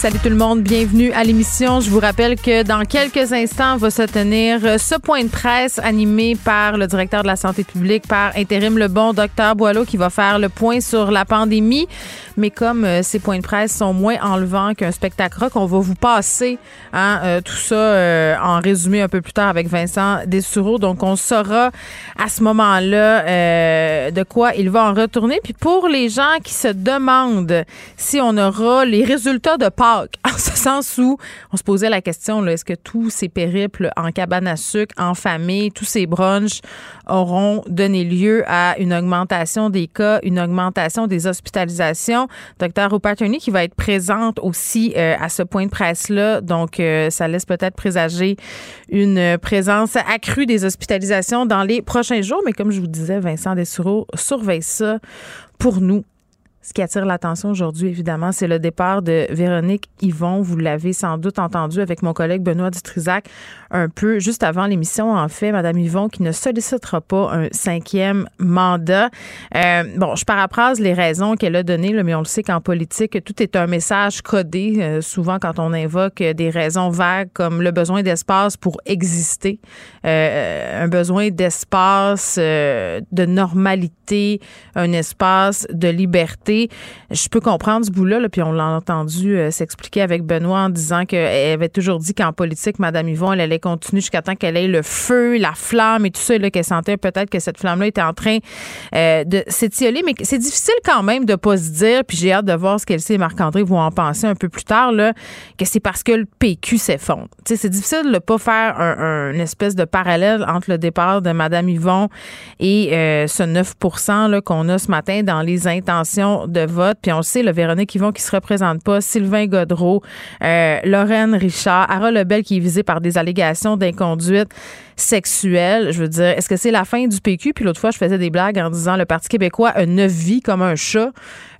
Salut tout le monde, bienvenue à l'émission. Je vous rappelle que dans quelques instants va se tenir ce point de presse animé par le directeur de la santé publique, par intérim le bon docteur Boileau, qui va faire le point sur la pandémie. Mais comme euh, ces points de presse sont moins enlevants qu'un spectacle rock, on va vous passer hein, euh, tout ça euh, en résumé un peu plus tard avec Vincent Dessureau. Donc on saura à ce moment-là euh, de quoi il va en retourner. Puis pour les gens qui se demandent si on aura les résultats de En ce sens où on se posait la question, est-ce que tous ces périples en cabane à sucre, en famille, tous ces brunchs auront donné lieu à une augmentation des cas, une augmentation des hospitalisations? Docteur Rupert qui va être présente aussi euh, à ce point de presse-là. Donc, euh, ça laisse peut-être présager une présence accrue des hospitalisations dans les prochains jours. Mais comme je vous disais, Vincent Dessureau surveille ça pour nous. Ce qui attire l'attention aujourd'hui, évidemment, c'est le départ de Véronique Yvon. Vous l'avez sans doute entendu avec mon collègue Benoît Dutrisac un peu juste avant l'émission. En fait, Madame Yvon qui ne sollicitera pas un cinquième mandat. Euh, bon, je paraphrase les raisons qu'elle a données, là, mais on le sait qu'en politique, tout est un message codé. Euh, souvent, quand on invoque des raisons vagues comme le besoin d'espace pour exister, euh, un besoin d'espace, euh, de normalité, un espace de liberté. Je peux comprendre ce bout-là, là, puis on l'a entendu euh, s'expliquer avec Benoît en disant qu'elle avait toujours dit qu'en politique, Madame Yvon, elle allait continuer jusqu'à temps qu'elle ait le feu, la flamme et tout ça, qu'elle sentait peut-être que cette flamme-là était en train euh, de s'étioler, mais c'est difficile quand même de pas se dire, puis j'ai hâte de voir ce qu'elle sait et Marc-André vont en penser un peu plus tard, là, que c'est parce que le PQ s'effondre. C'est difficile de pas faire un, un- une espèce de parallèle entre le départ de Madame Yvon et euh, ce 9 là, qu'on a ce matin dans les intentions de vote. Puis on sait, le Véronique Yvon qui se représente pas, Sylvain Godreau, euh, Lorraine Richard, Harold Lebel qui est visé par des allégations d'inconduite sexuelle. Je veux dire, est-ce que c'est la fin du PQ? Puis l'autre fois, je faisais des blagues en disant le Parti québécois a neuf vies comme un chat.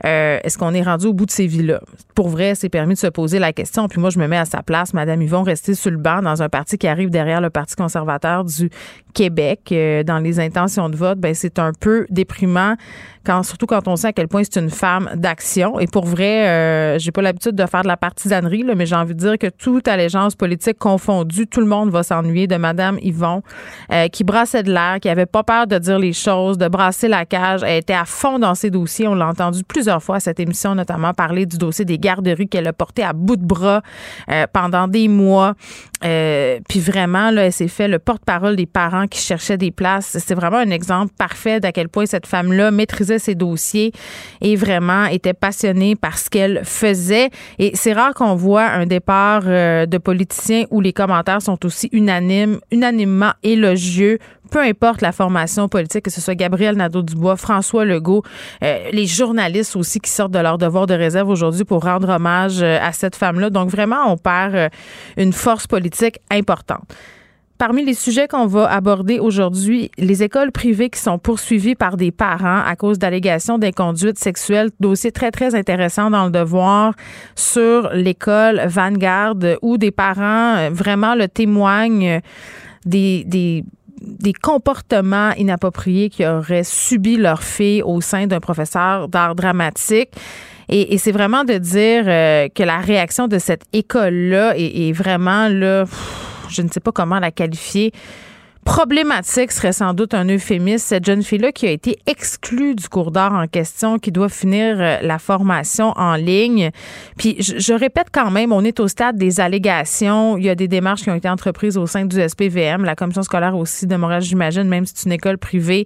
Euh, est-ce qu'on est rendu au bout de ces vies-là? Pour vrai, c'est permis de se poser la question. Puis moi, je me mets à sa place. Madame Yvon, rester sur le banc dans un parti qui arrive derrière le Parti conservateur du Québec euh, dans les intentions de vote, ben c'est un peu déprimant quand surtout quand on sait à quel point c'est une femme d'action et pour vrai euh, j'ai pas l'habitude de faire de la partisanerie mais j'ai envie de dire que toute allégeance politique confondue tout le monde va s'ennuyer de madame Yvon euh, qui brassait de l'air qui avait pas peur de dire les choses de brasser la cage elle était à fond dans ses dossiers. On l'a entendu plusieurs fois à cette émission notamment parler du dossier des garderies qu'elle a porté à bout de bras euh, pendant des mois euh, puis vraiment, là, elle s'est fait le porte-parole des parents qui cherchaient des places. C'est vraiment un exemple parfait d'à quel point cette femme-là maîtrisait ses dossiers et vraiment était passionnée par ce qu'elle faisait. Et c'est rare qu'on voit un départ euh, de politiciens où les commentaires sont aussi unanimes, unanimement élogieux peu importe la formation politique, que ce soit Gabriel Nadeau-Dubois, François Legault, euh, les journalistes aussi qui sortent de leur devoir de réserve aujourd'hui pour rendre hommage euh, à cette femme-là. Donc vraiment, on perd euh, une force politique importante. Parmi les sujets qu'on va aborder aujourd'hui, les écoles privées qui sont poursuivies par des parents à cause d'allégations d'inconduite sexuelle, dossier très, très intéressant dans le devoir sur l'école Vanguard où des parents euh, vraiment le témoignent des, des des comportements inappropriés qui auraient subi leur fille au sein d'un professeur d'art dramatique. Et, c'est vraiment de dire euh, que la réaction de cette école-là est, vraiment là, je ne sais pas comment la qualifier, problématique serait sans doute un euphémisme. Cette jeune fille-là qui a été exclue du cours d'art en question, qui doit finir euh, la formation en ligne. Puis je, répète quand même, on est au stade des allégations. Il y a des démarches qui ont été entreprises au sein du SPVM. La commission scolaire aussi de Montréal, j'imagine, même si c'est une école privée,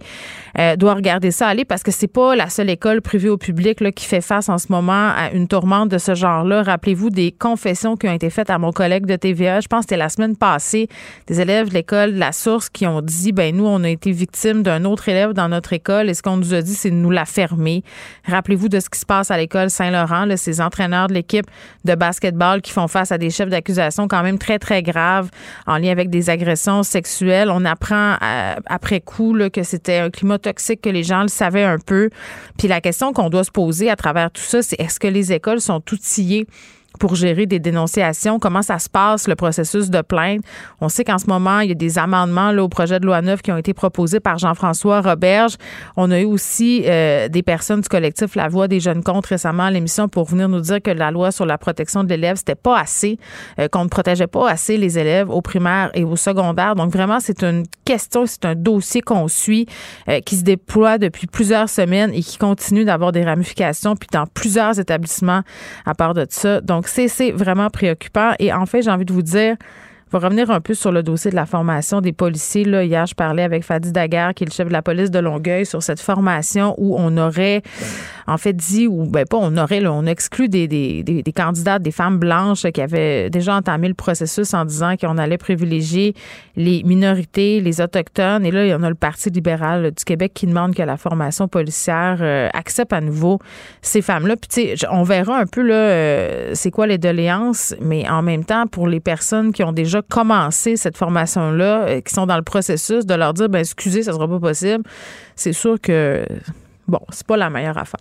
euh, doit regarder ça aller parce que c'est pas la seule école privée au public là, qui fait face en ce moment à une tourmente de ce genre-là. Rappelez-vous des confessions qui ont été faites à mon collègue de TVA. Je pense que c'était la semaine passée, des élèves de l'école de la Source qui ont dit, ben nous, on a été victime d'un autre élève dans notre école et ce qu'on nous a dit, c'est de nous la fermer. Rappelez-vous de ce qui se passe à l'école Saint-Laurent, ces entraîneurs de l'équipe de basketball qui font face à des chefs d'accusation quand même très, très graves en lien avec des agressions sexuelles. On apprend euh, après coup là, que c'était un climat toxique, que les gens le savaient un peu. Puis la question qu'on doit se poser à travers tout ça, c'est est-ce que les écoles sont outillées pour gérer des dénonciations. Comment ça se passe, le processus de plainte? On sait qu'en ce moment, il y a des amendements là, au projet de loi 9 qui ont été proposés par Jean-François Roberge. On a eu aussi euh, des personnes du collectif La Voix des jeunes contre récemment à l'émission pour venir nous dire que la loi sur la protection de l'élève, c'était pas assez, euh, qu'on ne protégeait pas assez les élèves au primaire et au secondaire. Donc vraiment, c'est une question, c'est un dossier qu'on suit, euh, qui se déploie depuis plusieurs semaines et qui continue d'avoir des ramifications, puis dans plusieurs établissements à part de ça. Donc, c'est vraiment préoccupant. Et en fait, j'ai envie de vous dire, va revenir un peu sur le dossier de la formation des policiers. Là, hier, je parlais avec Fadi Daguerre, qui est le chef de la police de Longueuil, sur cette formation où on aurait, en fait, dit, ou ben pas, on aurait, là, on exclut des, des, des, candidates, des femmes blanches qui avaient déjà entamé le processus en disant qu'on allait privilégier les minorités, les autochtones. Et là, il y en a le Parti libéral du Québec qui demande que la formation policière euh, accepte à nouveau ces femmes-là. Puis, tu sais, on verra un peu, là, euh, c'est quoi les doléances, mais en même temps, pour les personnes qui ont déjà commencé cette formation-là, euh, qui sont dans le processus, de leur dire, ben excusez, ça sera pas possible, c'est sûr que, bon, c'est pas la meilleure affaire.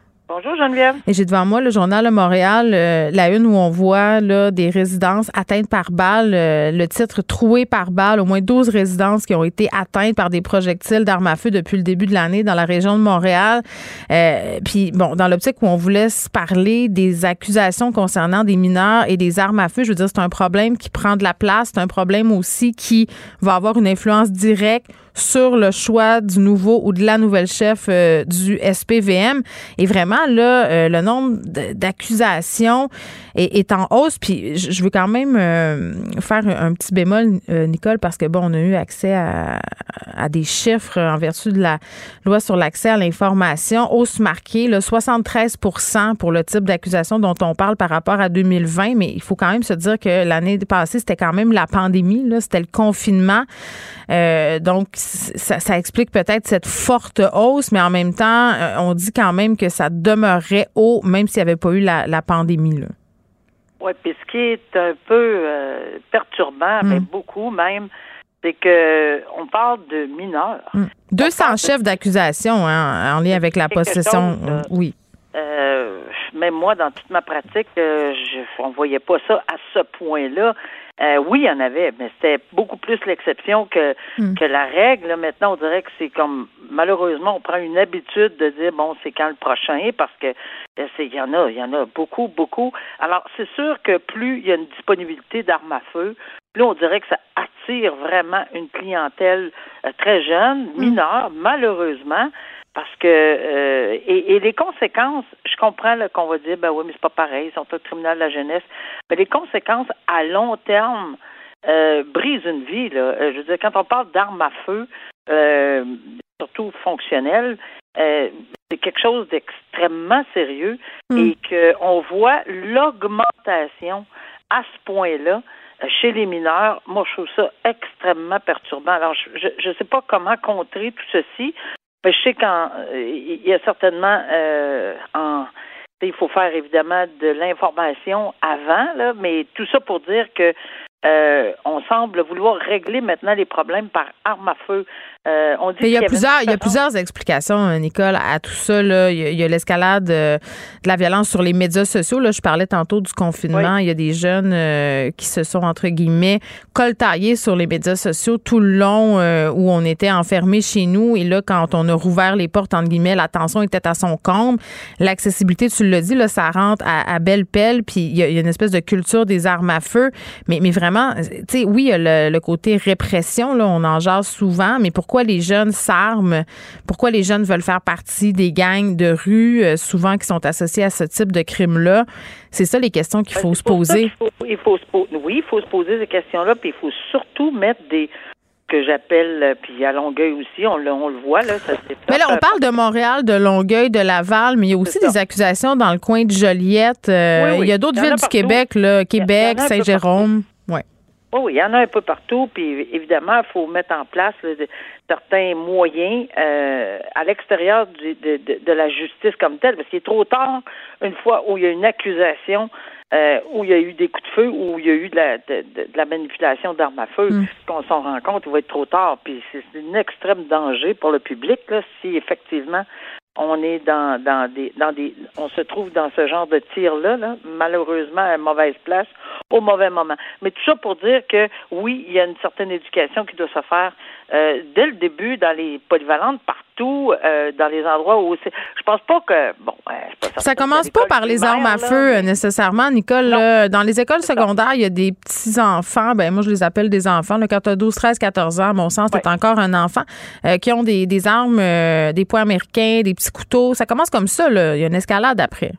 Bonjour Geneviève. Et j'ai devant moi le journal Montréal, euh, la une où on voit là, des résidences atteintes par balle, euh, le titre troué par balle, au moins 12 résidences qui ont été atteintes par des projectiles d'armes à feu depuis le début de l'année dans la région de Montréal. Euh, puis bon, dans l'optique où on voulait se parler des accusations concernant des mineurs et des armes à feu, je veux dire c'est un problème qui prend de la place, c'est un problème aussi qui va avoir une influence directe sur le choix du nouveau ou de la nouvelle chef euh, du SPVM. Et vraiment, là, euh, le nombre d'accusations est, en hausse. Puis je veux quand même euh, faire un petit bémol, Nicole, parce que, bon, on a eu accès à, des chiffres en vertu de la loi sur l'accès à l'information. Hausse marquée, là, 73% pour le type d'accusation dont on parle par rapport à 2020. Mais il faut quand même se dire que l'année passée, c'était quand même la pandémie, là, c'était le confinement. donc, ça, explique peut-être cette forte hausse, mais en même temps, euh, on dit quand même que ça demeurerait haut, même s'il n'y avait pas eu la, pandémie. Là. Oui, puis ce qui est un peu euh, perturbant, mais mm. beaucoup même, c'est que on parle de mineurs. 200 mm. chefs d'accusation hein, en lien avec la possession. Euh, oui. Même moi, dans toute ma pratique, je, on voyait pas ça à ce point-là. Euh, oui, il y en avait, mais c'était beaucoup plus l'exception que, hmm. que la règle. maintenant, on dirait que c'est comme malheureusement, on prend une habitude de dire bon, c'est quand le prochain, parce que euh, il y en a, il y en a beaucoup, beaucoup. Alors, c'est sûr que plus il y a une disponibilité d'armes à feu, plus on dirait que ça attire vraiment une clientèle euh, très jeune, hmm. mineure, malheureusement. Parce que euh, et, les conséquences, je comprends qu'on va dire ben oui, mais c'est pas pareil, ils sont au tribunal de la jeunesse. Mais les conséquences à long terme euh, brisent une vie. Là. Euh, je veux dire, quand on parle d'armes à feu, euh, surtout fonctionnelles, euh, c'est quelque chose d'extrêmement sérieux hmm. et qu'on voit l'augmentation à ce point-là chez les mineurs, moi, je trouve ça extrêmement perturbant. Alors, je ne sais pas comment contrer tout ceci. Mais je sais qu'il y a certainement euh, en il faut faire évidemment de l'information avant, là, mais tout ça pour dire que euh, on semble vouloir régler maintenant les problèmes par arme à feu. Euh, on dit il y a plusieurs, il y a plusieurs explications, hein, Nicole, à tout ça. Là. Il y a, l'escalade euh, de la violence sur les médias sociaux. Là, je parlais tantôt du confinement. Il y a des jeunes qui se sont entre guillemets coltaillés sur les médias sociaux tout le long où on était enfermés chez nous. Et là, quand on a rouvert les portes entre guillemets, la tension était à son comble. L'accessibilité, tu le dis, là, ça rentre à, belle pelle. Puis il y, a, une espèce de culture des armes à feu. Mais, mais vraiment tu sais, oui, il y a le, côté répression, là, on en jase souvent, mais pourquoi les jeunes s'arment? Pourquoi les jeunes veulent faire partie des gangs de rue, euh, souvent qui sont associés à ce type de crime-là? C'est ça les questions qu'il faut se poser. il faut oui, il faut se poser ces questions-là, puis il faut surtout mettre des que j'appelle, euh, puis à Longueuil aussi, on, on le voit, là, ça Mais là, on parle de Montréal, de Longueuil, de Laval, mais il y a aussi des accusations dans le coin de Joliette. Euh, il y a d'autres villes du Québec, là, Québec, Saint-Jérôme. Oh oui, il y en a un peu partout, puis évidemment, il faut mettre en place certains moyens euh, à l'extérieur de, de, la justice comme telle, parce qu'il est trop tard une fois où il y a une accusation, euh, où il y a eu des coups de feu, où il y a eu de la, de, la manipulation d'armes à feu, mm. qu'on s'en rend compte, il va être trop tard. Puis c'est un extrême danger pour le public là, si effectivement on est dans, dans des dans des on se trouve dans ce genre de tir là, là malheureusement à mauvaise place au mauvais moment. Mais tout ça pour dire que oui, il y a une certaine éducation qui doit se faire euh, dès le début dans les polyvalentes partout euh, dans les endroits où c'est je pense pas que bon ça commence pas par les armes à feu nécessairement Nicole dans les écoles secondaires il y a des petits enfants ben moi je les appelle des enfants là, quand tu as 12 13 14 ans à mon sens c'est encore un enfant euh, qui ont des, des armes des poings américains des petits couteaux. Ça commence comme ça là. il y a une escalade après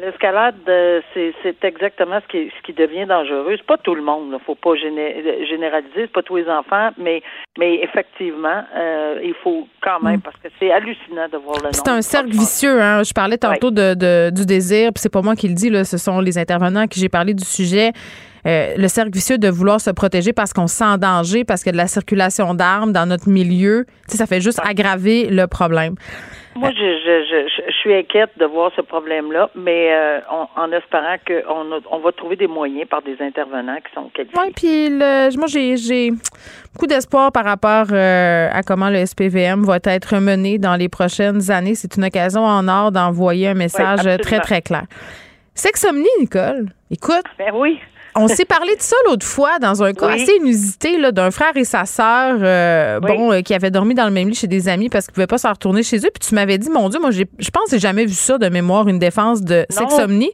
L'escalade, euh, c'est exactement ce qui, ce qui devient dangereux. C'est pas tout le monde, il faut pas généraliser, c'est pas tous les enfants, mais mais effectivement, euh, il faut quand même mm. parce que c'est hallucinant de voir le C'est un cercle vicieux. Hein? Je parlais tantôt de, de, du désir, puis c'est pas moi qui le dis là, ce sont les intervenants qui j'ai parlé du sujet. Euh, le cercle vicieux de vouloir se protéger parce qu'on se sent en danger, parce qu'il y a de la circulation d'armes dans notre milieu, ça fait juste aggraver le problème. Moi, je, je, je, je, suis inquiète de voir ce problème-là, mais euh, en espérant qu'on on va trouver des moyens par des intervenants qui sont qualifiés. Oui, puis moi, j'ai beaucoup d'espoir par rapport euh, à comment le SPVM va être mené dans les prochaines années. C'est une occasion en or d'envoyer un message très, très clair. Sexomnie, Nicole. Écoute. Ben oui. On s'est parlé de ça l'autre fois dans un cas assez inusité d'un frère et sa sœur euh, bon euh, qui avaient dormi dans le même lit chez des amis parce qu'ils pouvaient pas s'en retourner chez eux puis tu m'avais dit mon dieu moi je pense que j'ai jamais vu ça de mémoire une défense de sexomnie.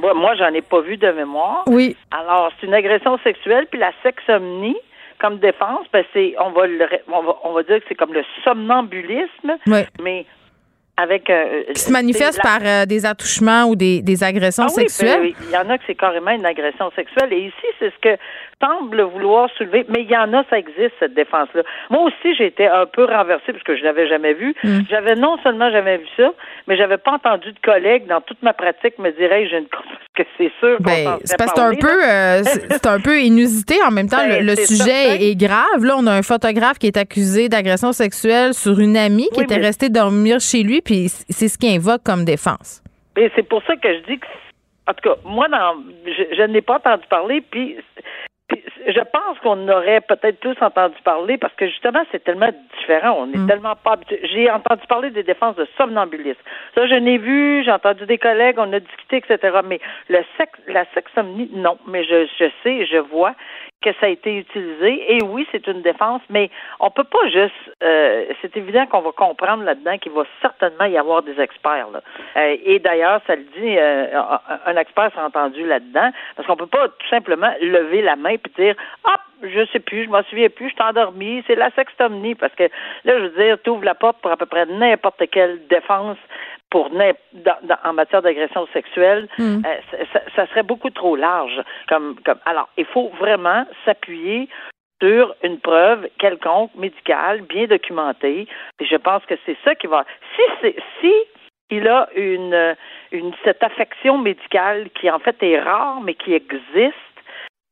Moi, moi j'en ai pas vu de mémoire. Oui. Alors c'est une agression sexuelle puis la sexomnie comme défense, ben c'est on va, on va dire que c'est comme le somnambulisme, mais avec euh, qui se manifeste par euh, des attouchements ou des, des agressions ah sexuelles? Ben il y en a que c'est carrément une agression sexuelle et ici c'est ce que semble vouloir soulever, mais il y en a, ça existe cette défense-là. Moi aussi, j'ai été un peu renversée parce que je l'avais jamais vu. Mm. J'avais non seulement jamais vu ça, mais j'avais pas entendu de collègues dans toute ma pratique me dire j'ai une parce que c'est sûr ben, c'est parce que c'est un peu euh, c'est un peu inusité en même temps le, ben, sujet est, grave là on a un photographe qui est accusé d'agression sexuelle sur une amie qui était restée dormir chez lui puis c'est ce qu'il invoque comme défense. Et c'est pour ça que je dis que en tout cas, moi, je, je n'ai pas entendu parler, puis je pense qu'on aurait peut-être tous entendu parler parce que justement, c'est tellement différent. On est mm. tellement pas J'ai entendu parler des défenses de somnambulisme. Ça, je n'ai vu, j'ai entendu des collègues, on a discuté, etc. Mais le sexe, la sexomnie, non. Mais je, je sais, je vois que ça a été utilisé. Et oui, c'est une défense, mais on peut pas juste. Euh, c'est évident qu'on va comprendre là-dedans qu'il va certainement y avoir des experts. Là. Euh, et d'ailleurs, ça le dit, euh, un expert s'est entendu là-dedans, parce qu'on peut pas tout simplement lever la main et dire, hop, je sais plus, je m'en souviens plus, je suis endormi, c'est la sextomnie, parce que là, je veux dire, tu ouvres la porte pour à peu près n'importe quelle défense pour en matière d'agression sexuelle, hmm. euh, ça, serait beaucoup trop large. Comme, comme alors, il faut vraiment s'appuyer sur une preuve quelconque médicale bien documentée. Et je pense que c'est ça qui va. Si si il a une, une cette affection médicale qui en fait est rare mais qui existe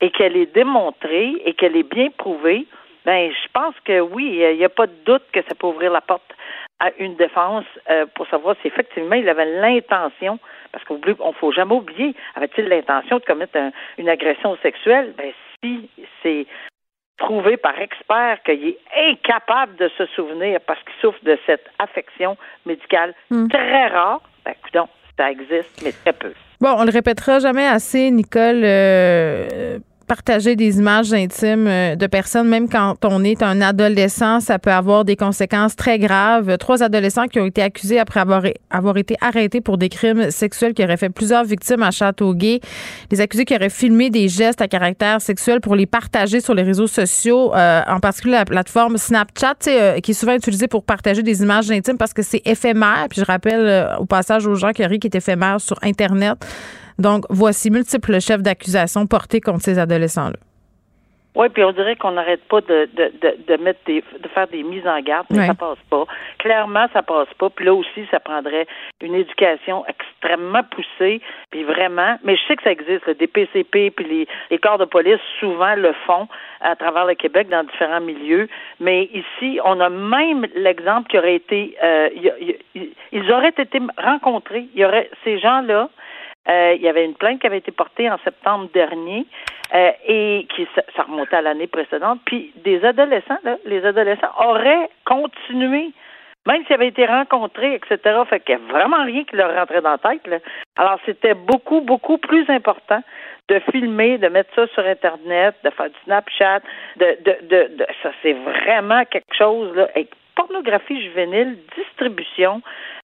et qu'elle est démontrée et qu'elle est bien prouvée, ben je pense que oui, il n'y a pas de doute que ça peut ouvrir la porte à une défense euh, pour savoir si effectivement il avait l'intention, parce qu'on ne faut jamais oublier, avait-il l'intention de commettre une agression sexuelle? Ben, ici, c'est prouvé par expert qu'il est incapable de se souvenir parce qu'il souffre de cette affection médicale hmm. très rare. Ben, écoute, ça existe, mais très peu. Bon, on le répétera jamais assez, Nicole. Euh, partager des images intimes euh, de personnes, même quand on est un adolescent, ça peut avoir des conséquences très graves. Trois adolescents qui ont été accusés après avoir, été arrêtés pour des crimes sexuels qui auraient fait plusieurs victimes à Châteauguay. Les accusés qui auraient filmé des gestes à caractère sexuel pour les partager sur les réseaux sociaux, euh, en particulier la plateforme Snapchat, euh, qui est souvent utilisée pour partager des images intimes parce que c'est éphémère. Puis je rappelle au passage aux gens qui qui est éphémère sur Internet. Donc, voici multiples chefs d'accusation portés contre ces adolescents-là. Oui, puis on dirait qu'on n'arrête pas de, de, de, mettre des, de faire des mises en garde, mais ça passe pas. Clairement, ça passe pas. Puis là aussi, ça prendrait une éducation extrêmement poussée, puis vraiment. Mais je sais que ça existe, des PCP, puis les, les corps de police souvent le font à travers le Québec dans différents milieux. Mais ici, on a même l'exemple qui aurait été, euh, ils auraient été rencontrés. Il y aurait ces gens-là euh, il y avait une plainte qui avait été portée en septembre dernier euh, et qui ça remontait à l'année précédente. Puis des adolescents, là, les adolescents auraient continué, même s'ils avaient été rencontrés, etc. Fait qu'il n'y a vraiment rien qui leur rentrait dans la tête. Là. Alors c'était beaucoup, beaucoup plus important de filmer, de mettre ça sur Internet, de faire du Snapchat, de, de, de, ça c'est vraiment quelque chose là. pornographie juvénile, distribution,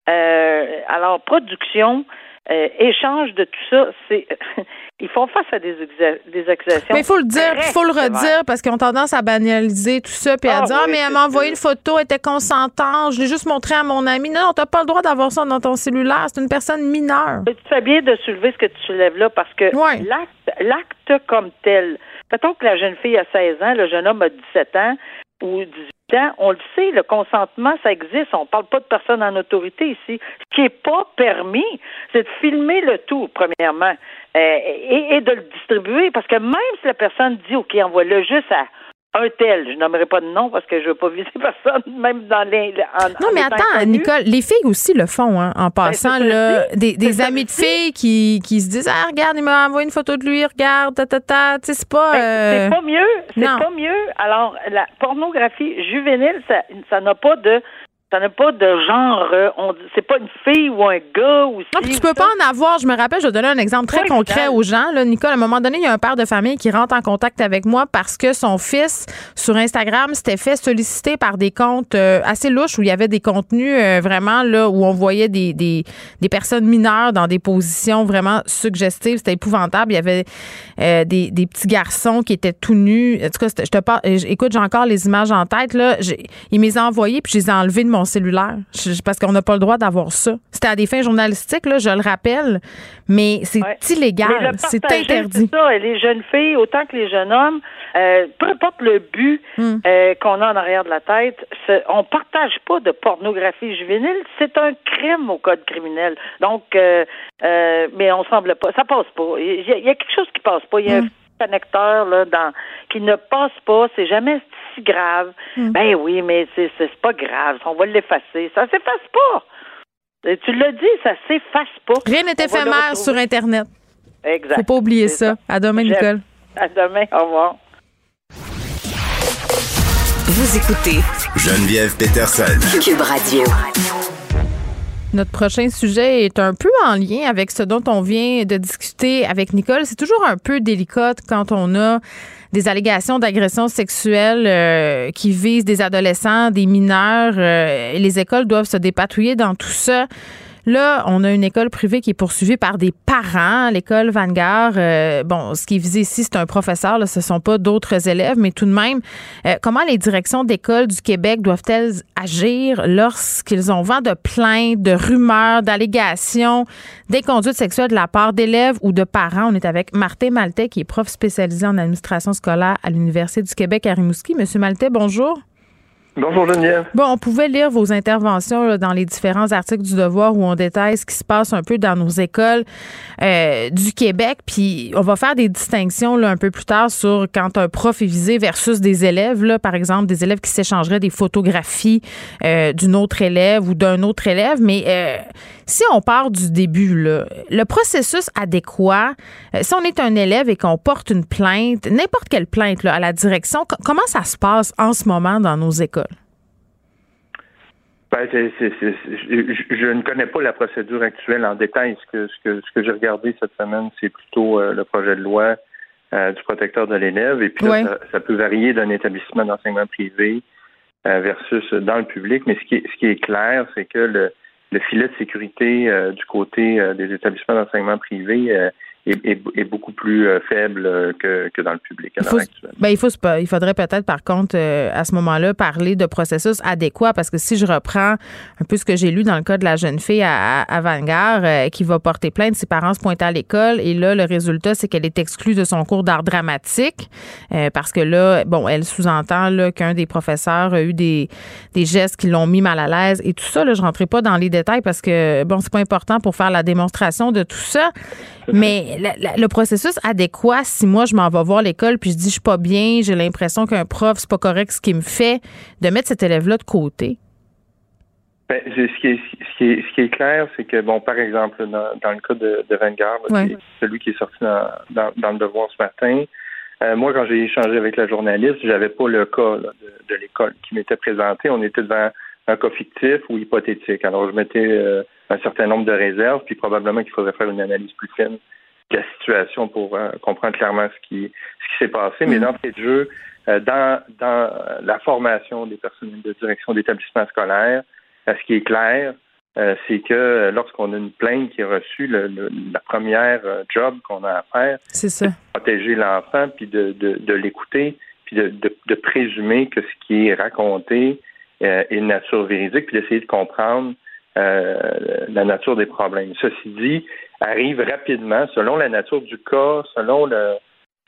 euh, alors production, euh, échange de tout ça, c'est ils font face à des, des accusations. Mais il faut le dire, il faut le redire parce qu'ils ont tendance à banaliser tout ça puis à ah dire ah, mais elle m'a envoyé une photo, elle était consentante, je l'ai juste montré à mon ami. Non, t'as pas le droit d'avoir ça dans ton cellulaire, c'est une personne mineure. tu fais bien de soulever ce que tu soulèves là parce que l'acte l'acte comme tel, mettons que la jeune fille a 16 ans, le jeune homme a 17 ans ou 18 on le sait, le consentement, ça existe. On ne parle pas de personnes en autorité ici. Ce qui n'est pas permis, c'est de filmer le tout, premièrement, euh, et, et, de le distribuer. Parce que même si la personne dit, OK, envoie-le juste à un tel, je n'aimerais pas de nom parce que je veux pas viser personne, même dans les. non, mais attends, Nicole, les filles aussi le font, hein, en ben, passant, là. Des, des amis de filles qui, qui se disent, ah, regarde, il m'a envoyé une photo de lui, regarde, ta, ta, ta. Tu sais, c'est pas. Ben, c'est euh, pas mieux. C'est pas mieux. Alors, la pornographie juvénile, ça n'a pas de ça n'a pas de genre. Euh, c'est pas une fille ou un gars ou. Non, tu peux pas en avoir. Je me rappelle, je vais donner un exemple très concret aux gens. Là, Nicole, à un moment donné, il y a un père de famille qui rentre en contact avec moi parce que son fils, sur Instagram, s'était fait solliciter par des comptes euh, assez louches où il y avait des contenus euh, vraiment là où on voyait des, des, des, personnes mineures dans des positions vraiment suggestives. C'était épouvantable. Il y avait des, des, petits garçons qui étaient tout nus. En tout cas, je te parle. Écoute, j'ai encore les images en tête. Là. Il me les a envoyées puis je les ai enlevées de mon cellulaire parce qu'on n'a pas le droit d'avoir ça. C'était à des fins journalistiques, là, je le rappelle, mais c'est illégal, c'est interdit. Ça, les jeunes filles, autant que les jeunes hommes, euh, peu importe le but hmm. euh, qu'on a en arrière de la tête, on partage pas de pornographie juvénile. C'est un crime au code criminel. Donc, euh, mais on semble pas, ça passe pas. Il y, a, quelque chose qui passe pas. Il y a un hmm. connecteur là dans qui ne passe pas. C'est jamais si grave. Hmm. Ben oui, mais c'est pas grave. On va l'effacer. Ça s'efface pas. tu l'as dit, ça s'efface pas. Rien n'est éphémère sur Internet. Exact. Faut pas oublier ça. À demain, Nicole. À demain. Au revoir. Vous écoutez Geneviève Peterson. Cube Radio. Notre prochain sujet est un peu en lien avec ce dont on vient de discuter avec Nicole. C'est toujours un peu délicat quand on a des allégations d'agression sexuelle euh, qui visent des adolescents, des mineurs. Euh, les écoles doivent se dépatouiller dans tout ça. Là, on a une école privée qui est poursuivie par des parents, l'école Vanguard. Euh, bon, ce qui est visé ici, c'est un professeur, là, ce sont pas d'autres élèves, mais tout de même, euh, comment les directions d'école du Québec doivent-elles agir lorsqu'ils ont vent de plaintes, de rumeurs, d'allégations d'inconduite sexuelle de la part d'élèves ou de parents? On est avec Martin Maltais, qui est prof spécialisé en administration scolaire à l'Université du Québec à Rimouski. Monsieur Maltais, bonjour. Bonjour Geneviève. Bon, on pouvait lire vos interventions dans les différents articles du Devoir où on détaille ce qui se passe un peu dans nos écoles euh, du Québec. Puis on va faire des distinctions un peu plus tard sur quand un prof est visé versus des élèves. Par exemple, des élèves qui s'échangeraient des photographies euh, d'une autre élève ou d'un autre élève. Mais euh, Si on part du début, là, le processus adéquat, euh, si on est un élève et qu'on porte une plainte, n'importe quelle plainte là, à la direction, comment ça se passe en ce moment dans nos écoles? Ben, je, ne connais pas la procédure actuelle en détail. Ce que, ce que, ce que j'ai regardé cette semaine, c'est plutôt euh, le projet de loi euh, du protecteur de l'élève. Et puis ça, peut varier d'un établissement d'enseignement privé euh, versus dans le public. Mais ce qui ce qui est clair, c'est que le, le filet de sécurité du côté des établissements d'enseignement privé est, beaucoup plus euh, faible euh, que, que, dans le public à l'heure actuelle. Ben, il, faut, il faudrait peut-être, par contre, euh, à ce moment-là, parler de processus adéquat parce que si je reprends un peu ce que j'ai lu dans le cas de la jeune fille à, à Vanguard qui va porter plainte, ses parents se pointent à l'école et là, le résultat, c'est qu'elle est exclue de son cours d'art dramatique parce que là, bon, elle sous-entend qu'un des professeurs a eu des, des gestes qui l'ont mis mal à l'aise et tout ça. Là, je rentrerai pas dans les détails parce que, bon, c'est pas important pour faire la démonstration de tout ça. Mais le, processus adéquat, si moi je m'en vais voir l'école puis je dis je suis pas bien, j'ai l'impression qu'un prof c'est pas correct ce qu'il me fait, de mettre cet élève-là de côté. Ben, ce, qui est, ce, qui est, clair, c'est que, bon, par exemple, dans, le cas de, de Vanguard, celui qui est sorti dans, dans, le devoir ce matin, euh, moi, quand j'ai échangé avec la journaliste, j'avais pas le cas de, de l'école qui m'était présenté. On était devant un cas fictif ou hypothétique. Alors, je mettais euh, un certain nombre de réserves, puis probablement qu'il faudrait faire une analyse plus fine de la situation pour euh, comprendre clairement ce qui, ce qui s'est passé. Mais mm. dans de jeu, euh, dans, dans la formation des personnels de direction d'établissement scolaire, ce qui est clair, c'est que lorsqu'on a une plainte qui est reçue, le, la première job qu'on a à faire, c'est de protéger l'enfant, puis de, de, de l'écouter, puis de, de, présumer que ce qui est raconté euh, et de nature véridique, puis d'essayer de comprendre euh, la nature des problèmes. Ceci dit, arrive rapidement, selon la nature du cas, selon le,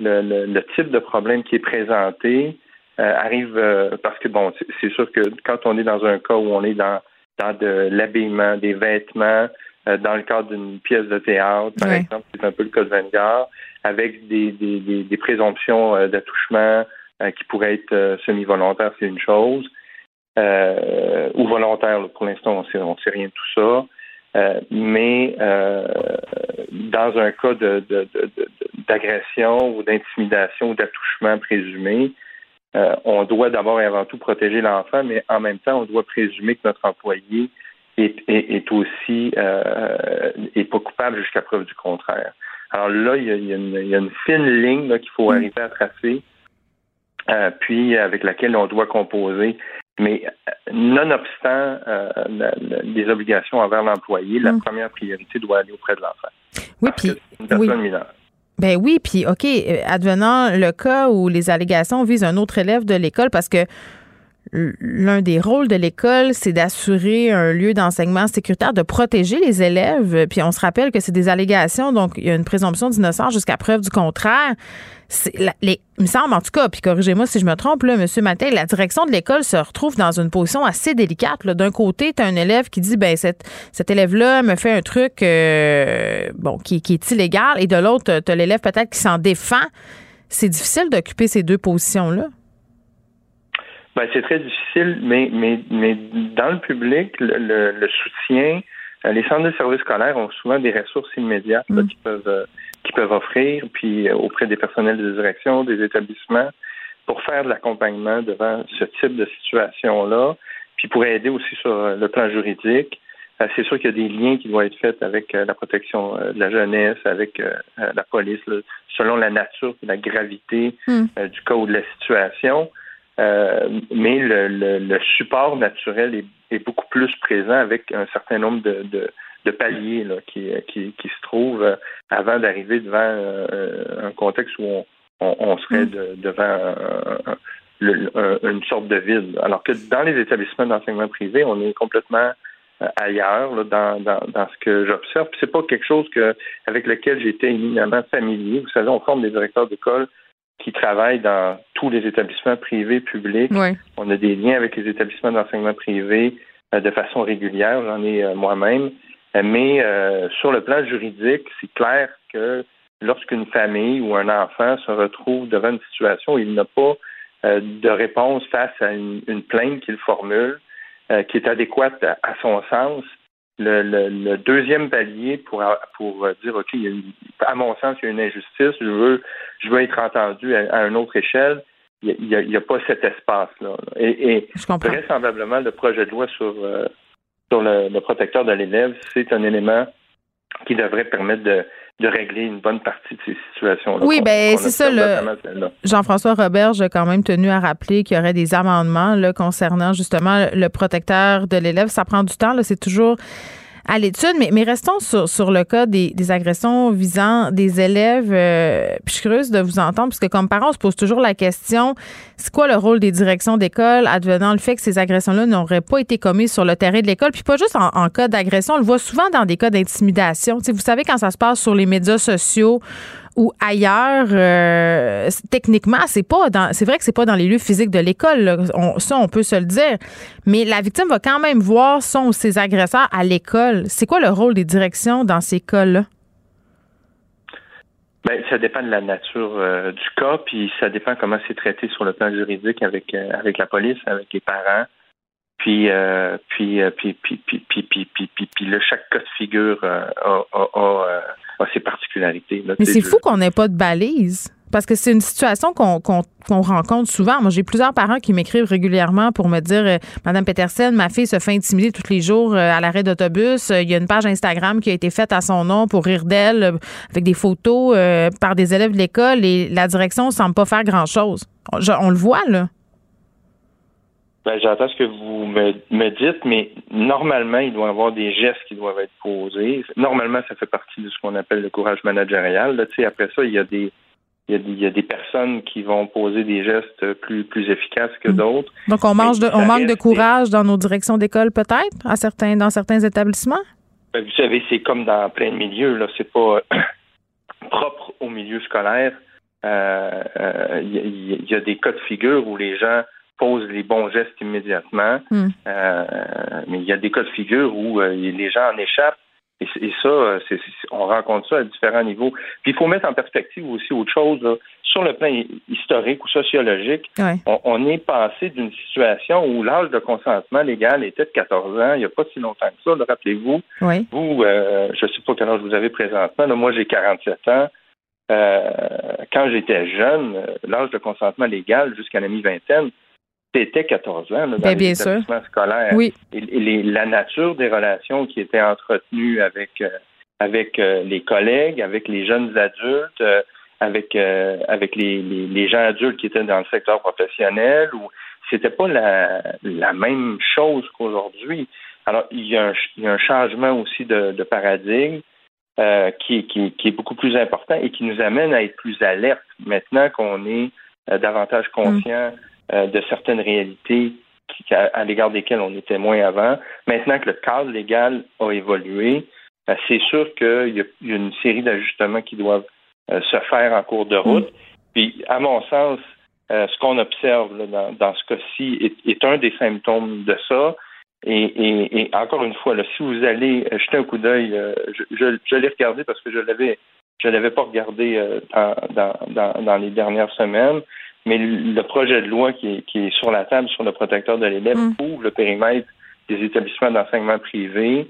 le, le, type de problème qui est présenté, euh, arrive parce que bon, c'est sûr que quand on est dans un cas où on est dans dans de l'habillement, des vêtements, dans le cadre d'une pièce de théâtre, par exemple, c'est un peu le cas de Vanguard, avec des, des, des, des présomptions d'attouchement qui pourraient être semi-volontaires, c'est une chose euh, ou volontaire. Pour l'instant, on sait, ne sait rien de tout ça. Euh, mais euh, dans un cas de, d'agression ou d'intimidation ou d'attouchement présumé, euh, on doit d'abord et avant tout protéger l'enfant, mais en même temps, on doit présumer que notre employé est, est, aussi euh, est pas coupable jusqu'à preuve du contraire. Alors là, il y a, il y a, une, il y a une, fine ligne qu'il faut mm. arriver à tracer, euh, puis avec laquelle on doit composer mais euh, nonobstant euh, les obligations envers l'employé, la hmm. première priorité doit aller auprès de l'enfant. Oui, puis oui. Ben oui, puis OK, euh, advenant le cas où les allégations visent un autre élève de l'école parce que l'un des rôles de l'école, c'est d'assurer un lieu d'enseignement sécuritaire, de protéger les élèves. Puis on se rappelle que c'est des allégations, donc il y a une présomption d'innocence jusqu'à preuve du contraire. Il me semble, en tout cas, puis corrigez-moi si je me trompe, là, M. Matin, la direction de l'école se retrouve dans une position assez délicate. D'un côté, tu un élève qui dit ben cet, élève-là me fait un truc euh, bon qui, qui, est illégal, et de l'autre, tu l'élève peut-être qui s'en défend. C'est difficile d'occuper ces deux positions-là. Ben, c'est très difficile, mais, mais, mais dans le public, le, le, soutien, euh, les centres de services scolaires ont souvent des ressources immédiates mm. qui peuvent euh, qui peuvent offrir, puis euh, auprès des personnels de direction, des établissements, pour faire de l'accompagnement devant ce type de situation-là, puis pour aider aussi sur le plan juridique. C'est sûr qu'il y a des liens qui doivent être faits avec la protection de la jeunesse, avec la police, selon la nature et la gravité mm. du cas ou de la situation. Euh, mais le, le, support naturel est, beaucoup plus présent avec un certain nombre de, de, de paliers là, qui, qui, qui, se trouvent euh, avant d'arriver devant euh, un contexte où on, on, serait devant une sorte de vide. Alors que dans les établissements d'enseignement privé, on est complètement ailleurs là, dans, dans, dans, ce que j'observe. C'est pas quelque chose que avec lequel j'étais éminemment familier. Vous savez, on forme des directeurs d'école qui travaillent dans tous les établissements privés, publics. On a des liens avec les établissements d'enseignement privé euh, de façon régulière, j'en ai euh, moi-même. Euh, mais sur le plan juridique, c'est clair que lorsqu'une famille ou un enfant se retrouve devant une situation où il n'a pas de réponse face à une, plainte qu'il formule, qui est adéquate à, son sens, le, deuxième palier pour pour dire ok, à mon sens, il y a une injustice. Je veux je veux être entendu à, une autre échelle. Il n'y a, pas cet espace-là. Et, et vraisemblablement, le projet de loi sur euh, sur le, protecteur de l'élève, c'est un élément qui devrait permettre de, de régler une bonne partie de ces situations-là. Oui, ben c'est ça. Jean-François Robert, j'ai quand même tenu à rappeler qu'il y aurait des amendements là, concernant justement le protecteur de l'élève. Ça prend du temps. C'est toujours à l'étude. Mais, mais restons sur, sur le cas des, des agressions visant des élèves. Euh, puis je suis curieuse de vous entendre, parce que comme parents, on se pose toujours la question c'est quoi le rôle des directions d'école advenant le fait que ces agressions-là n'auraient pas été commises sur le terrain de l'école? Puis pas juste en, en cas d'agression, on le voit souvent dans des cas d'intimidation. Vous savez, quand ça se passe sur les médias sociaux, ou ailleurs, euh, techniquement, c'est pas dans, c'est vrai que c'est pas dans les lieux physiques de l'école. ça, on peut se le dire. Mais la victime va quand même voir son ou ses agresseurs à l'école. C'est quoi le rôle des directions dans ces cas-là? Ben, ça dépend de la nature euh, du cas, puis ça dépend comment c'est traité sur le plan juridique avec euh, avec la police, avec les parents. Puis, puis, puis, puis, puis, puis, puis, puis, puis, puis, là, chaque cas de figure a, a ses particularités. Mais c'est fou qu'on n'ait pas de balise. Parce que c'est une situation qu'on rencontre souvent. Moi, j'ai plusieurs parents qui m'écrivent régulièrement pour me dire euh, Madame Petersen, ma fille se fait intimider tous les jours euh, à l'arrêt d'autobus. Il y a une page Instagram qui a été faite à son nom pour rire d'elle, euh, avec des photos par des élèves de l'école et la direction ne semble pas faire grand-chose. on le voit, là. Ben, j'entends ce que vous me, dites, mais normalement, il doit y avoir des gestes qui doivent être posés. Normalement, ça fait partie de ce qu'on appelle le courage managérial. Là, après ça, il y a des il y, a des, personnes qui vont poser des gestes plus plus efficaces que mm. d'autres. Donc on mange de, on manque de courage dans nos directions d'école peut-être à certains dans certains établissements? Ben, vous savez, c'est comme dans plein de milieux là, c'est pas propre au milieu scolaire. Euh, euh, il y, a des cas de figure où les gens pose les bons gestes immédiatement. Hmm. Euh, mais il y a des cas de figure où euh, les gens en échappent. Et, ça, euh, on rencontre ça à différents niveaux. Puis il faut mettre en perspective aussi autre chose. Sur le plan historique ou sociologique, on, est passé d'une situation où l'âge de consentement légal était de 14 ans, il n'y a pas si longtemps que ça, rappelez-vous. Vous, je ne sais pas quel âge vous avez présentement, moi j'ai 47 ans. quand j'étais jeune, l'âge de consentement légal jusqu'à la mi-vingtaine, c'était 14 ans dans ben, bien scolaire. Oui. Et, la nature des relations qui étaient entretenues avec euh, avec euh, les collègues, avec les jeunes adultes, euh, avec avec les, les, gens adultes qui étaient dans le secteur professionnel, ou c'était pas la, la même chose qu'aujourd'hui. Alors il y, a un, il y a un changement aussi de, de paradigme. qui, qui, qui, est beaucoup plus important et qui nous amène à être plus alerte maintenant qu'on est davantage conscient euh, de certaines réalités à, l'égard desquelles on était moins avant. Maintenant que le cadre légal a évolué, euh, c'est sûr qu'il y, a une série d'ajustements qui doivent euh, se faire en cours de route. Mm. Puis, à mon sens, ce qu'on observe dans, ce cas-ci est, un des symptômes de ça. Et, encore une fois, si vous allez jeter un coup d'œil, je, l'ai regardé parce que je l'avais je l'avais pas regardé dans, les dernières semaines. Mais le projet de loi qui est, sur la table sur le protecteur de l'élève mm. ouvre le périmètre des établissements d'enseignement privé.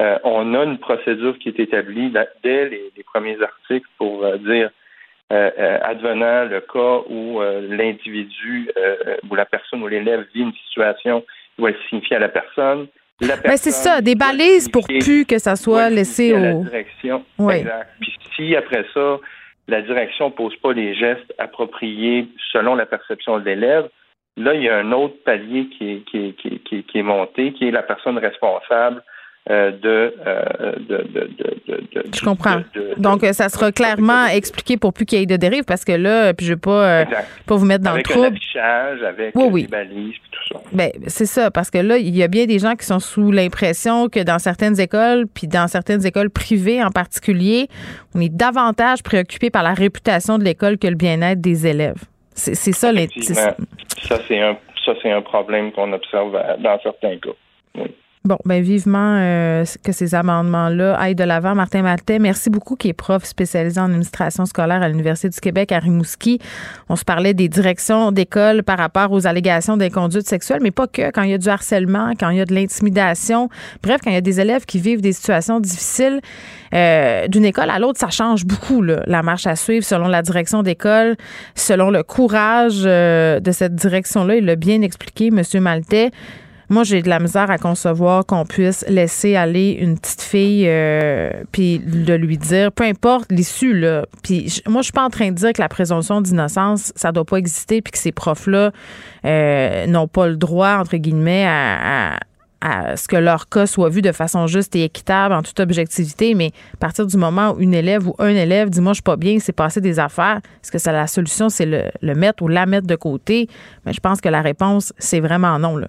Euh, on a une procédure qui est établie dès les, premiers articles pour euh, dire euh, advenant le cas où l'individu ou la personne ou l'élève vit une situation où elle signifie à la personne. La ben, c'est ça, des balises pour plus que ça soit laissé au. la direction. Oui. Exact. Puis si après ça, la direction ne pose pas les gestes appropriés selon la perception de l'élève, là, il y a un autre palier qui est, qui, est monté, qui est la personne responsable de, euh, de, Je comprends. Donc, ça sera clairement expliqué pour plus qu'il y ait de dérive parce que là, puis je ne vais pas, euh, pas vous mettre dans avec le trouble. Avec avec oui, balises, tout ça. Ben, c'est ça, parce que là, il y a bien des gens qui sont sous l'impression que dans certaines écoles, puis dans certaines écoles privées en particulier, on est davantage préoccupé par la réputation de l'école que le bien-être des élèves. C'est ça, Ça, c'est un, ça, c'est un problème qu'on observe dans certains cas. Oui. Bon, ben vivement euh, que ces amendements-là aillent de l'avant. Martin Maltais, merci beaucoup, qui est prof spécialisé en administration scolaire à l'Université du Québec à Rimouski. On se parlait des directions d'école par rapport aux allégations d'inconduite sexuelle, mais pas que. Quand il y a du harcèlement, quand il y a de l'intimidation, bref, quand il y a des élèves qui vivent des situations difficiles, euh, d'une école à l'autre, ça change beaucoup, là, la marche à suivre selon la direction d'école, selon le courage euh, de cette direction-là. Il l'a bien expliqué, M. Maltais. Moi, j'ai de la misère à concevoir qu'on puisse laisser aller une petite fille euh, puis de lui dire, peu importe l'issue là. Puis moi, je suis pas en train de dire que la présomption d'innocence, ça doit pas exister puis que ces profs-là euh, n'ont pas le droit entre guillemets à, ce que leur cas soit vu de façon juste et équitable en toute objectivité, mais à partir du moment où une élève ou un élève dit moi je suis pas bien, c'est passé des affaires, est-ce que ça la solution c'est le, le mettre ou la mettre de côté? Mais je pense que la réponse c'est vraiment non là.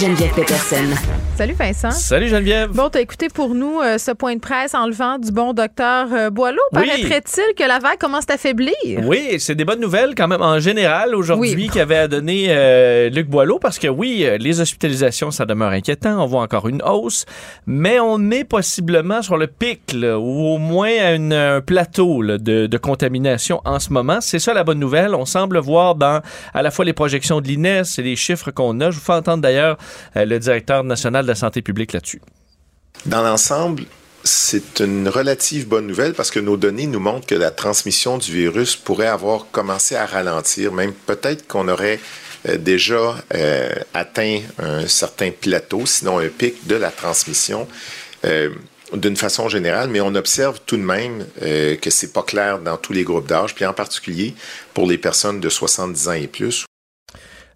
Geneviève Peterson. Salut Vincent. Salut Geneviève. Bon, t'as écouté pour nous euh, ce point de presse enlevant du bon docteur euh, Boileau. Oui. Paraîtrait-il que la vague commence à faiblir? Oui, c'est des bonnes nouvelles quand même en général aujourd'hui Oui. qu'avait à donner euh, Luc Boileau parce que oui, les hospitalisations, ça demeure inquiétant. On voit encore une hausse, mais on est possiblement sur le pic là, ou au moins à une- un plateau là, de, de contamination en ce moment. C'est ça la bonne nouvelle. On semble voir dans à la fois les projections de l'INES et les chiffres qu'on a. Je vous fais entendre d'ailleurs le directeur national de la santé publique là-dessus. Dans l'ensemble, c'est une relative bonne nouvelle parce que nos données nous montrent que la transmission du virus pourrait avoir commencé à ralentir, même peut-être qu'on aurait euh, déjà euh, atteint un certain plateau, sinon un pic de la transmission. euh, d'une façon générale, mais on observe tout de même euh, que c'est pas clair dans tous les groupes d'âge, puis en particulier pour les personnes de 70 ans et plus,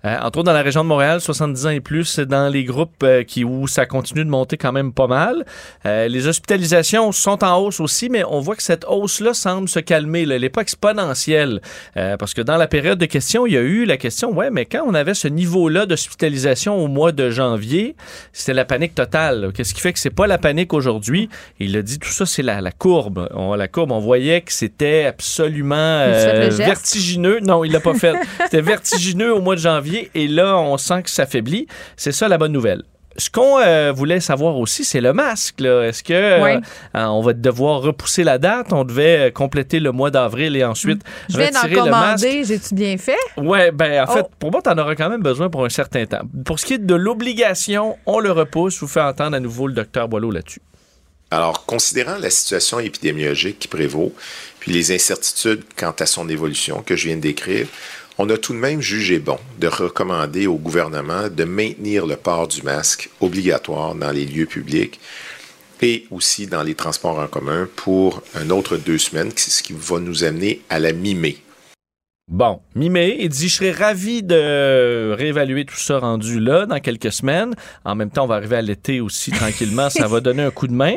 Euh, entre autres, dans la région de Montréal, 70 ans et plus, c'est dans les groupes euh, qui, où ça continue de monter quand même pas mal. Euh, les hospitalisations sont en hausse aussi, mais on voit que cette hausse-là semble se calmer. là. Elle n'est pas exponentielle. Euh, parce que dans la période de questions, il y a eu la question, ouais, mais quand on avait ce niveau-là d'hospitalisation au mois de janvier, c'était la panique totale. Qu'est-ce qui fait que c'est pas la panique aujourd'hui? Il a dit, tout ça, c'est la, la courbe. On, la courbe, on voyait que c'était absolument vertigineux. Non, il l'a pas fait. C'était vertigineux au mois de janvier et là, on sent que ça faiblit. C'est ça la bonne nouvelle. Ce qu'on euh, voulait savoir aussi, c'est le masque. Est-ce que euh, Oui. euh, on va devoir repousser la date? On devait compléter le mois d'avril et ensuite Je viens d'en retirer le masque. commander. J'ai-tu bien fait? Ouais, ben en fait, Oh. pour moi, t'en auras quand même besoin pour un certain temps. Pour ce qui est de l'obligation, on le repousse. Je vous fais entendre à nouveau le docteur Boileau là-dessus. Alors, considérant la situation épidémiologique qui prévaut, puis les incertitudes quant à son évolution que je viens de décrire, on a tout de même jugé bon de recommander au gouvernement de maintenir le port du masque obligatoire dans les lieux publics et aussi dans les transports en commun pour un autre deux semaines, ce qui va nous amener à la mi-mai. Bon, mi-mai, il dit Je serais ravi de réévaluer tout ça rendu là dans quelques semaines. En même temps, on va arriver à l'été aussi tranquillement. ça va donner un coup de main.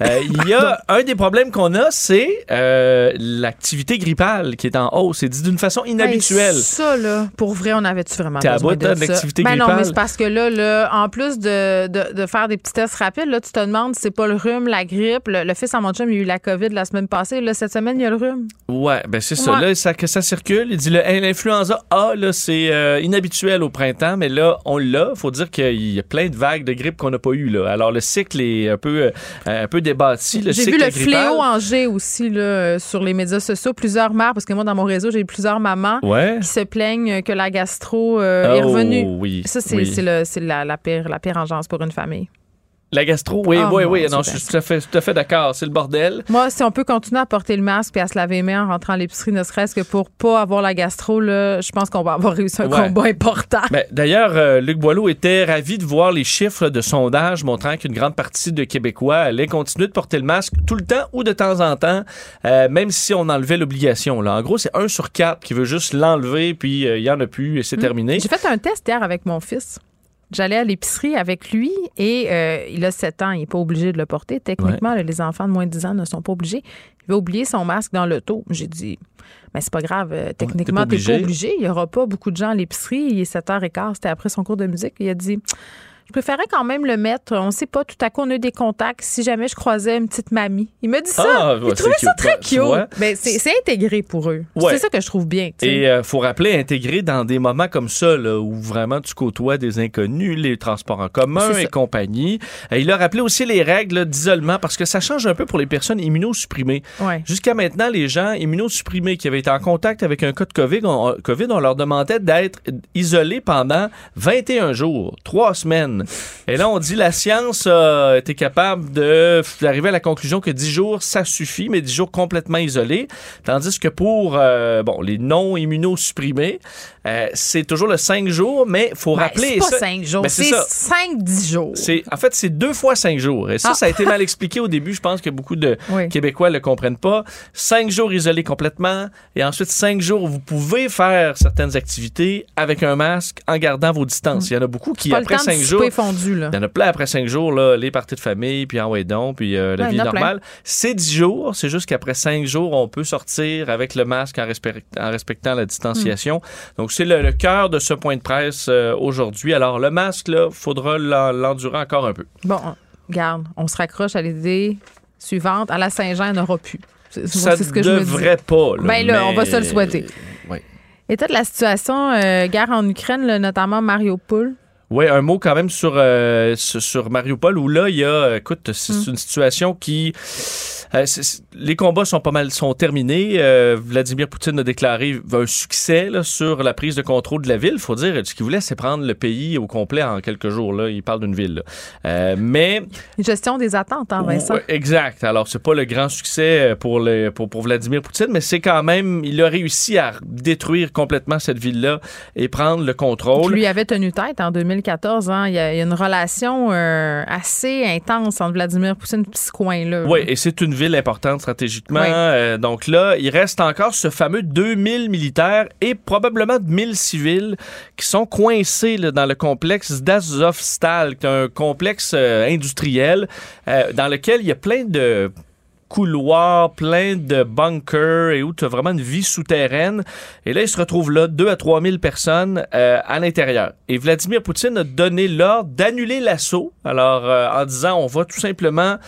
Euh, il y a un des problèmes qu'on a, c'est euh, l'activité grippale qui est en hausse. C'est dit d'une façon inhabituelle. Hey, ça, là, pour vrai, on avait-tu vraiment T'es à besoin de de l'activité ben non, grippale? mais c'est parce que là, là en plus de, de, de faire des petits tests rapides, là, tu te demandes si c'est pas le rhume, la grippe. Le, le fils à mon chum, il a eu la COVID la semaine passée. Là, cette semaine, il y a le rhume. Ouais, ben c'est ça. Là, ça, que ça circule. Il dit l'influenza A, là, c'est euh, inhabituel au printemps, mais là, on l'a. faut dire qu'il y a plein de vagues de grippe qu'on n'a pas eu là. Alors, le cycle est un peu, un peu débattu. J'ai vu le fléau en G aussi là, sur les médias sociaux. Plusieurs mères, parce que moi, dans mon réseau, j'ai plusieurs mamans qui se plaignent que la gastro est oh, revenue. Oui, ça, c'est la, la, pire, la pire engeance pour une famille. La gastro, oui, oh oui, oui. Non, je suis tout à fait, tout à fait d'accord. C'est le bordel. Moi, si on peut continuer à porter le masque et à se laver les mains en rentrant à l'épicerie, ne serait-ce que pour pas avoir la gastro, là, je pense qu'on va avoir réussi un combat important. Ben, D'ailleurs, euh, Luc Boileau était ravi de voir les chiffres de sondage montrant qu'une grande partie de Québécois allaient continuer de porter le masque tout le temps ou de temps en temps, euh, même si on enlevait l'obligation. En gros, c'est un sur quatre qui veut juste l'enlever, puis euh, il y en a plus et c'est hmm. terminé. J'ai fait un test hier avec mon fils. J'allais à l'épicerie avec lui et euh, il a 7 ans, il n'est pas obligé de le porter. Techniquement, les enfants de moins de 10 ans ne sont pas obligés. Il va oublier son masque dans l'auto. J'ai dit, mais c'est pas grave, euh, techniquement, tu n'es pas obligé. Il n'y aura pas beaucoup de gens à l'épicerie. Il est 7h15, c'était après son cours de musique. Il a dit, je préférais quand même le mettre. On sait pas, tout à coup, on a eu des contacts. Si jamais je croisais une petite mamie. Il me dit ça. Ah, il trouvait ça très cute. Ben, c'est intégré pour eux. C'est ça que je trouve bien. Et il euh, faut rappeler, intégré dans des moments comme ça, là, où vraiment tu côtoies des inconnus, les transports en commun et compagnie. Euh, il a rappelé aussi les règles d'isolement parce que ça change un peu pour les personnes immunosupprimées. Jusqu'à maintenant, les gens immunosupprimés qui avaient été en contact avec un cas de COVID, on, COVID, on leur demandait d'être isolés pendant 21 jours, trois semaines. Et là, on dit la science a été capable d'arriver à la conclusion que 10 jours, ça suffit, mais 10 jours complètement isolés. Tandis que pour euh, les non immunosupprimés, euh, c'est toujours le 5 jours, mais il faut ben, rappeler. C'est pas 5 jours, ben, c'est 5-10 jours. En fait, c'est deux fois 5 jours. Et ça, ah. ça a été mal expliqué au début. Je pense que beaucoup de Québécois ne le comprennent pas. 5 jours isolés complètement, et ensuite 5 jours où vous pouvez faire certaines activités avec un masque en gardant vos distances. Il y en a beaucoup qui, après 5 jours, fondu, là. Il y en a plein après cinq jours, là, les parties de famille, puis en donc, puis euh, la vie normale. C'est dix jours. C'est juste qu'après cinq jours, on peut sortir avec le masque en, en respectant la distanciation. Hmm. Donc, c'est le, cœur de ce point de presse euh, aujourd'hui. Alors, le masque, là, faudra l'endurer encore un peu. Bon, garde, on se raccroche à l'idée suivante. À la Saint-Jean, il n'y aura plus. Ça ce que devrait pas. Là, ben là, on va se le souhaiter. Oui. État de la situation, euh, guerre en Ukraine, notamment Mariupol. Oui, un mot quand même sur, euh, sur, Mariupol, où là, il y a, écoute, c'est mm. une situation qui les combats sont pas mal sont terminés. Euh, Vladimir Poutine a déclaré un succès sur la prise de contrôle de la ville. Faut dire, ce qu'il voulait, c'est prendre le pays au complet en quelques jours. Là, il parle d'une ville. Euh, mais une gestion des attentes, hein, Vincent. exact. Alors, c'est pas le grand succès pour, pour, pour Vladimir Poutine, mais c'est quand même, il a réussi à détruire complètement cette ville-là et prendre le contrôle. lui avait tenu tête en 2014. Hein. Il, y a, une relation assez intense entre Vladimir Poutine et ce coin-là. Oui, et c'est une ville importante stratégiquement. Euh, donc là, il reste encore ce fameux 2000 militaires et probablement 1000 civils qui sont coincés dans le complexe d'Azovstal, qui est un complexe euh, industriel euh, dans lequel il y a plein de couloirs, plein de bunkers et où tu as vraiment une vie souterraine. Et là, il se retrouve là, 2 à 3 000 personnes à l'intérieur. Et Vladimir Poutine a donné l'ordre d'annuler l'assaut. Alors, en disant, on va tout simplement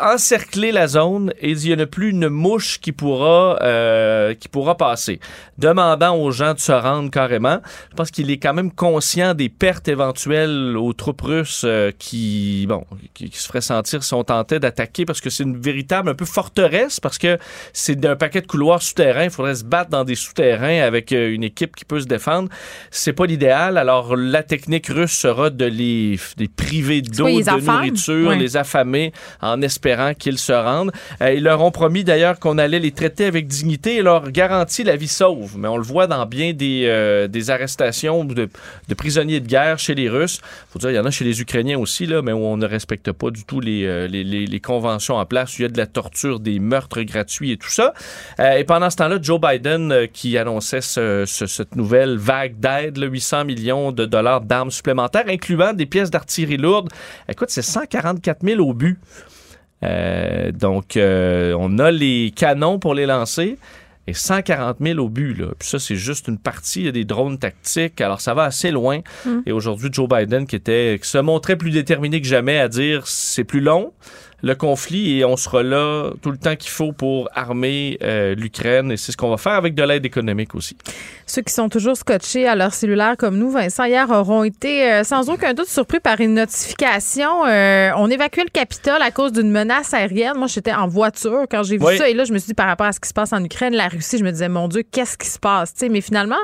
encercler la zone et il n'y en a plus une mouche qui pourra, euh, qui pourra passer. Demandant aux gens de se rendre carrément. Je pense qu'il est quand même conscient des pertes éventuelles aux troupes russes euh, qui, bon, qui, se feraient sentir si on tentait d'attaquer parce que c'est une véritable un peu forteresse parce que c'est d'un paquet de couloirs souterrains. Il faudrait se battre dans des souterrains avec euh, une équipe qui peut se défendre. C'est pas l'idéal. Alors la technique russe sera de les, les priver d'eau, de nourriture, les affamer en espérant qu'ils se rendent. Euh, ils leur ont promis d'ailleurs qu'on allait les traiter avec dignité et leur garantir la vie sauve. Mais on le voit dans bien des, euh, des arrestations de, de, prisonniers de guerre chez les Russes. faut dire, il y en a chez les Ukrainiens aussi, là, mais où on ne respecte pas du tout les, euh, les, conventions en place. Il y a de la torture, des meurtres gratuits et tout ça. et pendant ce temps-là, Joe Biden, qui annonçait ce, cette nouvelle vague d'aide, 800 millions de dollars d'armes supplémentaires, incluant des pièces d'artillerie lourde. Écoute, c'est 144 000 au but. Euh, donc, euh, on a les canons pour les lancer et 140 000 au but. Là. Puis ça, c'est juste une partie. Il y a des drones tactiques. Alors, ça va assez loin. Hmm. Et aujourd'hui, Joe Biden, qui, était, qui se montrait plus déterminé que jamais à dire c'est plus long, le conflit et on sera là tout le temps qu'il faut pour armer euh, l'Ukraine et c'est ce qu'on va faire avec de l'aide économique aussi. Ceux qui sont toujours scotchés à leur cellulaire comme nous, Vincent, hier auront été euh, sans aucun doute surpris par une notification. Euh, on évacuait le Capitole à cause d'une menace aérienne. Moi, j'étais en voiture quand j'ai vu ça et là, je me suis dit par rapport à ce qui se passe en Ukraine, la Russie, je me disais, mon Dieu, qu'est-ce qui se passe? mais finalement,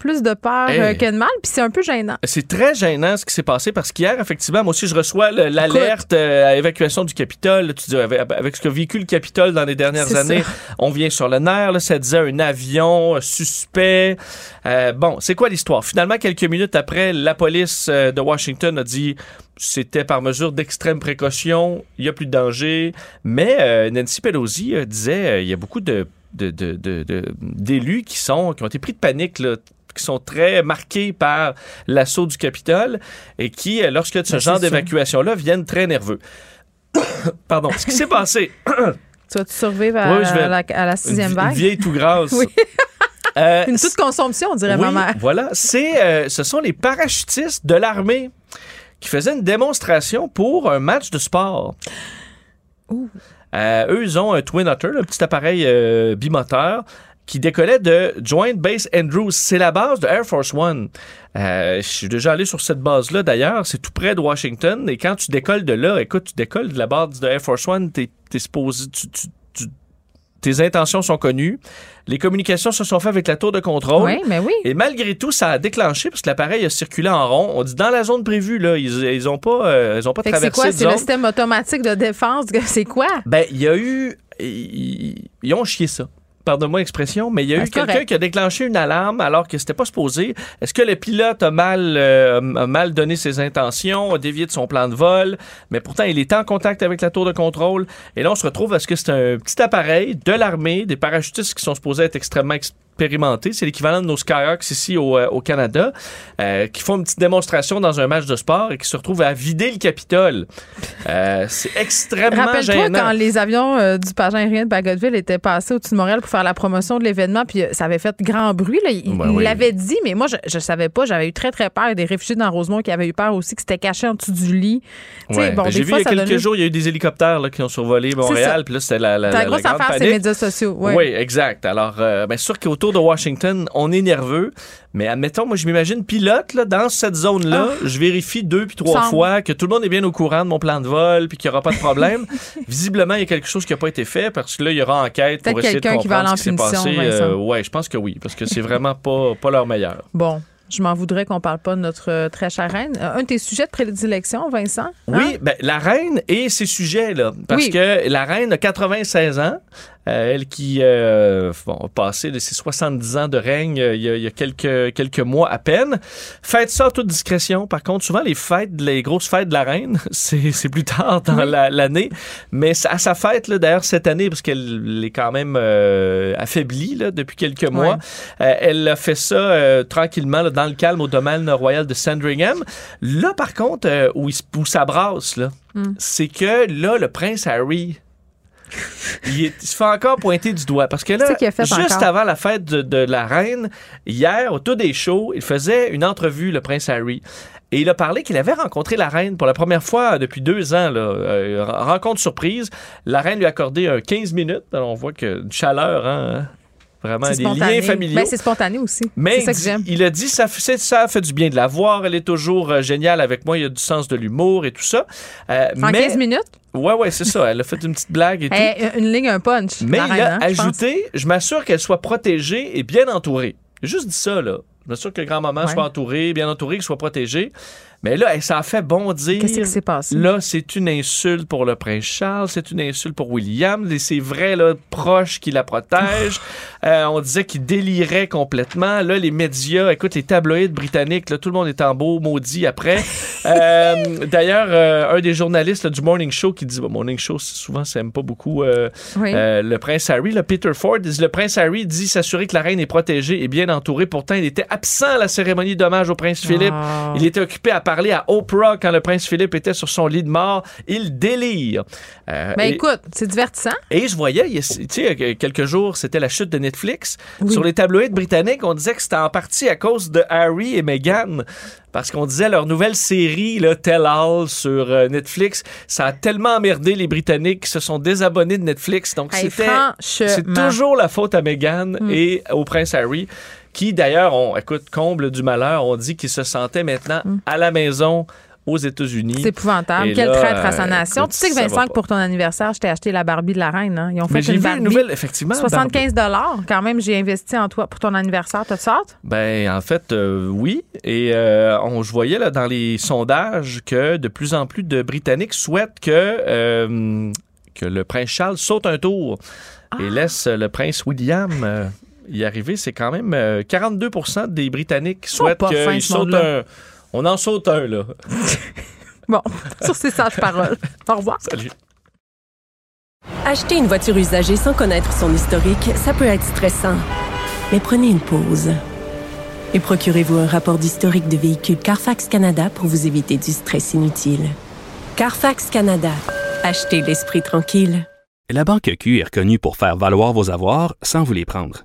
plus de peur euh, que de mal, puis c'est un peu gênant. C'est très gênant ce qui s'est passé parce qu'hier, effectivement, moi aussi, je reçois l'alerte euh, à évacuation du Capitole. Tu dis, avec, ce que vécu le Capitole dans les dernières années, on vient sur le nerf. Là, ça disait un avion euh, suspect. bon, c'est quoi l'histoire? Finalement, quelques minutes après, la police de Washington a dit c'était par mesure d'extrême précaution, il n'y a plus de danger. Mais Nancy Pelosi disait, il y a beaucoup de d'élus qui sont qui ont été pris de panique là, qui sont très marqués par l'assaut du Capitole et qui, euh, lorsque ce ben, genre d'évacuation-là, viennent très nerveux. Pardon. Ce qui s'est passé? tu vas te survivre à, la, sixième vague? Une vieille tout grasse. Oui. Euh, une toute consomption, on dirait ma mère. Voilà. C'est, euh, ce sont les parachutistes de l'armée qui faisaient une démonstration pour un match de sport. eux, ils ont un Twin Otter, un petit appareil bimoteur qui décollait de Joint Base Andrews. C'est la base de Air Force One. Euh, je suis déjà allé sur cette base-là d'ailleurs. C'est tout près de Washington. Et quand tu décolles de là, écoute, tu décolles de la base de Air Force One, t'es es supposé, tes intentions sont connues. Les communications se sont faites avec la tour de contrôle. Oui, mais oui. Et malgré tout, ça a déclenché parce que l'appareil a circulé en rond. On dit dans la zone prévue, là, ils, ils ont pas, euh, ils ont pas traversé. C'est quoi? C'est le système automatique de défense. C'est quoi? Ben, il y a eu. ils ont chié ça pardonne-moi l'expression, mais il y a ben, eu quelqu'un qui a déclenché une alarme alors que c'était pas supposé. Est-ce que le pilote a mal, euh, mal donné ses intentions, a dévié de son plan de vol, mais pourtant il était en contact avec la tour de contrôle. Et là, on se retrouve à ce que c'est un petit appareil de l'armée, des parachutistes qui sont supposés être extrêmement c'est l'équivalent de nos Skyhawks ici au, euh, au Canada, euh, qui font une petite démonstration dans un match de sport et qui se retrouvent à vider le Capitole. Euh, c'est extrêmement Rappelle-toi quand les avions du pagin aérien de Bagotville étaient passés au-dessus de Montréal pour faire la promotion de l'événement, puis ça avait fait grand bruit. Là. Il, l'avait dit, mais moi, je, je savais pas. J'avais eu très, très peur. Des réfugiés dans Rosemont qui avaient eu peur aussi, qui s'étaient cachés en dessous du lit. Ouais. Ben, j'ai vu il y a quelques jours, il y a eu des hélicoptères là, qui ont survolé Montréal. Puis là, c'était la, la, la, grosse affaire, c'est les médias sociaux. Oui, exact. Alors, bien sûr qu'autour de Washington, on est nerveux. Mais admettons, moi, je m'imagine pilote là, dans cette zone-là. Ah. Je vérifie deux puis trois fois que tout le monde est bien au courant de mon plan de vol puis qu'il n'y aura pas de problème. Visiblement, il y a quelque chose qui n'a pas été fait parce que là, il y aura enquête pour essayer de comprendre ce qui s'est passé. Euh, ouais, je pense que oui, parce que c'est vraiment pas, pas leur meilleur. Bon. Je m'en voudrais qu'on parle pas de notre euh, très chère reine. Euh, un de tes sujets de prédilection, Vincent? Hein? Oui, ben, la reine et ses sujets, là. Parce que la reine a 96 ans. Euh, elle qui euh, bon, a passé de ses 70 ans de règne euh, il, y a, quelques, quelques mois à peine. Fête ça en toute discrétion. Par contre, souvent, les fêtes, les grosses fêtes de la reine, c'est plus tard dans l'année. Mais à sa fête, d'ailleurs, cette année, parce qu'elle est quand même affaiblie là, depuis quelques mois, elle a fait ça tranquillement dans le calme au domaine royal de Sandringham. Là, par contre, où, il, où ça brasse, là, hmm. c'est que là, le prince Harry il, se fait encore pointer du doigt. Parce que là, juste avant la fête de, la reine, hier, au tout des shows, il faisait une entrevue, le prince Harry. Et il a parlé qu'il avait rencontré la reine pour la première fois depuis deux ans. Là, euh, rencontre surprise. La reine lui a accordé un 15 minutes. Alors on voit que une chaleur, hein, Vraiment, des liens familiaux. Ben, c'est spontané aussi. Mais ça que j'aime. il a dit ça, ça fait du bien de la voir. Elle est toujours euh, géniale avec moi. Il y a du sens de l'humour et tout ça. Euh, en 15 minutes? Ouais, ouais, c'est ça. Elle a fait une petite blague et tout. Une ligne, un punch. Mais il a hein, ajouté je m'assure qu'elle soit protégée et bien entourée. J'ai juste dit ça, là. Je m'assure que grand-maman soit entourée, bien entourée, qu'elle soit protégée. Mais là, ça a fait bondir. Qu'est-ce qui s'est passé? Là, c'est une insulte pour le prince Charles, c'est une insulte pour William. C'est vrai, là, proche qui la protège. Euh, on disait qu'il délirait complètement. Là, les médias, écoute, les tabloïds britanniques, là, tout le monde est en beau maudit après. Euh, d'ailleurs, euh, un des journalistes du Morning Show qui dit, Morning Show, souvent, ça aime pas beaucoup le prince Harry, le Peter Ford, le prince Harry dit s'assurer que la reine est protégée et bien entourée. Pourtant, il était absent à la cérémonie d'hommage au prince Philippe. Ah. Il était occupé à parlé à Oprah quand le prince Philippe était sur son lit de mort. Il délire. Euh, ben écoute, c'est divertissant. Et je voyais, tu sais, quelques jours, c'était la chute de Netflix. Sur les tabloïds britanniques, on disait que c'était en partie à cause de Harry et Meghan parce qu'on disait leur nouvelle série, là, Tell All, sur euh, Netflix, ça a tellement emmerdé les Britanniques qui se sont désabonnés de Netflix. Donc, c'était c'est toujours la faute à Meghan hmm. et au prince Harry qui d'ailleurs, on écoute, comble du malheur, on dit qu'il se sentait maintenant hmm. à la maison aux États-Unis. C'est épouvantable. Quel traître à sa nation. tu sais que Vincent, pour ton anniversaire, je t'ai acheté la Barbie de la reine. Hein? Ils ont fait une, vu une nouvelle, effectivement. 75 dollars. Quand même, j'ai investi en toi pour ton anniversaire. T'as sorte? Ben, en fait, euh, oui. Et euh, on, je voyais là, dans les sondages que de plus en plus de Britanniques souhaitent que, euh, que le prince Charles saute un tour et ah! laisse le prince William y arriver. C'est quand même 42 des Britanniques souhaitent qu'il saute un on en saute un, là. bon, sur ces sages paroles. Au revoir. Salut. Acheter une voiture usagée sans connaître son historique, ça peut être stressant. Mais prenez une pause. Et procurez-vous un rapport d'historique de véhicule Carfax Canada pour vous éviter du stress inutile. Carfax Canada. Achetez l'esprit tranquille. La Banque Q est reconnue pour faire valoir vos avoirs sans vous les prendre.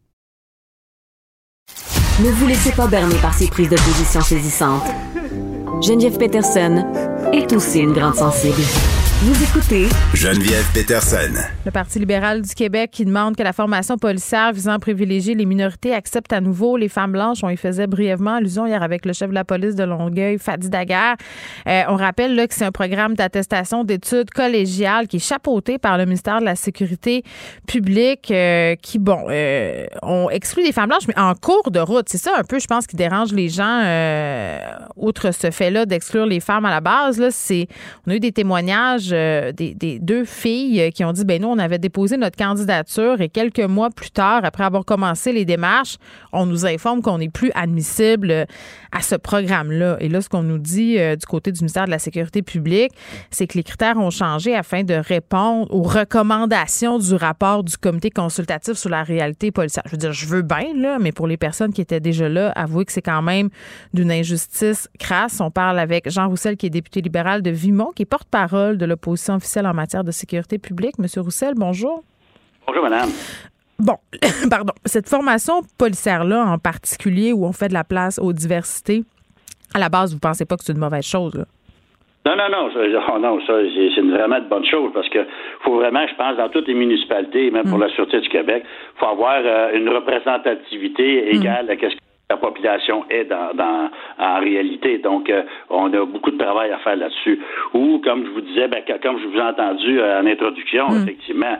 Ne vous laissez pas berner par ces prises de position saisissantes. Geneviève Peterson est aussi une grande sensible. Vous écoutez Geneviève Peterson. Le Parti libéral du Québec qui demande que la formation policière visant à privilégier les minorités accepte à nouveau les femmes blanches. On y faisait brièvement allusion hier avec le chef de la police de Longueuil, Fadi Daguerre. Euh, on rappelle là, que c'est un programme d'attestation d'études collégiales qui est chapeauté par le ministère de la Sécurité publique euh, qui, bon, euh, on exclut les femmes blanches, mais en cours de route. C'est ça un peu, je pense, qui dérange les gens, outre ce fait-là d'exclure les femmes à la base. Là, c'est, on a eu des témoignages euh, des, deux filles euh, qui ont dit ben nous, on avait déposé notre candidature et quelques mois plus tard, après avoir commencé les démarches, on nous informe qu'on n'est plus admissible euh, à ce programme-là. Et là, ce qu'on nous dit du côté du ministère de la Sécurité publique, c'est que les critères ont changé afin de répondre aux recommandations du rapport du comité consultatif sur la réalité policière. Je veux dire, je veux bien, là, mais pour les personnes qui étaient déjà là, avouez que c'est quand même d'une injustice crasse. On parle avec Jean Roussel, qui est député libéral de Vimont, qui est porte-parole de l'opposition officielle en matière de sécurité publique. Monsieur Roussel, bonjour. Bonjour, madame. Bon, pardon. Cette formation policière-là, en particulier, où on fait de la place aux diversités, à la base, vous ne pensez pas que c'est une mauvaise chose, là? Non, non, non, ça, non, ça, c'est vraiment de bonne chose parce que faut vraiment, je pense, dans toutes les municipalités, même pour mm. la Sûreté du Québec, faut avoir euh, une représentativité égale à ce que la population est dans, en réalité. Donc, euh, on a beaucoup de travail à faire là-dessus. Ou, comme je vous disais, ben, comme je vous ai entendu euh, en introduction, mm. effectivement,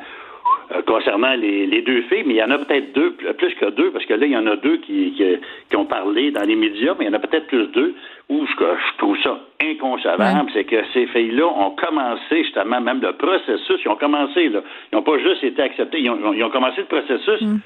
euh, concernant les, deux filles, mais il y en a peut-être deux, plus que deux, parce que là, il y en a deux qui, qui, ont parlé dans les médias, mais il y en a peut-être plus deux, où je, je trouve ça inconcevable, c'est que ces filles-là ont commencé justement même le processus, ils ont commencé, là, ils n'ont pas juste été acceptés, ils ont, commencé le processus. Mm.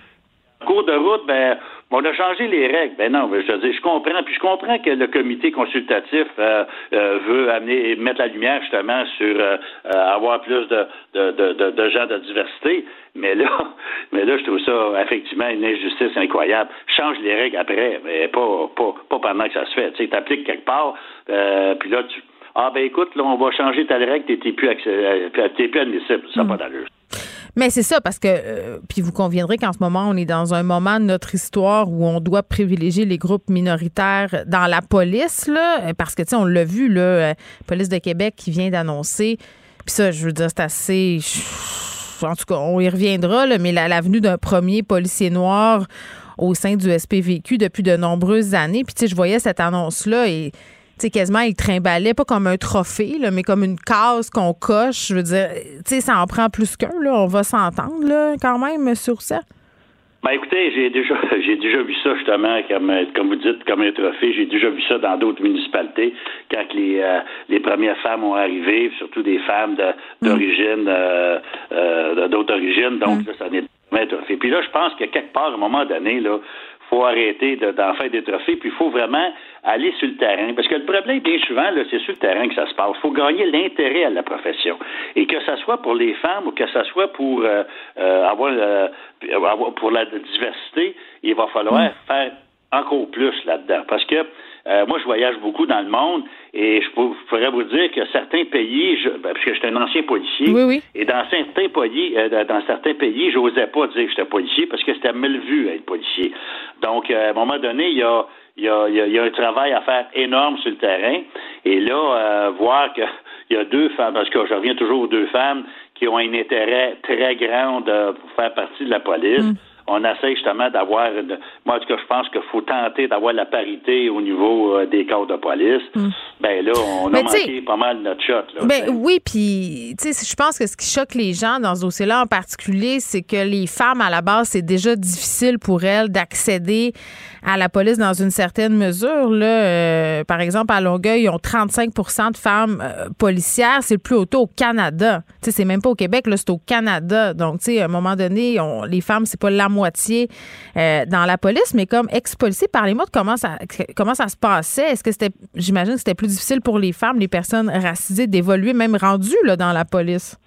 Cours de route, ben, on a changé les règles. Ben non, je veux dire, je comprends. Puis je comprends que le comité consultatif euh, euh, veut amener mettre la lumière justement sur euh, avoir plus de, de, de, de, gens de diversité. Mais là, mais là, je trouve ça effectivement une injustice incroyable. Change les règles après, mais pas, pas, pas pendant que ça se fait. Tu sais, t'appliques quelque part, puis là, tu. Ah ben écoute, là, on va changer ta règle, t'es plus, plus admissible. Ça n'a pas d'allure. Mais c'est ça, parce que, euh, puis vous conviendrez qu'en ce moment, on est dans un moment de notre histoire où on doit privilégier les groupes minoritaires dans la police, là, parce que, tu sais, on l'a vu, là, euh, Police de Québec qui vient d'annoncer, puis ça, je veux dire, c'est assez. En tout cas, on y reviendra, là, mais l'avenue d'un premier policier noir au sein du SPVQ depuis de nombreuses années. Puis, tu sais, je voyais cette annonce-là et sais, quasiment, il trimballait, pas comme un trophée, là, mais comme une case qu'on coche. Je veux dire, tu sais, ça en prend plus qu'un, là. On va s'entendre, là, quand même, sur ça. Ben écoutez, j'ai déjà j'ai déjà vu ça justement comme comme vous dites comme un trophée. J'ai déjà vu ça dans d'autres municipalités quand les euh, les premières femmes ont arrivé, surtout des femmes d'origine euh, euh, d'autres origines. Donc mm. là, ça n'est un trophée. Puis là, je pense que quelque part, à un moment donné, là, faut arrêter d'en faire des trophées, puis il faut vraiment aller sur le terrain. Parce que le problème, bien souvent, c'est sur le terrain que ça se passe. Il faut gagner l'intérêt à la profession. Et que ce soit pour les femmes ou que ce soit pour euh, euh, euh, avoir, pour la diversité, il va falloir mm. faire encore plus là-dedans. Parce que moi, je voyage beaucoup dans le monde et je, pourrais vous dire que certains pays, je, ben, parce que j'étais un ancien policier, et dans certains pays, dans certains pays, j'osais pas dire que j'étais policier parce que c'était mal vu être policier. Donc, à un moment donné, il y a il y, a, il y a, un travail à faire énorme sur le terrain. Et là, euh, voir qu'il y a deux femmes, parce que je reviens toujours aux deux femmes qui ont un intérêt très grand euh, pour faire partie de la police. Mm on essaie justement d'avoir, moi en tout cas, je pense qu'il faut tenter d'avoir la parité au niveau euh, des corps de police. Hmm. Ben là, on a manqué pas mal notre shot. Là, ben oui, puis tu sais, je pense que ce qui choque les gens dans ce dossier-là en particulier, c'est que les femmes à la base, c'est déjà difficile pour elles d'accéder à la police dans une certaine mesure. Là, euh, par exemple, à Longueuil, ils ont 35% de femmes euh, policières. C'est le plus haut taux au Canada. Tu sais, c'est même pas au Québec, là, c'est au Canada. Donc, tu sais, à un moment donné, les femmes, c'est pas la moitié euh, dans la police, mais comme ex-policier, parlez-moi de comment ça, comment ça se passait. Est-ce que c'était, j'imagine que c'était plus difficile pour les femmes, les personnes racisées, d'évoluer, même rendues là, dans la police?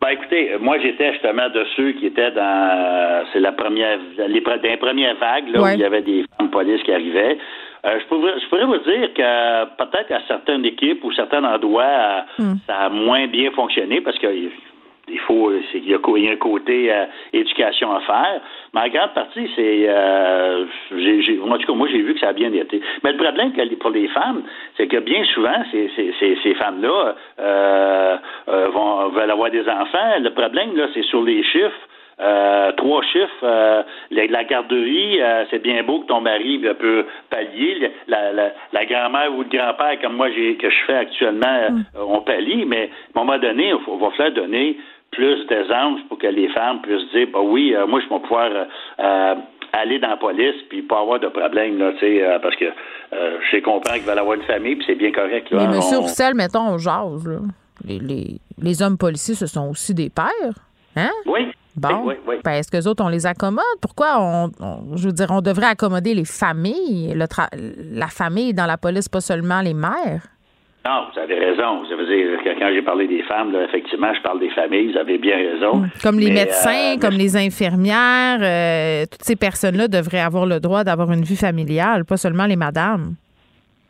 Ben écoutez, moi j'étais justement de ceux qui étaient dans c'est la première les, dans premières vagues là où il y avait des femmes police qui arrivaient. Euh, je, pourrais, je pourrais vous dire que peut-être à certaines équipes ou certains endroits hmm. ça a moins bien fonctionné parce que il faut il y, a, un côté euh, éducation à faire. Mais en grande partie, c'est euh, en tout cas, moi j'ai vu que ça a bien été. Mais le problème pour les femmes, c'est que bien souvent, ces, ces, ces, femmes-là euh, euh, vont veulent avoir des enfants. Le problème, là, c'est sur les chiffres. Euh, trois chiffres, euh, la, garderie, c'est bien beau que ton mari peut pallier. La, la, la grand-mère ou le grand-père, comme moi j'ai que je fais actuellement, mm. on pallie, mais à un moment donné, il va falloir donner plus d'aisance pour que les femmes puissent dire, bah oui, euh, moi, je vais pouvoir euh, aller dans la police puis pas avoir de problème, là, tu sais, euh, parce que je comprends qu'ils veulent avoir une famille puis c'est bien correct. Là, Mais monsieur Roussel, mettons, on jase, là. Les, les, les, hommes policiers, ce sont aussi des pères, hein? Oui. Bon, oui, oui. Ben, est-ce que les autres, on les accommode? Pourquoi on, je veux dire, on devrait accommoder les familles, le la famille dans la police, pas seulement les mères? Non, vous avez raison. Dire, quand j'ai parlé des femmes, effectivement, je parle des familles. Vous avez bien raison. Mm. Comme les médecins, euh, comme les infirmières, euh, toutes ces personnes-là devraient avoir le droit d'avoir une vie familiale, pas seulement les madames.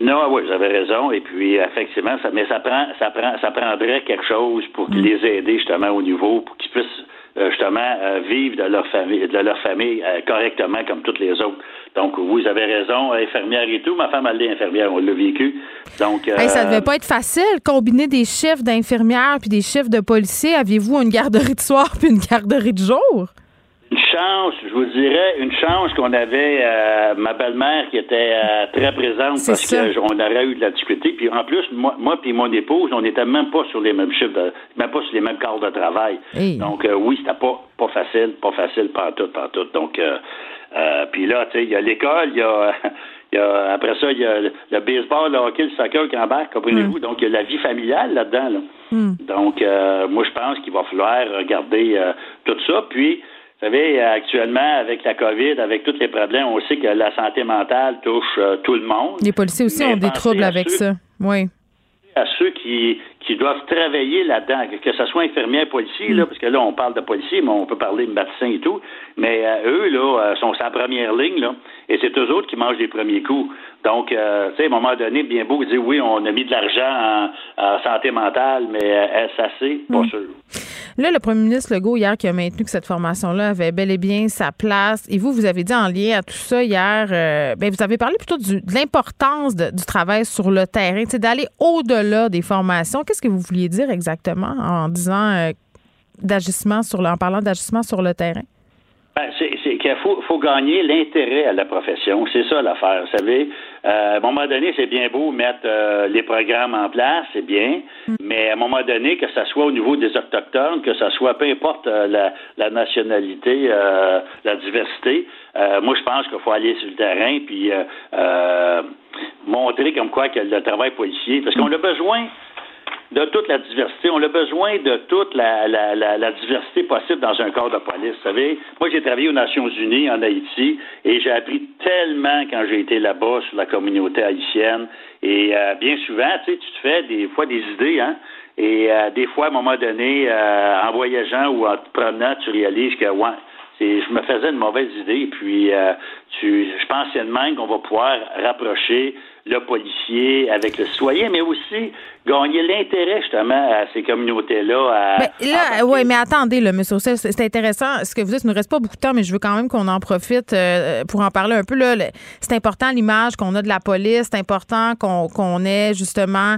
Non, oui, vous avez raison. Et puis, effectivement, ça, mais ça prend, ça prend, ça prendrait quelque chose pour mm. les aider justement au niveau, pour qu'ils puissent justement vivre de leur famille, de leur famille correctement comme toutes les autres. Donc, vous avez raison, infirmière et tout. Ma femme, elle est infirmière, on l'a vécu. Donc, euh, ça devait pas être facile, combiner des chiffres d'infirmières puis des chiffres de policiers. Aviez-vous une garderie de soir puis une garderie de jour? Une chance, je vous dirais, une chance qu'on avait euh, ma belle-mère qui était euh, très présente parce qu'on aurait eu de la difficulté. Puis en plus, moi, moi puis mon épouse, on n'était même pas sur les mêmes chiffres, même pas sur les mêmes quarts de travail. Donc oui, c'était pas pas facile, pas facile, pas tout, pas tout. Donc euh, puis là, tu sais, il y a l'école, il y a, y a, après ça, il y a le, baseball, le hockey, le soccer qui embarque, comprenez-vous? Mm. Donc, il y a la vie familiale là-dedans. Là. Mm. Donc, euh, moi, je pense qu'il va falloir regarder euh, tout ça. Puis, vous savez, actuellement, avec la COVID, avec tous les problèmes, on sait que la santé mentale touche tout le monde. Les policiers aussi ont des troubles avec ça. Oui à ceux qui, qui doivent travailler là-dedans, que ce soit infirmière, policier, là, mm. parce que là, on parle de policiers, mais on peut parler de médecins et tout, mais euh, eux, là, euh, sont sa première ligne, là, et c'est eux autres qui mangent les premiers coups. Donc, euh, tu sais, à un moment donné, bien beau dire, oui, on a mis de l'argent en, santé mentale, mais SAC, pas mm. sûr. Là, le premier ministre Legault, hier, qui a maintenu que cette formation-là avait bel et bien sa place. Et vous, vous avez dit en lien à tout ça hier, euh, ben, vous avez parlé plutôt de l'importance du travail sur le terrain, d'aller au-delà des formations. Qu'est-ce que vous vouliez dire exactement en disant euh, d'agissement sur le, en parlant d'agissement sur le terrain? Ben, c'est qu'il faut, faut, gagner l'intérêt à la profession. C'est ça l'affaire. Vous savez, euh, à un moment donné, c'est bien beau mettre euh, les programmes en place, c'est bien, mais à un moment donné, que ce soit au niveau des autochtones, que ce soit peu importe la, la, nationalité, la diversité, moi je pense qu'il faut aller sur le terrain puis montrer comme quoi que le travail policier, parce qu'on a besoin de toute la diversité. On a besoin de toute la, la, la, diversité possible dans un corps de police. Vous savez, moi, j'ai travaillé aux Nations Unies en Haïti et j'ai appris tellement quand j'ai été là-bas sur la communauté haïtienne. Et euh, bien souvent, tu sais, tu te fais des fois des idées, hein. Et euh, des fois, à un moment donné, euh, en voyageant ou en te promenant, tu réalises que, ouais, je me faisais une mauvaise idée. Puis, tu, je pensais de même qu'on va pouvoir rapprocher le policier avec le citoyen, mais aussi gagner l'intérêt justement à ces communautés-là. Mais là, oui, mais attendez, là, M. Roussel, c'est intéressant ce que vous dites. Il ne nous reste pas beaucoup de temps, mais je veux quand même qu'on en profite euh, pour en parler un peu. Là, c'est important l'image qu'on a de la police. C'est important qu'on, ait justement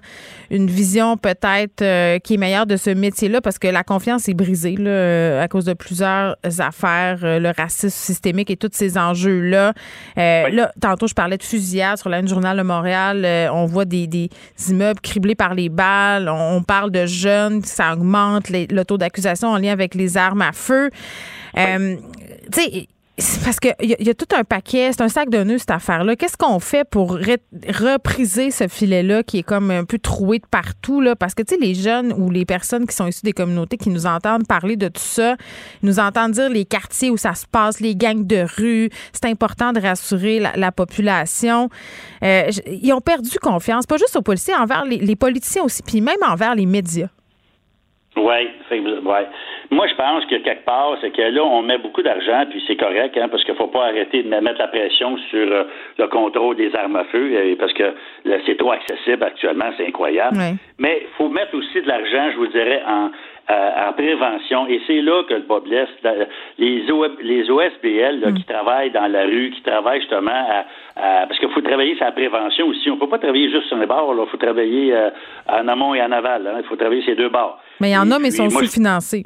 une vision peut-être euh, qui est meilleure de ce métier-là parce que la confiance est brisée là, à cause de plusieurs affaires, euh, le racisme systémique et tous ces enjeux-là. Là, tantôt, je parlais de fusillade sur la Journal de Montréal. on voit des, des immeubles criblés par les balles. On, parle de jeunes, ça augmente le taux d'accusation en lien avec les armes à feu. Euh, tu sais, parce qu'il y, y, a tout un paquet, c'est un sac de nœuds cette affaire-là. Qu'est-ce qu'on fait pour repriser ce filet-là qui est comme un peu troué de partout? Là? Parce que, tu sais, les jeunes ou les personnes qui sont issues des communautés qui nous entendent parler de tout ça, nous entendent dire les quartiers où ça se passe, les gangs de rue, c'est important de rassurer la, population. Euh, ils ont perdu confiance, pas juste aux policiers, envers les, les politiciens aussi, puis même envers les médias. Oui, ouais. Moi, je pense que quelque part, c'est que là, on met beaucoup d'argent, puis c'est correct, hein, parce qu'il faut pas arrêter de mettre la pression sur euh, le contrôle des armes à feu, euh, parce que c'est trop accessible actuellement, c'est incroyable. Mais il faut mettre aussi de l'argent, je vous dirais, en, euh, en prévention. Et c'est là que le Bob Les, les OSBL là, mm. qui travaillent dans la rue, qui travaillent justement à, parce qu'il faut travailler sur la prévention aussi. On peut pas travailler juste sur les bords, il faut travailler en amont et en aval. Hein. Il faut travailler ces deux bords. Mais il y en a, mais ils sont sous-financés.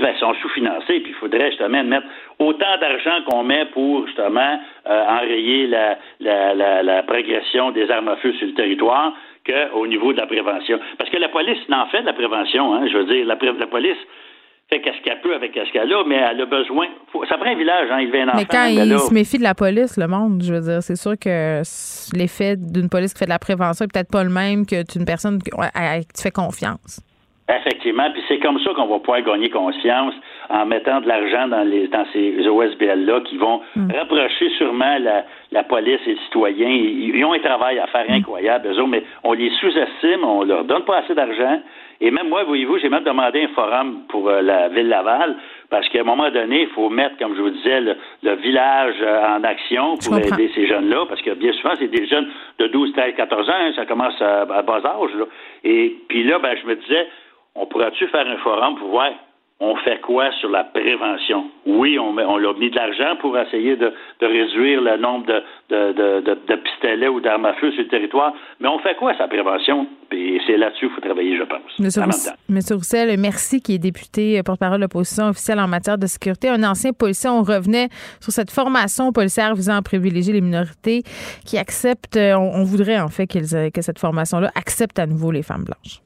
Ben, ils sont sous-financés, puis il faudrait justement mettre autant d'argent qu'on met pour justement euh, enrayer la, la, la, progression des armes à feu sur le territoire qu'au niveau de la prévention. Parce que la police n'en fait de la prévention, hein, je veux dire, la, la police fait qu'est-ce qu'elle peut avec ce qu'elle a, mais elle a besoin. ça prend un village, hein, il vient un enfant. Mais quand il se méfie de la police, le monde, je veux dire, c'est sûr que l'effet d'une police qui fait de la prévention est peut-être pas le même que d'une personne à qui tu fais confiance. Effectivement, puis c'est comme ça qu'on va pouvoir gagner conscience en mettant de l'argent dans les dans ces OSBL-là qui vont mm. rapprocher sûrement la, la police et les citoyens. Ils, ont un travail à faire mm. incroyable, eux autres, mais on les sous-estime, on leur donne pas assez d'argent. Et même moi, voyez-vous, j'ai même demandé un forum pour euh, la ville Laval, parce qu'à un moment donné, il faut mettre, comme je vous disais, le, village euh, en action pour aider ces jeunes-là, parce que bien souvent, c'est des jeunes de 12, 13, 14 ans, hein, ça commence à, à bas âge. Là. Et puis là, ben, je me disais, on pourrait-tu faire un forum pour voir on fait quoi sur la prévention? Oui, on, met, on a mis de l'argent pour essayer de, réduire le nombre de, de, de, pistolets ou d'armes à feu sur le territoire, mais on fait quoi sa prévention? Et c'est là-dessus qu'il faut travailler, je pense. Monsieur, Roussel, merci, qui est député euh, porte-parole de l'opposition officielle en matière de sécurité. Un ancien policier, on revenait sur cette formation policière visant à privilégier les minorités qui acceptent, euh, on, voudrait en fait que cette formation-là accepte à nouveau les femmes blanches.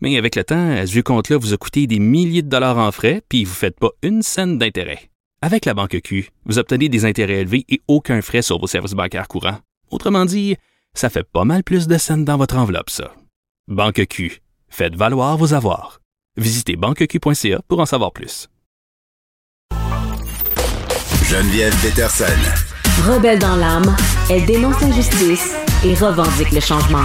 Mais avec le temps, ce vieux compte-là vous a coûté des milliers de dollars en frais, puis vous ne faites pas une scène d'intérêt. Avec la banque Q, vous obtenez des intérêts élevés et aucun frais sur vos services bancaires courants. Autrement dit, ça fait pas mal plus de scènes dans votre enveloppe, ça. Banque Q, faites valoir vos avoirs. Visitez banqueq.ca pour en savoir plus. Geneviève Peterson. Rebelle dans l'âme, elle dénonce l'injustice et revendique le changement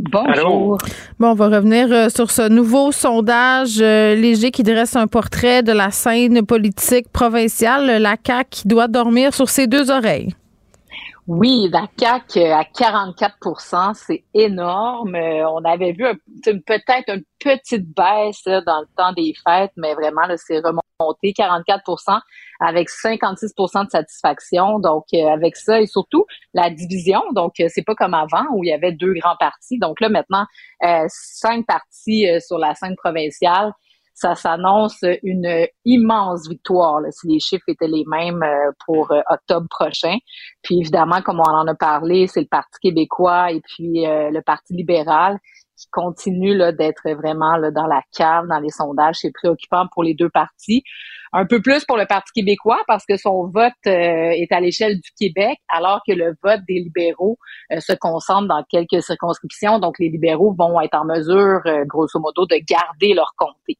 Bonjour. Bon, on va revenir euh, sur ce nouveau sondage euh, léger qui dresse un portrait de la scène politique provinciale, la CAQ qui doit dormir sur ses deux oreilles. Oui, la CAQ à 44% c'est énorme. Euh, on avait vu peut-être une petite baisse dans le temps des fêtes, mais vraiment, c'est remonté 44 avec 56% de satisfaction. Donc, euh, avec ça et surtout la division. Donc, euh, c'est pas comme avant où il y avait deux grands partis. Donc là, maintenant, cinq partis sur la scène provinciale ça s'annonce une immense victoire si les chiffres étaient les mêmes euh, pour euh, octobre prochain. Puis évidemment, comme on en a parlé, c'est le Parti québécois et puis euh, le Parti libéral qui continue d'être vraiment là, dans la cave, dans les sondages. C'est préoccupant pour les deux partis. Un peu plus pour le Parti québécois parce que son vote est à l'échelle du Québec, alors que le vote des libéraux se concentre dans quelques circonscriptions. Donc, les libéraux vont être en mesure, grosso modo, de garder leur comté.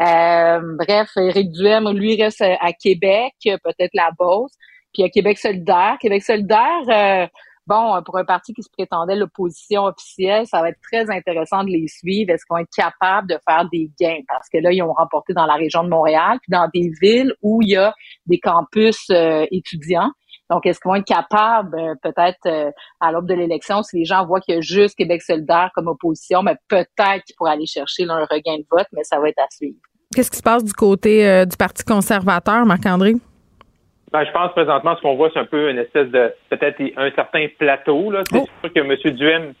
Euh, bref, Éric Duhem, lui, reste à, Québec, peut-être la Beauce. Puis à Québec solidaire. Québec solidaire, euh, bon, pour un parti qui se prétendait l'opposition officielle, ça va être très intéressant de les suivre. Est-ce qu'ils vont être capables de faire des gains? Parce que là, ils ont remporté dans la région de Montréal, puis dans des villes où il y a des campus euh, étudiants. Donc, est-ce qu'ils vont être capables, euh, peut-être euh, à l'aube de l'élection, si les gens voient qu'il y a juste Québec solidaire comme opposition, mais peut-être qu'ils pourraient aller chercher un regain de vote, mais ça va être à suivre. Qu'est-ce qui se passe du côté euh, du Parti conservateur, Marc-André? Ben, je pense présentement, ce qu'on voit, c'est un peu une espèce de, peut-être un certain plateau. C'est oh. sûr que M. Duhem,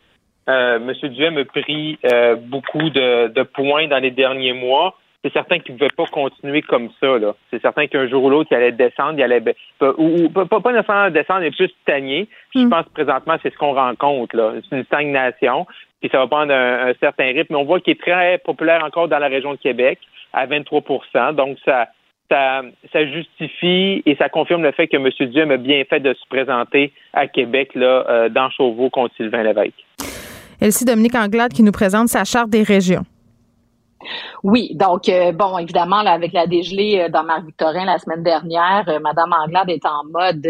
M. Duhem a pris beaucoup de, de points dans les derniers mois c'est certain qu'il ne pouvait pas continuer comme ça. Là. C'est certain qu'un jour ou l'autre, il allait descendre, il allait ou, pas, pas nécessairement descendre, mais plus stagner. Je mm. pense que présentement, c'est ce qu'on rencontre. là. C'est une stagnation. Puis ça va prendre un, certain rythme. Mais on voit qu'il est très populaire encore dans la région de Québec, à 23% Donc ça, ça, ça, justifie et ça confirme le fait que M. Duhem a bien fait de se présenter à Québec là, euh, dans Chauveau contre Sylvain Lévesque. Elsie Dominique Anglade qui nous présente sa charte des régions. Oui, donc euh, bon, évidemment, là, avec la dégelée euh, dans Marie-Victorin la semaine dernière, euh, Madame Anglade est en mode,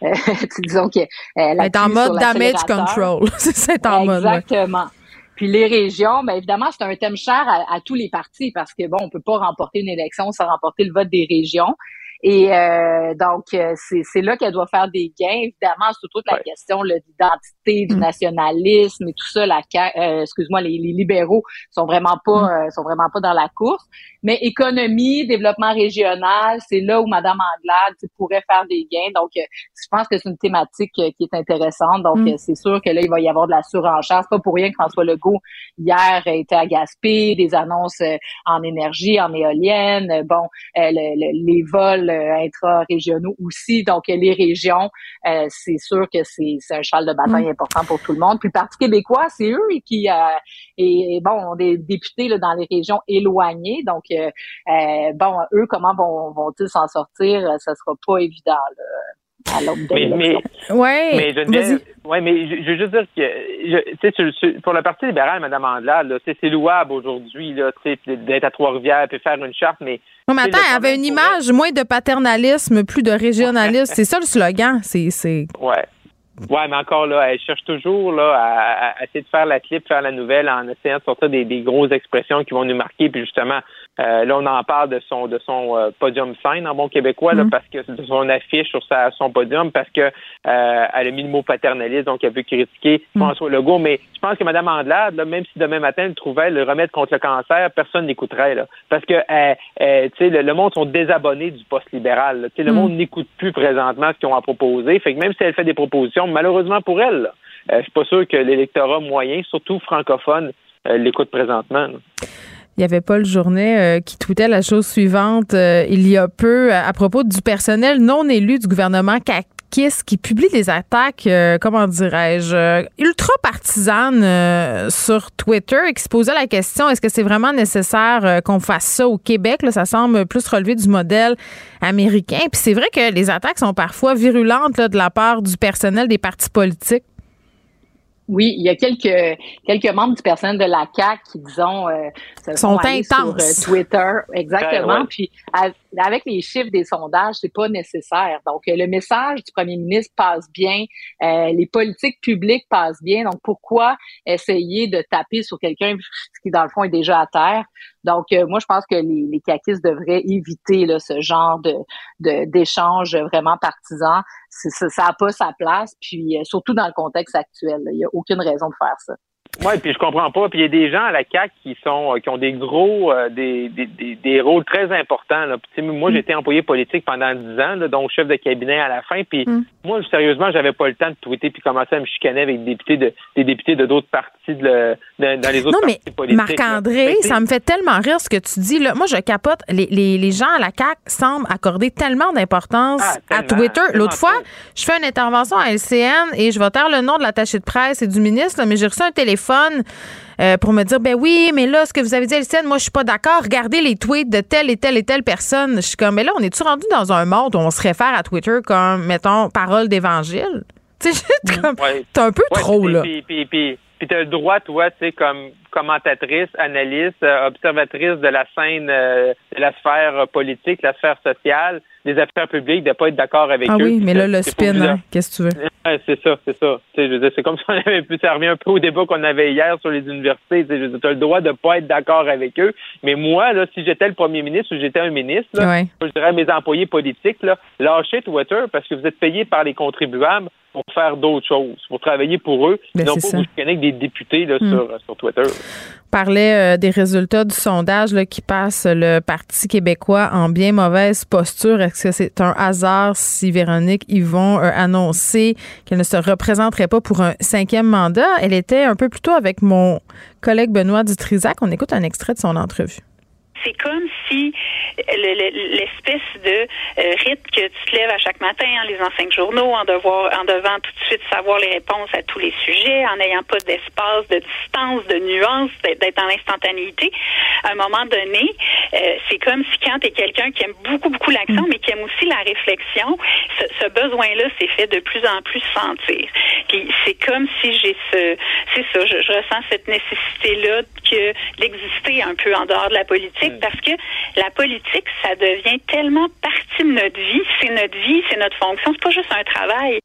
disons qu'elle est en mode damage control. c'est en mode. Exactement. Puis les régions, bien évidemment, c'est un thème cher à, à, tous les partis parce que bon, on peut pas remporter une élection sans remporter le vote des régions. Et euh, donc, euh, c'est là qu'elle doit faire des gains. Évidemment, c'est toute la question d'identité, du mm. nationalisme et tout ça. La, euh, excuse-moi, les, les, libéraux sont vraiment pas mm. euh, sont vraiment pas dans la course. Mais économie, développement régional, c'est là où Madame Anglade pourrait faire des gains. Donc, je pense que c'est une thématique qui est intéressante. Donc, mm. c'est sûr que là, il va y avoir de la surenchère. C'est pas pour rien que François Legault hier était à Gaspé, des annonces en énergie, en éolienne. Bon, les vols euh, intra-régionaux aussi. Donc, les régions, euh, c'est sûr que c'est un cheval de bataille mm. important pour tout le monde. Puis le Parti québécois, c'est eux qui, euh, et, bon, ont des députés là, dans les régions éloignées. Donc, bon, eux, comment vont, vont-ils s'en sortir? Ça sera pas évident. À l'aube de mais, mais, ouais, mais je ouais, mais je, veux juste dire que je, pour le Parti libéral, Mme Andelade, c'est louable aujourd'hui d'être à Trois-Rivières et faire une charte, mais non, mais attends, elle avait une image, moins de paternalisme, plus de régionalisme. c'est ça le slogan. C'est. Ouais. Ouais, mais encore là, elle cherche toujours là à, essayer de faire la clip, faire la nouvelle en essayant de sortir des, des grosses expressions qui vont nous marquer. Puis justement, euh, là, on en parle de son de son euh, podium sign en bon québécois, là, mm. parce que de son affiche sur sa, son podium, parce que euh, elle a mis le mot paternaliste, donc elle veut critiquer mm. François Legault. Mais je pense que Mme Andelade, là, même si demain matin elle trouvait le remède contre le cancer, personne n'écouterait. Là, parce que tu sais, le, monde sont désabonnés du poste libéral. Tu sais, le mm. monde n'écoute plus présentement ce qu'ils ont à proposer. Fait que même si elle fait des propositions, malheureusement pour elle, je suis pas sûr que l'électorat moyen, surtout francophone, l'écoute présentement. Il y avait Paul Journet euh, qui tweetait la chose suivante euh, il y a peu à propos du personnel non élu du gouvernement qui publient des attaques, euh, comment dirais-je, euh, ultra partisanes euh, sur Twitter et qui se posaient la question est-ce que c'est vraiment nécessaire qu'on fasse ça au Québec? Ça semble plus relever du modèle américain. Puis c'est vrai que les attaques sont parfois virulentes de la part du personnel des partis politiques. Oui, il y a quelques quelques membres du personnel de la CAC qui disons euh, sont, intenses sur Twitter, exactement. Puis avec les chiffres des sondages, c'est pas nécessaire. Donc le message du premier ministre passe bien, euh, les politiques publiques passent bien. Donc pourquoi essayer de taper sur quelqu'un qui dans le fond est déjà à terre? Donc euh, moi je pense que les, les caquistes devraient éviter là, ce genre de d'échange vraiment partisan ça n'a pas sa place, puis euh, surtout dans le contexte actuel. Il n'y a aucune raison de faire ça. Oui, puis je comprends pas. Puis il y a des gens à la CAC qui sont euh, qui ont des gros euh, des, des, des, rôles très importants. Là. moi, mm. j'étais employé politique pendant dix ans, là, donc chef de cabinet à la fin. Puis mm. moi, sérieusement, j'avais pas le temps de tweeter puis commencer à me chicaner avec des députés de des députés de d'autres partis de le, dans les autres non, partis mais politiques. Marc-André, ça me fait tellement rire ce que tu dis. Là. Moi, je capote. Les, les, les gens à la CAC semblent accorder tellement d'importance ah, à Twitter. L'autre fois, je fais une intervention à LCN et je vais taire le nom de l'attaché de presse et du ministre, mais j'ai reçu un téléphone euh, pour me dire ben oui, mais là, ce que vous avez dit, Elsen, moi, je suis pas d'accord. Regardez les tweets de telle et telle et telle personne. Je suis comme, mais là, on est-tu rendu dans un monde où on se réfère à Twitter comme, mettons, parole d'évangile? Tu sais, mm. comme, t'es un peu trop, là. Puis, puis, puis t'as le droit, toi, tu sais, comme commentatrice, analyste, euh, observatrice de la scène, euh, de la sphère politique, la sphère sociale, des affaires publiques, de pas être d'accord avec ah eux. Ah oui, mais là, le spin, hein, qu'est-ce que tu veux? c'est ça, c'est ça. C'est comme si on avait pu, ça un peu au débat qu'on avait hier sur les universités. Tu as le droit de pas être d'accord avec eux. Mais moi, là, si j'étais le premier ministre ou j'étais un ministre, je dirais à mes employés politiques, là, lâchez Twitter parce que vous êtes payés par les contribuables pour faire d'autres choses, pour travailler pour eux, ben, non pas vous avec des députés là, hmm. sur, sur Twitter parlait euh, des résultats du sondage là, qui passe le Parti québécois en bien mauvaise posture. Est-ce que c'est un hasard si Véronique Yvon a annoncé qu'elle ne se représenterait pas pour un cinquième mandat? Elle était un peu plus tôt avec mon collègue Benoît Dutrisac. On écoute un extrait de son entrevue. C'est comme si l'espèce de euh, rythme que tu te lèves à chaque matin en lisant cinq journaux, en devoir, en devant tout de suite savoir les réponses à tous les sujets, en n'ayant pas d'espace, de distance, de nuance, d'être dans l'instantanéité. À un moment donné, euh, c'est comme si quand tu es quelqu'un qui aime beaucoup, beaucoup l'action, mais qui aime aussi la réflexion, ce, ce besoin-là s'est fait de plus en plus sentir. Puis c'est comme si j'ai ce, c'est ça, je, je ressens cette nécessité-là que d'exister un peu en dehors de la politique Parce que la politique, ça devient tellement partie de notre vie. C'est notre vie, c'est notre fonction. C'est pas juste un travail.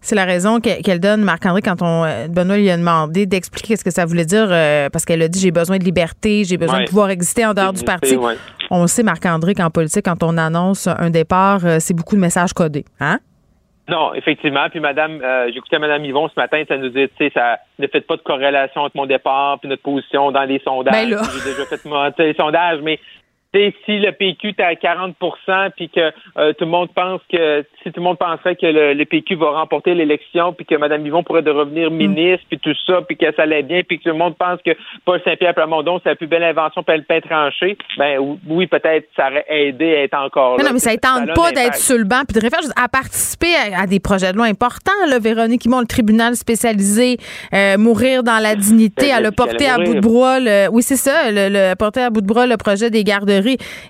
C'est la raison qu'elle donne, Marc-André, quand on, euh, Benoît lui a demandé d'expliquer ce que ça voulait dire, euh, parce qu'elle a dit j'ai besoin de liberté, j'ai besoin de pouvoir exister en dehors du parti. On sait, Marc-André, qu'en politique, quand on annonce un départ, euh, c'est beaucoup de messages codés. Hein? Non, effectivement. Puis Madame, euh, j'écoutais Madame Yvon ce matin, ça nous dit, tu sais, ça ne fait pas de corrélation entre mon départ puis notre position dans les sondages. Ben J'ai déjà fait les sondages, mais si le PQ est à 40% puis que euh, tout le monde pense que si tout le monde pensait que le, PQ va remporter l'élection puis que Mme Yvon pourrait devenir mm. ministre puis tout ça puis que ça allait bien puis que tout le monde pense que Paul Saint-Pierre Plamondon c'est la plus belle invention pour le pain tranché ben oui peut-être ça aurait aidé à être encore là. non mais ça tente pas d'être sur le banc puis de réfléchir à participer à, des projets de loi importants là Véronique Yvon le tribunal spécialisé euh, mourir dans la dignité elle a porté à bout de bras le, oui c'est ça le, le porter à bout de bras le projet des gardes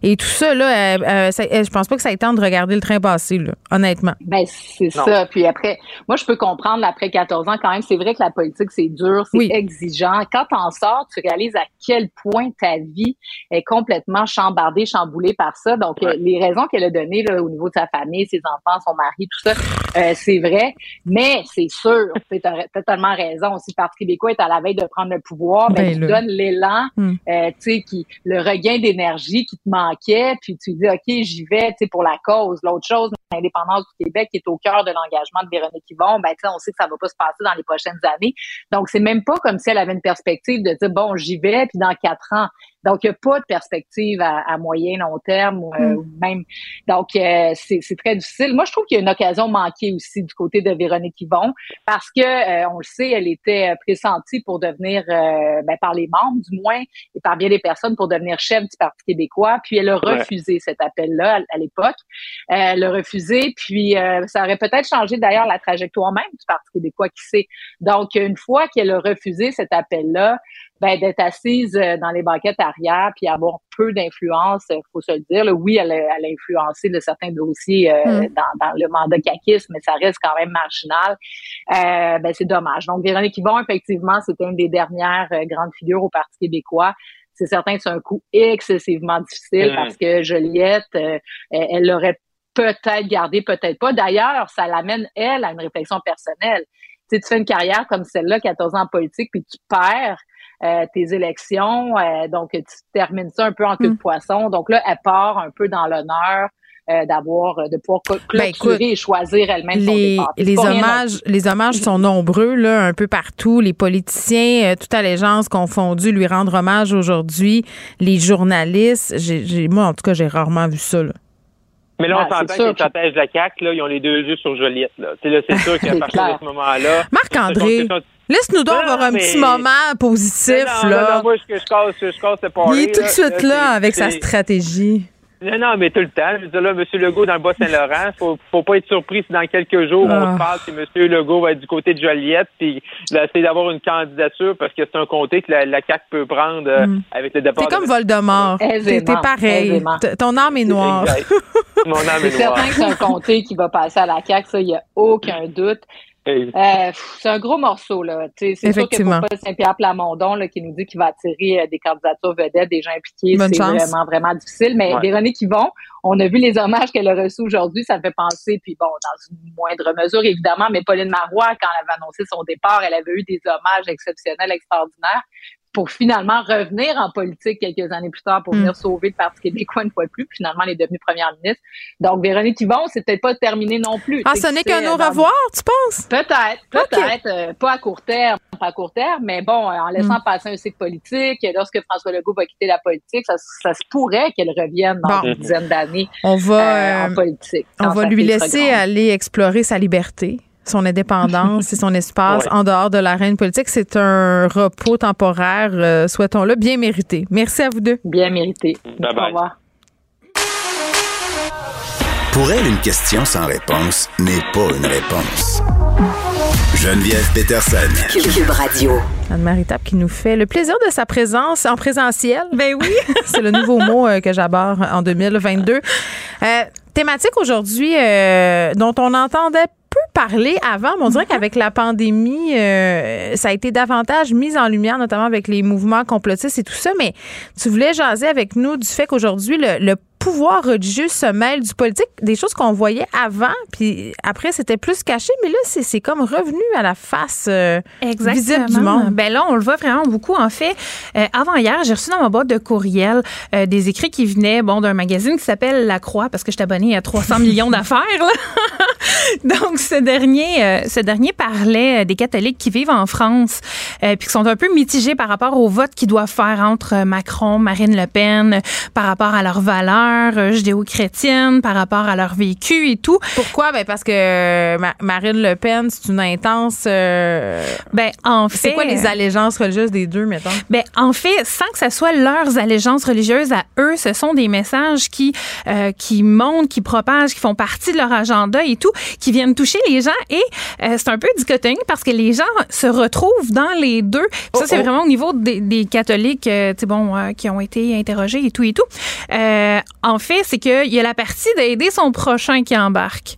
et tout ça, là, euh, euh, je pense pas que ça ait temps de regarder le train passer, là, honnêtement. Ben, c'est ça. Puis après, moi, je peux comprendre, après 14 ans, quand même, c'est vrai que la politique, c'est dur, c'est exigeant. Quand t'en sors, tu réalises à quel point ta vie est complètement chambardée, chamboulée par ça. Donc, euh, les raisons qu'elle a données là, au niveau de sa famille, ses enfants, son mari, tout ça, c'est vrai. Mais c'est sûr, tu as totalement raison. Si le Parti québécois est à la veille de prendre le pouvoir, ben, ben donne l'élan, hmm. tu sais, qui le regain d'énergie qui te manquait, puis tu dis, OK, j'y vais, tu sais, pour la cause. L'autre chose, l'indépendance du Québec qui est au cœur de l'engagement de Véronique Yvon, ben, on sait que ça va pas se passer dans les prochaines années. Donc, c'est même pas comme si elle avait une perspective de dire, bon, j'y vais, puis dans quatre ans. Donc, il n'y a pas de perspective à, moyen, long terme, ou mm. même. Donc, c'est très difficile. Moi, je trouve qu'il y a une occasion manquée aussi du côté de Véronique Yvon, parce que, on le sait, elle était pressentie pour devenir, ben, par les membres du moins, et par bien des personnes, pour devenir chef du Parti québécois. Puis, elle a refusé cet appel-là à, l'époque. Elle a refusé, puis ça aurait peut-être changé d'ailleurs la trajectoire même du Parti québécois, qui sait. Donc, une fois qu'elle a refusé cet appel-là, ben, d'être assise euh, dans les banquettes arrière puis avoir peu d'influence, euh, faut se le dire. oui, elle a, elle a influencé de certains dossiers euh, mm. dans, le mandat caquiste, mais ça reste quand même marginal. ben, c'est dommage. Donc, Véronique Yvon, effectivement, c'était une des dernières grandes figures au Parti québécois c'est certain que c'est un coup excessivement difficile mm. parce que Joliette, elle l'aurait peut-être gardé, peut-être pas. D'ailleurs, ça l'amène, elle, à une réflexion personnelle. Tu, sais, tu fais une carrière comme celle-là, 14 ans en politique, puis tu perds euh, tes élections, euh, donc tu termines ça un peu en queue de mm. poisson. Donc là, elle part un peu dans l'honneur euh, d'avoir de pouvoir ben, clôturer et choisir elle-même les, son Les hommages, les hommages sont nombreux là, un peu partout. Les politiciens, toute allégeance confondue, lui rendre hommage aujourd'hui. Les journalistes, j'ai, moi en tout cas, j'ai rarement vu ça. Là. Mais là, on s'entend que les stratèges de la CAQ, là, ils ont les deux yeux sur Joliette. Là. c'est sûr qu'à partir de ce moment-là. Marc-André, laisse-nous donc avoir un petit moment positif. Non, là. Non, moi, je, je casse, je casse Il est tout de suite là, avec sa stratégie. Non, non, mais tout le temps. Je veux dire, là, M. Legault dans le Bas-Saint-Laurent, faut, faut pas être surpris si dans quelques jours, on se ah. parle si M. Legault va être du côté de Joliette, puis va essayer d'avoir une candidature parce que c'est un comté que la, la CAQ peut prendre euh, mm. avec le départ. C'est comme Voldemort. T'es pareil. Ton âme est noire. Mon âme est noire. C'est certain que c'est un comté qui va passer à la CAQ, ça, il n'y a aucun doute. Euh, c'est un gros morceau, là. C'est sûr que pour Saint-Pierre Plamondon, là, qui nous dit qu'il va attirer euh, des candidatures vedettes, des gens impliqués, c'est vraiment, vraiment difficile. Mais Véronique Yvon, on a vu les hommages qu'elle a reçus aujourd'hui, ça fait penser, puis bon, dans une moindre mesure, évidemment, mais Pauline Marois, quand elle avait annoncé son départ, elle avait eu des hommages exceptionnels, extraordinaires pour finalement revenir en politique quelques années plus tard pour venir mm. sauver le Parti québécois une fois de plus. finalement, elle est devenue première ministre. Donc, Véronique Yvon, c'est peut-être pas terminé non plus. Ah, ce n'est qu'un au revoir, tu penses? Peut-être, peut-être. Euh, pas à court terme, pas à court terme, mais bon, en laissant mm. passer un cycle politique, lorsque François Legault va quitter la politique, ça, se pourrait qu'elle revienne dans une dizaine d'années on va, euh, en politique. On va lui laisser aller explorer sa liberté son indépendance et son espace en dehors de l'arène politique. C'est un repos temporaire, euh, souhaitons-le, bien mérité. Merci à vous deux. Bien mérité. Bye bye. Au revoir. Pour elle, une question sans réponse n'est pas une réponse. Geneviève Peterson. Cube Radio. Anne-Marie Tape qui nous fait le plaisir de sa présence en présentiel. Ben oui. C'est le nouveau mot euh, que j'aborde en 2022. Euh, thématique aujourd'hui dont on entendait peu parlé avant, mais on dirait qu'avec la pandémie, euh, ça a été davantage mis en lumière, notamment avec les mouvements complotistes et tout ça. Mais tu voulais jaser avec nous du fait qu'aujourd'hui, le pouvoir religieux se mêle du politique, des choses qu'on voyait avant, puis après c'était plus caché, mais là c'est comme revenu à la face euh, visible du monde. Ben là on le voit vraiment beaucoup. En fait, euh, avant hier, j'ai reçu dans ma boîte de courriel euh, des écrits qui venaient bon d'un magazine qui s'appelle La Croix parce que je suis abonnée à 300 millions d'affaires. Donc ce dernier, ce dernier parlait des catholiques qui vivent en France, puis qui sont un peu mitigés par rapport au vote qu'ils doivent faire entre Macron, Marine Le Pen, par rapport à leurs valeurs euh, judéo-chrétiennes, par rapport à leur vécu et tout. Pourquoi? Ben parce que euh, Marine Le Pen, c'est une intense. Euh, ben en fait. C'est quoi les allégeances religieuses des deux, mettons? Ben en fait, sans que ce soit leurs allégeances religieuses à eux, ce sont des messages qui qui montent, qui propagent, qui font partie de leur agenda et tout, qui viennent toucher les gens. Et c'est un peu dichotomique parce que les gens se retrouvent dans les deux. ça, c'est oh, oh. vraiment au niveau des, des catholiques, tu sais, bon, qui ont été interrogés et tout et tout en fait, c'est qu'il y a la partie d'aider son prochain qui embarque.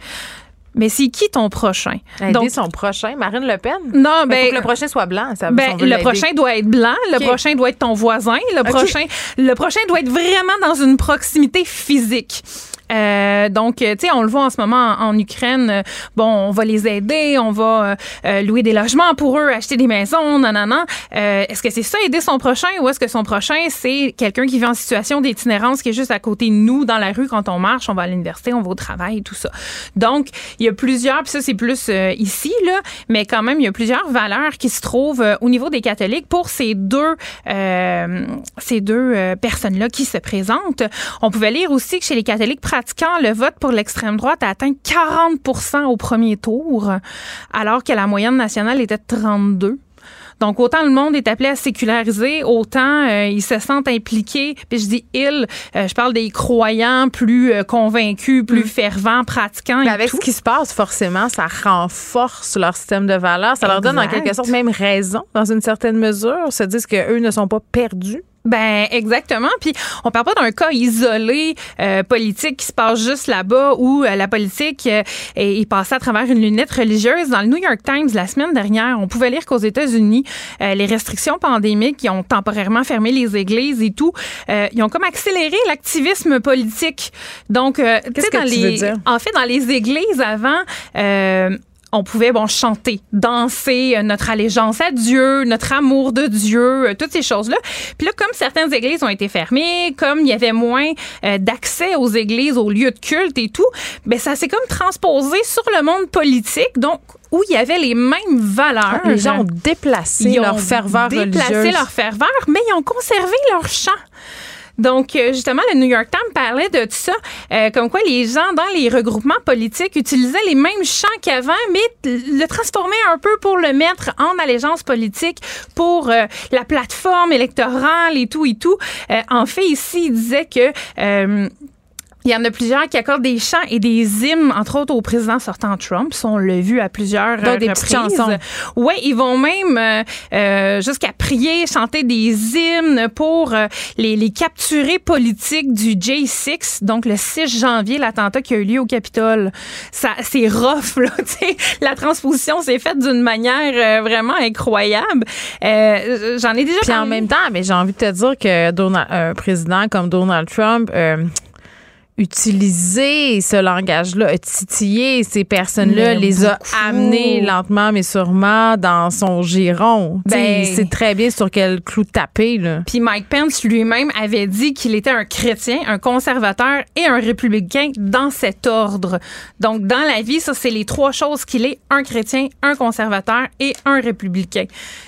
Mais c'est qui ton prochain? Aider son prochain, Marine Le Pen? Non, ben, que le prochain soit blanc. Ça, ben, le prochain doit être blanc, le prochain doit être ton voisin, le prochain, le prochain doit être vraiment dans une proximité physique. Euh, donc, tu sais, on le voit en ce moment en, Ukraine. bon, on va les aider, on va louer des logements pour eux, acheter des maisons, nanana. est-ce que c'est ça aider son prochain ou est-ce que son prochain c'est quelqu'un qui vit en situation d'itinérance qui est juste à côté de nous dans la rue quand on marche, on va à l'université, on va au travail, tout ça. Donc, il y a plusieurs, puis ça c'est plus ici là, mais quand même il y a plusieurs valeurs qui se trouvent au niveau des catholiques pour ces deux ces deux personnes-là qui se présentent. On pouvait lire aussi que chez les catholiques pratiquants, le vote pour l'extrême droite a atteint 40% au premier tour, alors que la moyenne nationale était de 32. Donc, autant le monde est appelé à séculariser, autant euh, ils se sentent impliqués. Puis je dis ils, euh, je parle des croyants plus euh, convaincus, plus mm. fervents, pratiquants. Mais avec ce qui se passe, forcément, ça renforce leur système de valeurs. Ça leur donne en quelque sorte même raison, dans une certaine mesure. Se disent qu'eux ne sont pas perdus. Ben exactement. Puis on parle pas d'un cas isolé euh, politique qui se passe juste là-bas où euh, la politique euh, est, passée à travers une lunette religieuse. Dans le New York Times la semaine dernière, on pouvait lire qu'aux États-Unis, les restrictions pandémiques qui ont temporairement fermé les églises et tout, ils ont comme accéléré l'activisme politique. Donc, qu'est-ce que tu veux dire? En fait, dans les églises avant on pouvait bon chanter, danser euh, notre allégeance à Dieu, notre amour de Dieu, euh, toutes ces choses-là. Puis là, comme certaines églises ont été fermées, comme il y avait moins euh, d'accès aux églises, aux lieux de culte et tout, ben ça s'est comme transposé sur le monde politique. Donc où il y avait les mêmes valeurs. Les gens ont déplacé leur ferveur déplacé leur ferveur, mais ils ont conservé leur chant. Donc, euh, justement, le New York Times parlait de ça, euh, comme quoi les gens dans les regroupements politiques utilisaient les mêmes chants qu'avant, mais le transformaient un peu pour le mettre en allégeance politique pour euh, la plateforme électorale et tout et tout. en fait, ici, il disait que il y en a plusieurs qui accordent des chants et des hymnes, entre autres au président sortant Trump. Ça, on l'a vu à plusieurs Donc, des petites chansons. Ouais, ils vont même euh, euh, jusqu'à prier, chanter des hymnes pour euh, les, les capturés politiques du J6, donc le 6 janvier, l'attentat qui a eu lieu au Capitole. Ça, c'est rough, là. La transposition s'est faite d'une manière vraiment incroyable. J'en ai déjà Puis en même temps, mais j'ai envie de te dire que Donald, un président comme Donald Trump utiliser ce langage-là, titiller ces personnes-là, les a amenées lentement mais sûrement dans son giron. Ben, c'est très bien sur quel clou taper. Là. Puis Mike Pence lui-même avait dit qu'il était un chrétien, un conservateur et un républicain dans cet ordre. Donc dans la vie, ça c'est les trois choses qu'il est un chrétien, un conservateur et un républicain.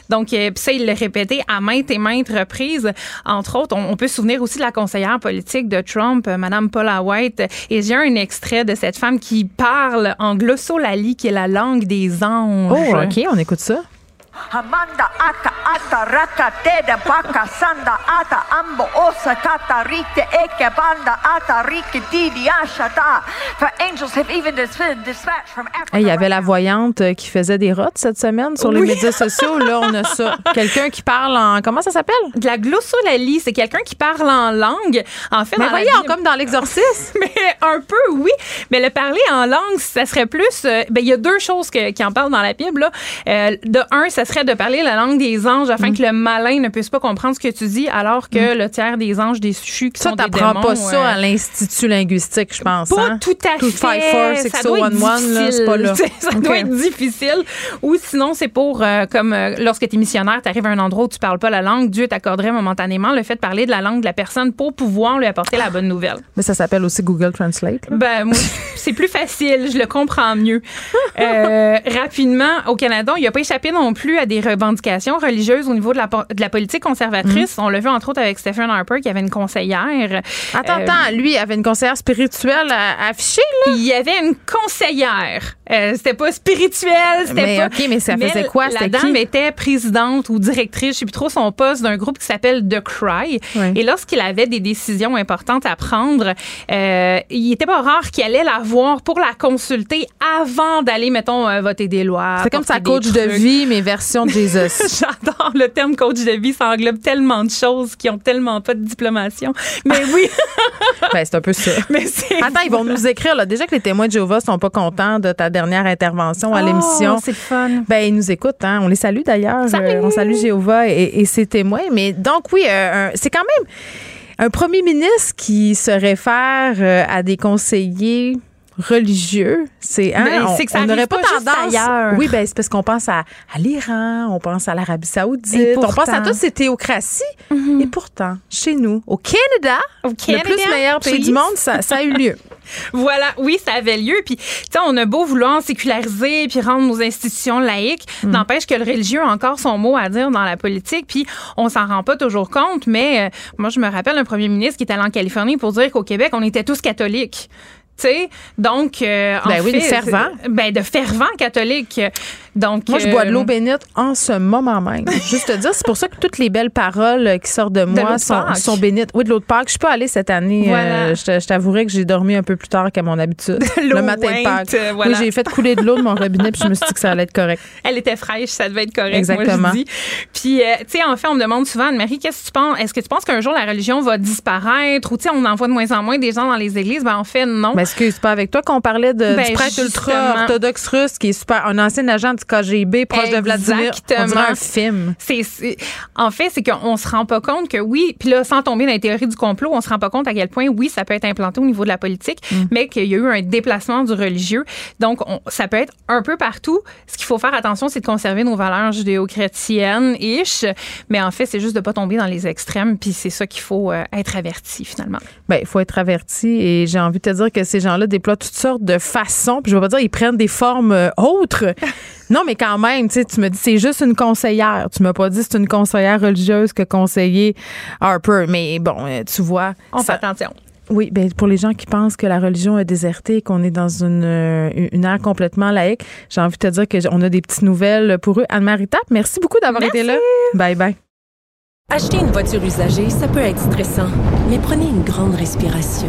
Donc euh, ça il l'a répété à maintes et maintes reprises. Entre autres, on, peut se souvenir aussi de la conseillère politique de Trump, euh, Madame Paula Et j'ai un extrait de cette femme qui parle en glossolalie, qui est la langue des anges. Oh, OK, on écoute ça. Amanda aka ata raka de baka sanda ata ambo osa kata rite eke banda ata rike didi ashata. For angels have even dispatched from Africa. Il y avait la voyante euh, qui faisait des rotes cette semaine sur les médias sociaux. Là, on a ça. Quelqu'un qui parle en. Comment ça s'appelle? De la glossolalie. C'est quelqu'un qui parle en langue. En fait, mais voyons, comme dans l'exorcisme. mais un peu, oui. Mais le parler en langue, ça serait plus. Euh, ben, il y a deux choses qui en parlent dans la Bible. Là. Euh, de un, ça serait de parler la langue des anges afin mm. que le malin ne puisse pas comprendre ce que tu dis, alors que mm. le tiers des anges déchus qui ça, sont des démons... pas ça à l'Institut linguistique, je pense. Pas hein? tout à fait. ça doit être difficile. Pas là. ça doit être difficile. Ou sinon, c'est pour, euh, comme euh, lorsque tu es missionnaire, tu arrives à un endroit où tu parles pas la langue, Dieu t'accorderait momentanément le fait de parler de la langue de la personne pour pouvoir lui apporter la bonne nouvelle. Mais ça s'appelle aussi Google Translate. Ben, moi, c'est plus facile. Je le comprends mieux. Euh, rapidement, au Canada, il a pas échappé non plus à des revendications religieuses au niveau de la, de la politique conservatrice. Mm. On l'a vu entre autres avec Stephen Harper qui avait une conseillère. Attends, euh, attends, lui avait une conseillère spirituelle affichée là? Il y avait une conseillère. Euh, c'était pas spirituel, c'était pas. Ok, mais ça faisait quoi? La dame était présidente ou directrice, je sais plus trop son poste d'un groupe qui s'appelle The Cry. Et lorsqu'il avait des décisions importantes à prendre, euh, il était pas rare qu'il allait la voir pour la consulter avant d'aller, mettons, voter des lois. C'est comme sa coach de vie, mais version de Jesus. J'adore le terme coach de vie. Ça englobe tellement de choses qui ont tellement pas de diplomation. Mais oui. ben, c'est un peu ça. Mais Attends, ils vont nous écrire, là. Déjà que les témoins de Jéhovah sont pas contents de ta dernière intervention à oh, l'émission. c'est fun. Ben, ils nous écoutent, hein. On les salue d'ailleurs. Euh, on salue Jéhovah et, ses témoins. Mais donc, oui, euh, c'est quand même Un premier ministre qui se réfère euh, à des conseillers religieux, c'est hein, on- c'est que ça on n'aurait pas tendance. ailleurs. Oui, ben c'est parce qu'on pense à, à l'Iran, on pense à l'Arabie Saoudite, on pense à Mhm. toutes ces théocraties. Et pourtant, chez nous, au Canada, le Canada, plus meilleur pays du monde, ça, ça a eu lieu. Voilà, oui, ça avait lieu. Puis, tu sais, on a beau vouloir séculariser puis rendre nos institutions laïques, Mm. n'empêche que le religieux a encore son mot à dire dans la politique. Puis, on s'en rend pas toujours compte. Mais euh, moi, je me rappelle un premier ministre qui est allé en Californie pour dire qu'au Québec, on était tous catholiques. Tu sais, donc, euh, en Ben oui, fait, des fervents. c'est- Ben, de fervents catholiques. Donc, Moi, je bois de euh, l'eau bénite en ce moment même. Juste te dire, c'est pour ça que toutes les belles paroles euh, qui sortent de moi de sont, sont bénites. Oui, de l'eau de Pâques. Je suis pas allée cette année. Voilà. Euh, je je t'avouerais que j'ai dormi un peu plus tard qu'à mon habitude. le matin de Pâques. euh, voilà. Oui, j'ai fait couler de l'eau de mon robinet puis je me suis dit que ça allait être correct. Elle était fraîche, ça devait être correct. Exactement. Moi, je dis. Puis, euh, tu sais, en fait, on me demande souvent, Anne-Marie, qu'est-ce que tu penses? Est-ce que tu penses qu'un jour la religion va disparaître? Ou, tu sais, on en voit de moins en moins des gens dans les églises? Ben, en fait, non. Mais excuse, c'est pas avec toi qu'on parlait de, Ben, du prêtre justement. ultra orthodoxe russe qui est super, un ancien agent du KGB proche de Vladimir. On dirait un film. C'est, c'est- en fait, c'est qu'on se rend pas compte que oui, puis là, sans tomber dans les théories du complot, on se rend pas compte à quel point, oui, ça peut être implanté au niveau de la politique, Mm. mais qu'il y a eu un déplacement du religieux. Donc, on- ça peut être un peu partout. Ce qu'il faut faire attention, c'est de conserver nos valeurs judéo-chrétiennes-ish, mais en fait, c'est juste de pas tomber dans les extrêmes, puis c'est ça qu'il faut euh, être averti, finalement. Ben, il faut être averti et j'ai envie de te dire que ces gens-là déploient toutes sortes de façons. Puis je vais pas dire ils prennent des formes euh, autres. Non, mais quand même, tu sais, tu me dis c'est juste une conseillère. Tu m'as pas dit c'est une conseillère religieuse que conseiller Harper. Mais bon, euh, tu vois. On ça- fait attention. Oui, ben pour les gens qui pensent que la religion est désertée et qu'on est dans une, euh, une ère complètement laïque, j'ai envie de te dire qu'on a des petites nouvelles pour eux. Anne-Marie Tapp, merci beaucoup d'avoir été là. Bye bye. Acheter une voiture usagée, ça peut être stressant, mais prenez une grande respiration.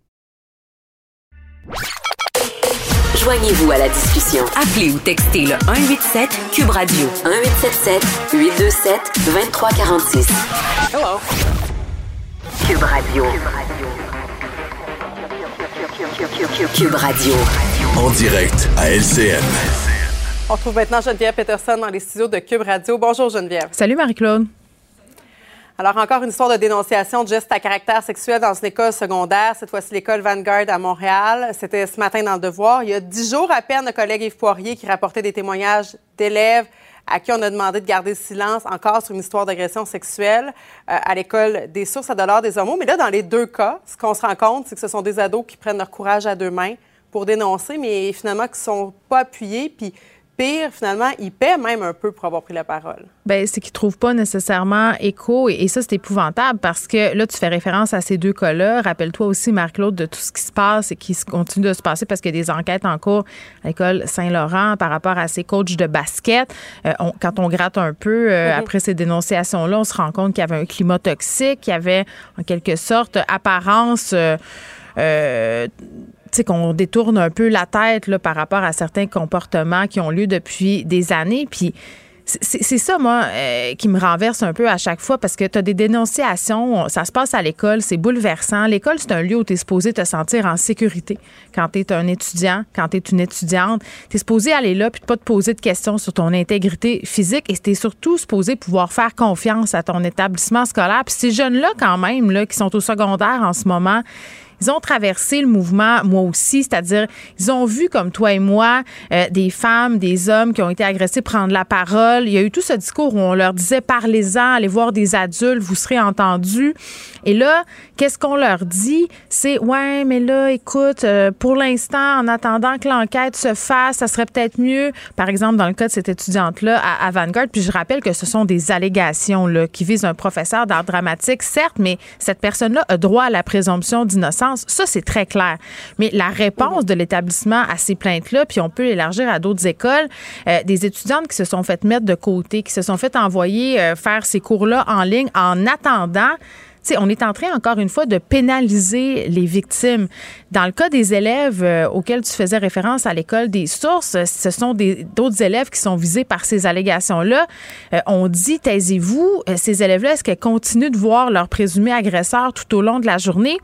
Joignez-vous à la discussion. Appelez ou textez le 187 Cube Radio 1877 827 2346. Hello. Cube Radio. Cube Radio. En direct à LCN. On retrouve maintenant Geneviève Peterson dans les studios de Cube Radio. Bonjour Geneviève. Salut Marie-Claude. Alors encore une histoire de dénonciation de gestes à caractère sexuel dans une école secondaire, cette fois-ci l'école Vanguard à Montréal. C'était ce matin dans le Devoir. Il y a dix jours à peine, le collègue Yves Poirier qui rapportait des témoignages d'élèves à qui on a demandé de garder le silence encore sur une histoire d'agression sexuelle euh, à l'école des sources à dollars des homos. Mais là, dans les deux cas, ce qu'on se rend compte, c'est que ce sont des ados qui prennent leur courage à deux mains pour dénoncer, mais finalement qui sont pas appuyés. Puis pire, finalement, ils paient même un peu pour avoir pris la parole. Ben, c'est qu'ils trouvent pas nécessairement écho et, et ça c'est épouvantable parce que là tu fais référence à ces deux cas-là. Rappelle-toi aussi Marc-Claude de tout ce qui se passe et qui continue de se passer parce qu'il y a des enquêtes en cours à l'école Saint-Laurent par rapport à ces coachs de basket. Euh, on- quand on gratte un peu euh, Mhm. après ces dénonciations-là, on se rend compte qu'il y avait un climat toxique, qu'il y avait en quelque sorte apparence euh, qu'on détourne un peu la tête là, par rapport à certains comportements qui ont lieu depuis des années. Puis c'est ça, moi, euh, qui me renverse un peu à chaque fois parce que tu as des dénonciations, ça se passe à l'école, c'est bouleversant. L'école, c'est un lieu où tu es supposé te sentir en sécurité quand tu es un étudiant, quand tu es une étudiante. Tu es supposé aller là puis pas te poser de questions sur ton intégrité physique et tu surtout supposé pouvoir faire confiance à ton établissement scolaire. Puis ces jeunes-là, quand même, là, qui sont au secondaire en ce moment, ils ont traversé le mouvement, moi aussi, c'est-à-dire, ils ont vu, comme toi et moi, euh, des femmes, des hommes qui ont été agressés prendre la parole. Il y a eu tout ce discours où on leur disait, parlez-en, allez voir des adultes, vous serez entendus. Et là, qu'est-ce qu'on leur dit? C'est, ouais, mais là, écoute, euh, pour l'instant, en attendant que l'enquête se fasse, ça serait peut-être mieux, par exemple, dans le cas de cette étudiante-là à, à Vanguard. Puis je rappelle que ce sont des allégations là, qui visent un professeur d'art dramatique, certes, mais cette personne-là a droit à la présomption d'innocence ça, c'est très clair. Mais la réponse de l'établissement à ces plaintes-là, puis on peut l'élargir à d'autres écoles, euh, des étudiantes qui se sont faites mettre de côté, qui se sont fait envoyer euh, faire ces cours-là en ligne en attendant sais, on est en train, encore une fois, de pénaliser les victimes. Dans le cas des élèves euh, auxquels tu faisais référence à l'école des sources, ce sont d'autres élèves qui sont visés par ces allégations-là. on dit, taisez-vous, ces élèves-là, est-ce qu'elles continuent de voir leur présumé agresseur tout au long de la journée?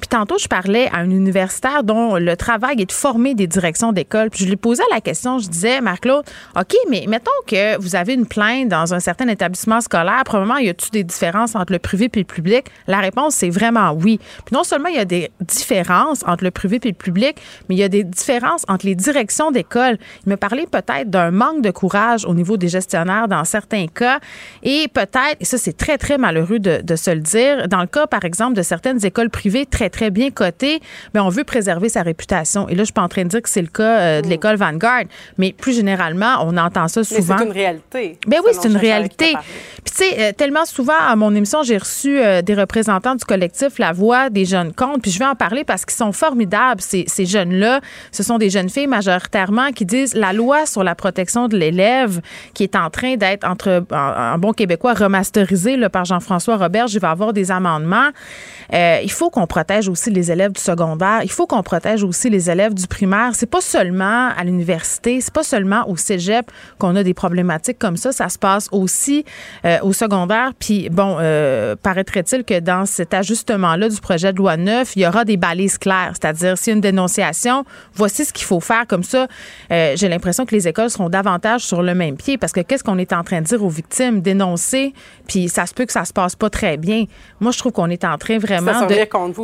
Puis tantôt, je parlais à un universitaire dont le travail est de former des directions d'école. Puis je lui posais la question, je disais, Marc-Claude, OK, mais mettons que vous avez une plainte dans un certain établissement scolaire, probablement, y a-t-il des différences entre le privé et le public? La réponse, c'est vraiment oui. Puis non seulement il y a des différences entre le privé et le public, mais il y a des différences entre les directions d'école. Il me parlait peut-être d'un manque de courage au niveau des gestionnaires dans certains cas. Et peut-être, et ça, c'est très, très malheureux de, de se le dire, dans le cas, par exemple, de certaines écoles privées très très bien coté, mais on veut préserver sa réputation. Et là, je suis pas en train de dire que c'est le cas euh, de mm. l'école Vanguard, mais plus généralement, on entend ça souvent. c'est une réalité. Ben oui, c'est une réalité. Puis tu sais, euh, tellement souvent à mon émission, j'ai reçu euh, des représentants du collectif La Voix des jeunes comptes, puis je vais en parler parce qu'ils sont formidables ces, ces jeunes-là. Ce sont des jeunes filles majoritairement qui disent la loi sur la protection de l'élève qui est en train d'être entre un bon québécois remasterisé là, par Jean-François Robert, je vais avoir des amendements. il faut qu'on protège aussi les élèves du secondaire. Il faut qu'on protège aussi les élèves du primaire. C'est pas seulement à l'université, c'est pas seulement au cégep qu'on a des problématiques comme ça. Ça se passe aussi euh, au secondaire. Puis bon, euh, paraîtrait-il que dans cet ajustement-là du projet de loi 9, il y aura des balises claires. C'est-à-dire, s'il y a une dénonciation, voici ce qu'il faut faire. Comme ça, euh, j'ai l'impression que les écoles seront davantage sur le même pied. Parce que qu'est-ce qu'on est en train de dire aux victimes? Dénoncer, puis ça se peut que ça se passe pas très bien. Moi, je trouve qu'on est en train vraiment de...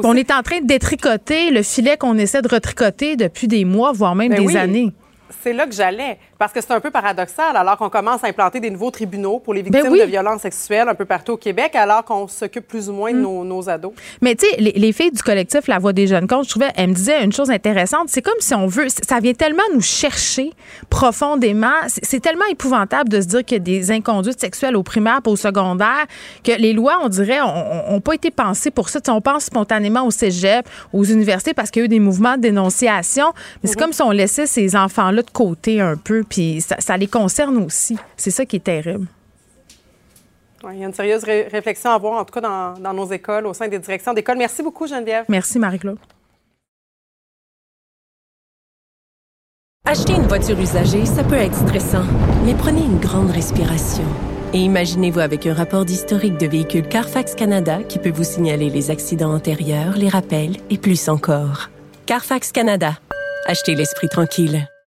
On est en train de détricoter le filet qu'on essaie de retricoter depuis des mois, voire même ben des années. C'est là que j'allais. Parce que c'est un peu paradoxal, alors qu'on commence à implanter des nouveaux tribunaux pour les ben victimes de violences sexuelles un peu partout au Québec, alors qu'on s'occupe plus ou moins de mm. nos, ados. Mais tu sais, les, filles du collectif La Voix des jeunes comptes, je trouvais, elles me disaient une chose intéressante. C'est comme si on veut, ça vient tellement nous chercher profondément. C'est tellement épouvantable de se dire qu'il y a des inconduites sexuelles au primaire et au secondaire que les lois, on dirait, n'ont pas été pensées pour ça. on pense spontanément au cégep, aux universités parce qu'il y a eu des mouvements de dénonciation. Mais c'est mm-hmm. comme si on laissait ces enfants-là de côté un peu puis ça, les concerne aussi. C'est ça qui est terrible. il y a une sérieuse réflexion à avoir, en tout cas dans, nos écoles, au sein des directions d'école. Merci beaucoup, Geneviève. Merci, Marie-Claude. Acheter une voiture usagée, ça peut être stressant, mais prenez une grande respiration. Et imaginez-vous avec un rapport d'historique de véhicule Carfax Canada qui peut vous signaler les accidents antérieurs, les rappels et plus encore. Carfax Canada. Achetez l'esprit tranquille.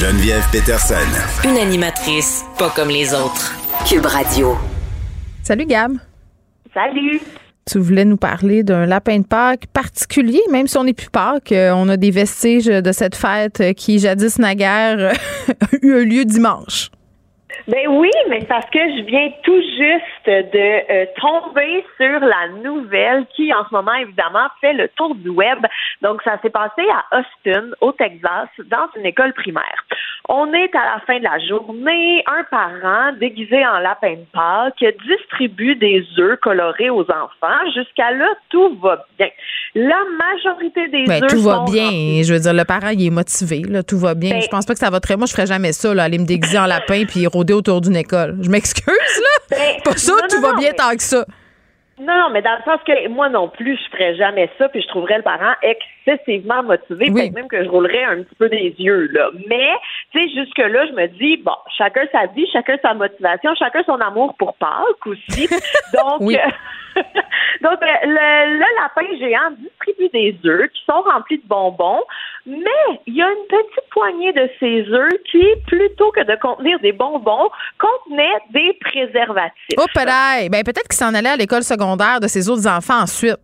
Geneviève Peterson. Une animatrice pas comme les autres. Cube Radio. Salut Gab. Salut. Tu voulais nous parler d'un lapin de Pâques particulier, même si on n'est plus Pâques, euh, on a des vestiges de cette fête qui, jadis naguère, a eu lieu dimanche. Ben oui, mais parce que je viens tout juste de euh, tomber sur la nouvelle qui, en ce moment, évidemment, fait le tour du web. Donc, ça s'est passé à Austin, au Texas, dans une école primaire. On est à la fin de la journée, un parent déguisé en lapin de Pâques distribue des œufs colorés aux enfants. Jusqu'à là, tout va bien. La majorité des ben, œufs tout va sont bien. remplis. Je veux dire, le parent, il est motivé. Là, tout va bien. Ben- je pense pas que ça va très. Moi, je ferais jamais ça, là, aller me déguiser en lapin puis rôder autour d'une école. Je m'excuse, là. Ben, pas ça, non, tout non, va non, bien tant que ça. Non, non, mais dans le sens que moi non plus, je ferais jamais ça, puis je trouverais le parent excessivement motivé, peut-être même que je roulerais un petit peu des yeux, là. Mais, tu sais, jusque-là, je me dis, bon, chacun sa vie, chacun sa motivation, chacun son amour pour Pâques aussi. Donc, Oui. euh, donc le, le lapin géant distribue des œufs qui sont remplis de bonbons, mais il y a une petite poignée de ces œufs qui, plutôt que de contenir des bonbons, contenaient des préservatifs. Oh, peut-être. Ben, peut-être qu'il s'en allait à l'école secondaire de ses autres enfants ensuite.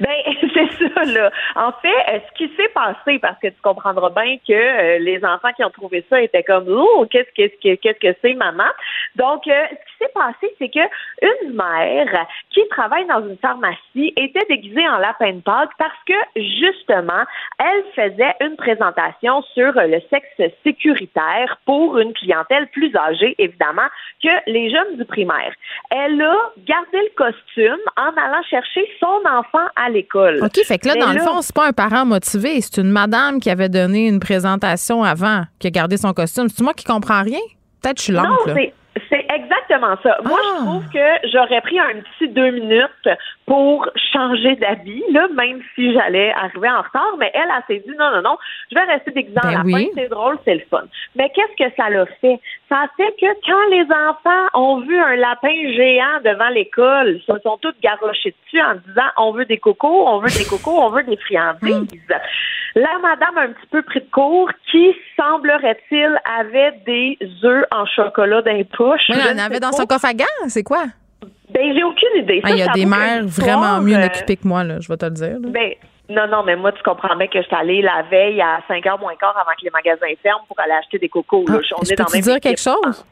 Ben, c'est ça, là. En fait, euh, ce qui s'est passé, parce que tu comprendras bien que euh, les enfants qui ont trouvé ça étaient comme Oh, qu'est-ce que c'est, maman? Donc, euh, ce qui s'est passé, c'est que une mère qui travaille dans une pharmacie était déguisée en lapin de Pâques parce que justement, elle faisait une présentation sur le sexe sécuritaire pour une clientèle plus âgée, évidemment, que les jeunes du primaire. Elle a gardé le costume en allant chercher son enfant à l'école. OK, fait que là, Mais dans le fond, c'est pas un parent motivé, c'est une madame qui avait donné une présentation avant, qui a gardé son costume. C'est moi qui comprends rien? Peut-être que je suis lente, Non, là. C'est exactement ça. Moi, Ah. je trouve que j'aurais pris un petit deux minutes pour changer d'habit, là, même si j'allais arriver en retard. Mais elle, elle, s'est dit non, non, non, je vais rester déguisée en Ben lapin. oui. C'est drôle, c'est le fun. Mais qu'est-ce que ça l'a fait? Ça a fait que quand les enfants ont vu un lapin géant devant l'école, ils se sont tous garochés dessus en disant on veut des cocos, on veut des cocos, on veut des friandises. La madame un petit peu pris de court qui, semblerait-il, avait des œufs en chocolat dans les poches. Elle ne en avait dans pas. son coffre à gants, c'est quoi? Ben, j'ai aucune idée. Ah, Il y a des mères vraiment mieux euh, occupées que moi, là, je vais te le dire. là. Ben, non, non, mais moi, tu comprends bien que je suis allée la veille à 5 h moins quart avant que les magasins ferment pour aller acheter des cocos. Là. Ah, On je est dans le même dire quelque chose?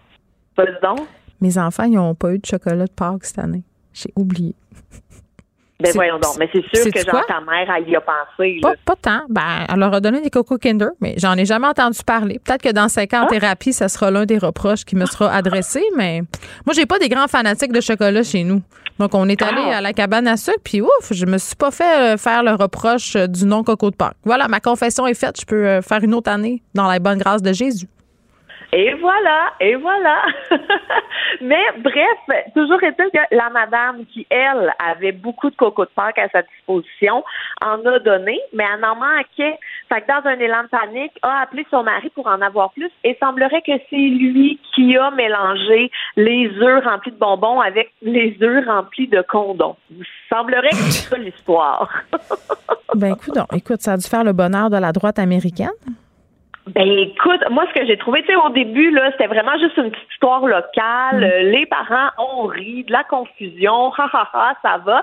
Vas-y donc. Mes enfants, ils n'ont pas eu de chocolat de Pâques cette année. J'ai oublié. Ben voyons donc. Mais c'est sûr que genre quoi? ta mère, elle y a pensé. Pas, pas tant. Ben, elle leur a donné des cocos Kinder, mais j'en ai jamais entendu parler. Peut-être que dans cinq Ah. ans en thérapie, ça sera l'un des reproches qui me sera adressé, mais moi, j'ai pas des grands fanatiques de chocolat chez nous. Donc, on est allé Ah. à la cabane à sucre, puis ouf, je me suis pas fait euh, faire le reproche euh, du non-coco de Pâques. Voilà, ma confession est faite. Je peux euh, faire une autre année dans la bonne grâce de Jésus. Et voilà, et voilà. Mais bref, toujours est-il que la madame qui, elle, avait beaucoup de coco de Pâques à sa disposition, en a donné, mais elle en manquait. Fait que dans un élan de panique, a appelé son mari pour en avoir plus et semblerait que c'est lui qui a mélangé les œufs remplis de bonbons avec les œufs remplis de condons. Il semblerait que c'est ça l'histoire. Ben, écoute, donc, écoute, ça a dû faire le bonheur de la droite américaine. Ben écoute, moi ce que j'ai trouvé, tu sais, au début là, c'était vraiment juste une petite histoire locale. Euh, Les parents ont ri, de la confusion, ha ha ha, ça va.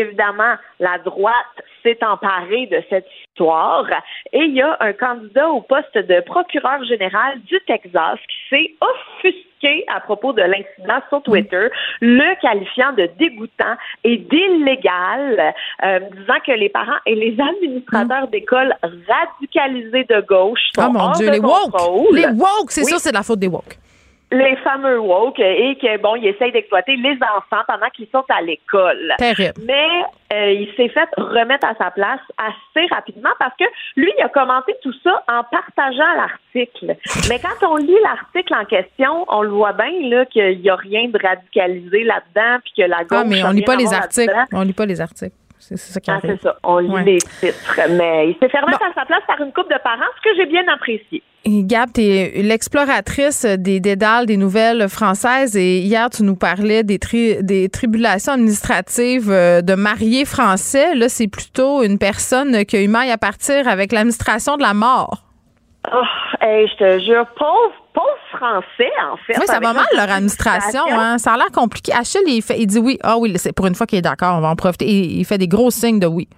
Évidemment, la droite s'est emparée de cette histoire et il y a un candidat au poste de procureur général du Texas qui s'est offusqué à propos de l'incident sur Twitter, le qualifiant de dégoûtant et d'illégal, euh, disant que les parents et les administrateurs d'écoles radicalisés de gauche sont Ah, mon hors Dieu, de les woke! contrôle. Les woke, c'est Oui. ça, c'est la faute des woke. Les fameux woke et que bon, ils essayent d'exploiter les enfants pendant qu'ils sont à l'école. Terrible. Mais euh, il s'est fait remettre à sa place assez rapidement parce que lui, il a commenté tout ça en partageant l'article. Mais quand on lit l'article en question, on le voit bien là qu'il n'y a rien de radicalisé là-dedans puis que la gauche. Ah, mais on lit pas les articles. On lit pas les articles. C'est ça qui Ah, arrive. c'est ça. On lit Ouais. les titres. Mais il s'est remettre à sa place par une couple de parents, ce que j'ai bien apprécié. Et Gab, tu es l'exploratrice des dédales des nouvelles françaises et hier, tu nous parlais des, tri- des tribulations administratives euh, de mariés français. Là, c'est plutôt une personne qui a eu maille à partir avec l'administration de la mort. Oh, hey, je te jure, pauvre, pauvre français, en fait. Oui, ça va mal, leur administration. Hein? Ça a l'air compliqué. Achille, il, fait, il dit oui. Ah oui, c'est pour une fois qu'il est d'accord, on va en profiter. Il, il fait des gros signes de oui.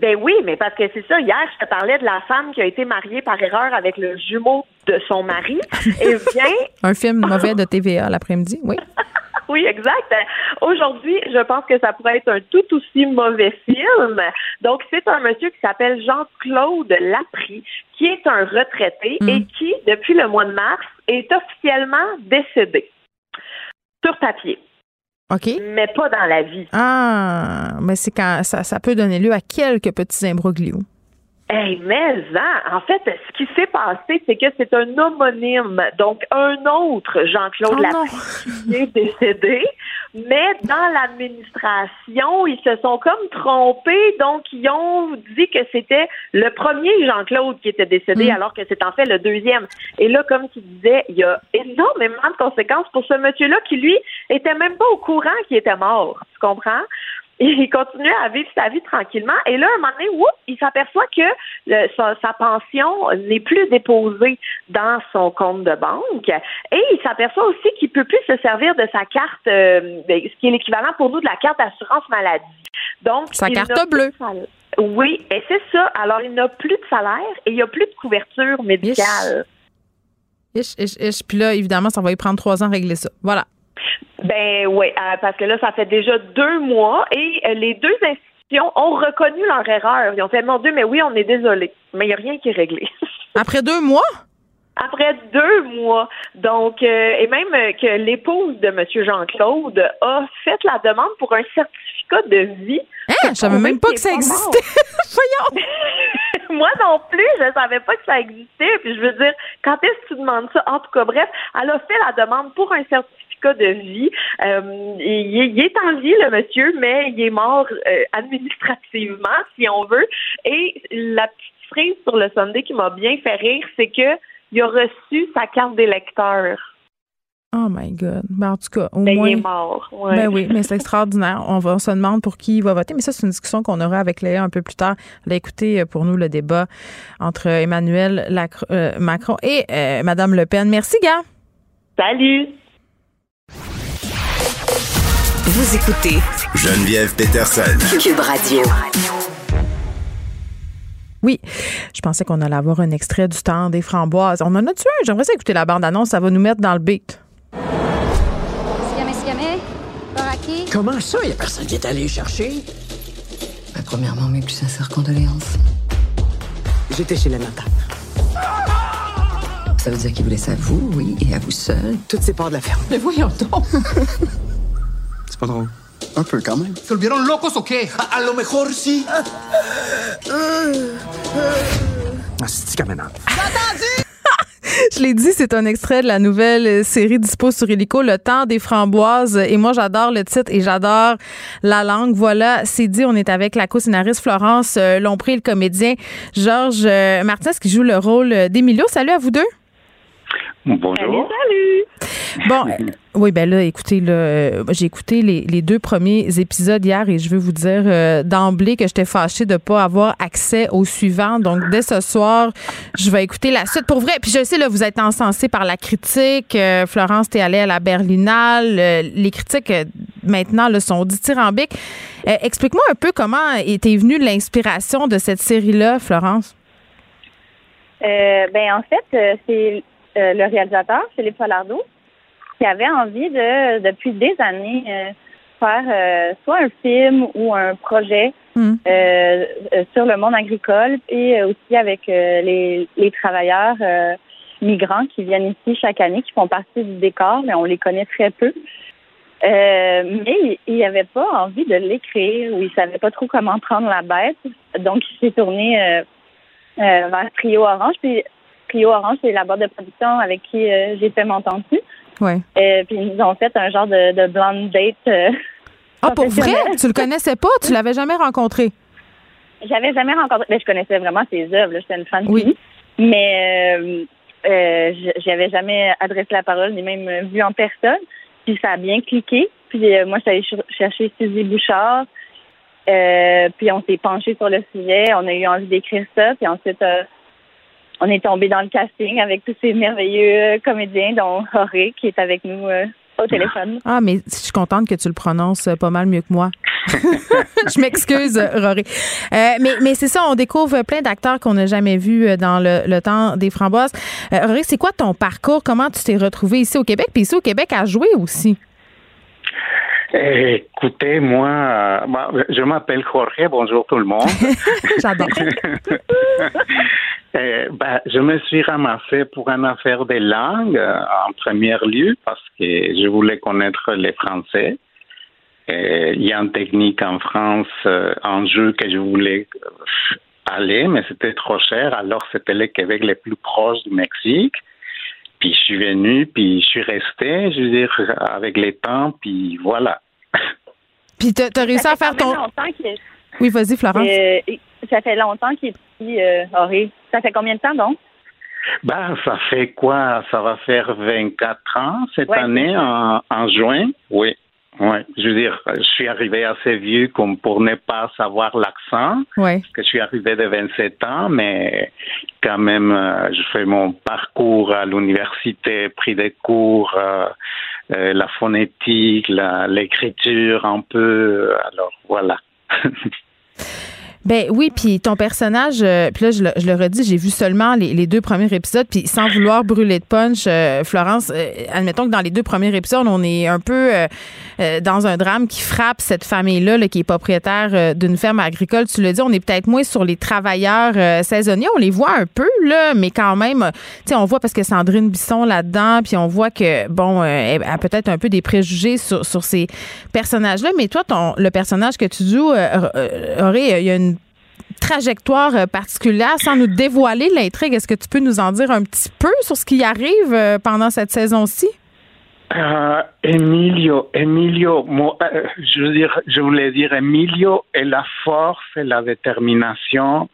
Ben oui, mais parce que c'est ça, hier, je te parlais de la femme qui a été mariée par erreur avec le jumeau de son mari. Et vient. Un film mauvais de TVA l'après-midi, oui. oui, exact. Aujourd'hui, je pense que ça pourrait être un tout aussi mauvais film. Donc, c'est un monsieur qui s'appelle Jean-Claude Lapry, qui est un retraité Mm. et qui, depuis le mois de mars, est officiellement décédé. Sur papier. OK. Mais pas dans la vie. Ah, mais c'est quand ça, ça peut donner lieu à quelques petits imbroglios. Hey, mais hein, en fait, ce qui s'est passé, c'est que c'est un homonyme, donc un autre Jean-Claude Oh qui est décédé, mais dans l'administration, ils se sont comme trompés, donc ils ont dit que c'était le premier Jean-Claude qui était décédé, Mm. alors que c'est en fait le deuxième. Et là, comme tu disais, il y a énormément de conséquences pour ce monsieur-là qui, lui, était même pas au courant qu'il était mort. Tu comprends? Il continue à vivre sa vie tranquillement. Et là, un moment donné, whoop, il s'aperçoit que le- sa, sa pension n'est plus déposée dans son compte de banque. Et il s'aperçoit aussi qu'il peut plus se servir de sa carte, euh, de- ce qui est l'équivalent pour nous de la carte d'assurance maladie. Donc, Sa carte n'a bleue. Oui, et c'est ça. Alors, il n'a plus de salaire et il n'y a plus de couverture médicale. Ich. Puis là, évidemment, ça va y prendre trois ans à régler ça. Voilà. Ben oui, euh, parce que là, ça fait déjà deux mois et euh, les deux institutions ont reconnu leur erreur. Ils ont fait, mon Dieu, mais oui, on est désolé. Mais il n'y a rien qui est réglé. Après deux mois? Après deux mois. Donc, euh, et même que l'épouse de M. Jean-Claude a fait la demande pour un certificat de vie. Hein? Je savais même pas que ça existait. Voyons! Moi non plus, je savais pas que ça existait. Puis je veux dire, quand est-ce que tu demandes ça? En tout cas, bref, elle a fait la demande pour un certificat de vie. Euh, il, est- en vie, le monsieur, mais il est mort euh, administrativement, si on veut. Et la petite frise sur le Sunday qui m'a bien fait rire, c'est que il a reçu sa carte d'électeur. Oh my God. Ben, en tout cas, au Mais moins. il est mort. ouais. Ben oui, mais c'est extraordinaire. On, va, on se demande pour qui il va voter. Mais ça, c'est une discussion qu'on aura avec Léa un peu plus tard. Elle a écouté euh, pour nous le débat entre Emmanuel Lacro- euh, Macron et euh, Mme Le Pen. Merci, gars. Salut. Vous écoutez Geneviève Peterson. Cube Radio. Oui, je pensais qu'on allait avoir un extrait du temps des framboises. On en a tué un? J'aimerais ça écouter la bande-annonce. Ça va nous mettre dans le beat. Comment ça, y a personne qui est allé chercher? Ben, premièrement, mes plus sincères condoléances. J'étais chez la notaire. Ça veut dire qu'il vous laisse à vous, oui, et à vous seul. Toutes ces parts de la ferme. Mais voyons donc. C'est pas drôle. Un peu quand même. ¿Se volvieron locos o qué? A, a lo mejor sí. Ah, c'est caméra. Je l'ai dit, c'est un extrait de la nouvelle euh, série dispo sur Illico, Le temps des framboises. Et moi, j'adore le titre et j'adore la langue. Voilà, c'est dit, on est avec la co-scénariste Florence euh, Lompré et le comédien Georges euh, Martinez qui joue le rôle d'Emilio. Salut à vous deux. Bonjour. Salut. Bon, oui, ben là, écoutez, euh, j'ai écouté les, deux premiers épisodes hier et je veux vous dire euh, d'emblée que j'étais fâchée de pas avoir accès au suivant. Donc, dès ce soir, je vais écouter la suite pour vrai. Puis je sais, là, vous êtes encensé par la critique. Euh, Florence, t'es allée à la Berlinale. Euh, les critiques, maintenant, là, sont dithyrambiques. Explique-moi un peu comment était venue l'inspiration de cette série-là, Florence. Ben en fait, c'est le réalisateur Philippe Falardeau qui avait envie de depuis des années euh, faire euh, soit un film ou un projet Hmm. euh, sur le monde agricole et aussi avec les, les travailleurs migrants qui viennent ici chaque année, qui font partie du décor, mais on les connaît très peu. Mais il n'avait pas envie de l'écrire ou il savait pas trop comment prendre la bête. Donc, il s'est tourné vers Trio Orange. Puis Trio Orange, c'est la boîte de production avec qui j'ai fait mon. Ouais. Euh, puis ils nous ont fait un genre de, de blind date. euh, Ah, pour vrai? Tu le connaissais pas? Tu l'avais jamais rencontré? J'avais jamais rencontré. Mais je connaissais vraiment ses œuvres. J'étais une fan. Oui. Mais euh, euh, j'avais jamais adressé la parole ni même vu en personne. Puis ça a bien cliqué. Puis moi, allée ch- chercher Suzy Bouchard. Puis on s'est penché sur le sujet. On a eu envie d'écrire ça. Puis ensuite, on est tombé dans le casting avec tous ces merveilleux euh, comédiens, dont Joré, qui est avec nous euh, au téléphone. Ah, mais je suis contente que tu le prononces pas mal mieux que moi. je m'excuse, Rory. Euh, mais mais c'est ça, on découvre plein d'acteurs qu'on n'a jamais vus dans le, le, temps des framboises. Euh, Rory, c'est quoi ton parcours? Comment tu t'es retrouvé ici au Québec? Puis ici au Québec à jouer aussi? Écoutez, moi, je m'appelle Jorge. Bonjour tout le monde. J'adore. ben, je me suis ramassé pour une affaire de langue en premier lieu parce que je voulais connaître les Français. Et il y a une technique en France, un jeu que je voulais aller, mais c'était trop cher. Alors, c'était le Québec le plus proche du Mexique. Puis je suis venu, puis je suis resté, je veux dire, avec les temps, puis voilà. Puis tu as réussi à faire ton. Oui, vas-y, Florence. Euh, ça fait longtemps qu'il ici, euh, Ça fait combien de temps donc? Ben, ça fait quoi? Ça va faire 24 ans cette année, en, en juin. Oui. Oui, je veux dire, je suis arrivé assez vieux comme pour ne pas savoir l'accent. Oui. Parce que je suis arrivé de 27 ans, mais quand même, euh, je fais mon parcours à l'université, pris des cours, euh, euh, la phonétique, l'écriture un peu. Alors voilà. Ben oui, puis ton personnage, euh, puis là je le, je le, redis, j'ai vu seulement les, les, deux premiers épisodes, puis sans vouloir brûler de punch, euh, Florence, euh, admettons que dans les deux premiers épisodes, on est un peu dans un drame qui frappe cette famille-là, là, qui est propriétaire d'une ferme agricole. Tu le dis, on est peut-être moins sur les travailleurs saisonniers, on les voit un peu là, mais quand même, tu sais, on voit parce que Sandrine Bisson là-dedans, puis on voit que bon, elle a peut-être un peu des préjugés sur, sur ces personnages-là, mais toi, ton le personnage que tu joues, aurait, il y a une trajectoire euh, particulière sans nous dévoiler l'intrigue. Est-ce que tu peux nous en dire un petit peu sur ce qui arrive euh, pendant cette saison-ci? Euh, Emilio, Emilio, euh, je veux dire, je voulais dire, Emilio est la force et la détermination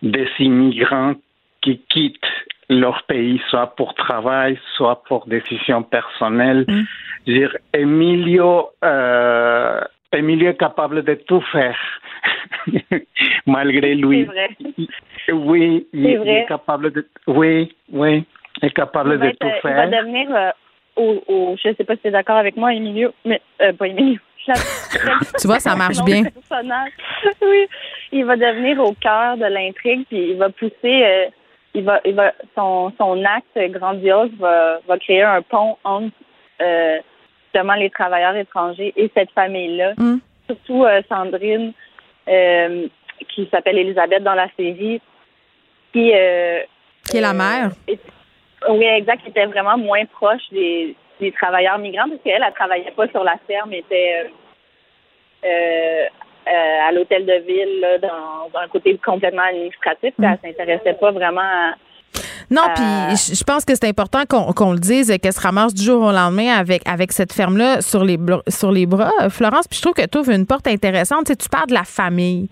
des immigrants qui quittent leur pays, soit pour travail, soit pour décision personnelle. Mm. Je veux dire, Emilio, euh, Emilio est capable de tout faire. malgré lui. C'est vrai. Oui, il, est capable de. Oui, oui, il est capable de tout faire. Il va devenir, euh, au, au, je ne sais pas si tu es d'accord avec moi, Emilio, mais euh, pas Emilio. tu vois, ça marche bien. oui, il va devenir au cœur de l'intrigue, puis il va pousser. Euh, il va, il va, son, son acte grandiose va, va créer un pont entre euh, justement les travailleurs étrangers et cette famille-là. Mm. Surtout euh, Sandrine, euh, qui s'appelle Elisabeth dans la série, qui, euh, qui est la mère. oui, exact, qui était vraiment moins proche des, des travailleurs migrants parce qu'elle, elle travaillait pas sur la ferme, elle était euh, à l'hôtel de ville, là, dans, un côté complètement administratif, mm. elle s'intéressait pas vraiment à non, puis je pense que c'est important qu'on le dise, qu'elle se ramasse du jour au lendemain avec, avec cette ferme-là sur les, sur les bras, Florence. Puis je trouve que tu ouvres une porte intéressante. Tu, sais, tu parles de la famille.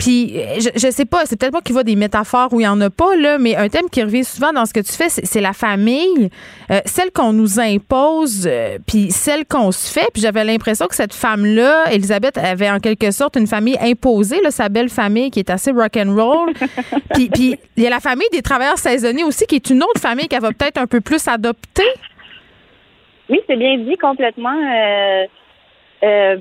Puis, je, je sais pas, c'est peut-être moi qui vois des métaphores où il y en a pas, là, mais un thème qui revient souvent dans ce que tu fais, c'est la famille, euh, celle qu'on nous impose, euh, puis celle qu'on se fait. Puis j'avais l'impression que cette femme-là, Elisabeth, avait en quelque sorte une famille imposée, là, sa belle famille qui est assez rock'n'roll. puis, puis il y a la famille des travailleurs saisonniers aussi, qui est une autre famille qu'elle va peut-être un peu plus adopter. Oui, c'est bien dit complètement. Euh, euh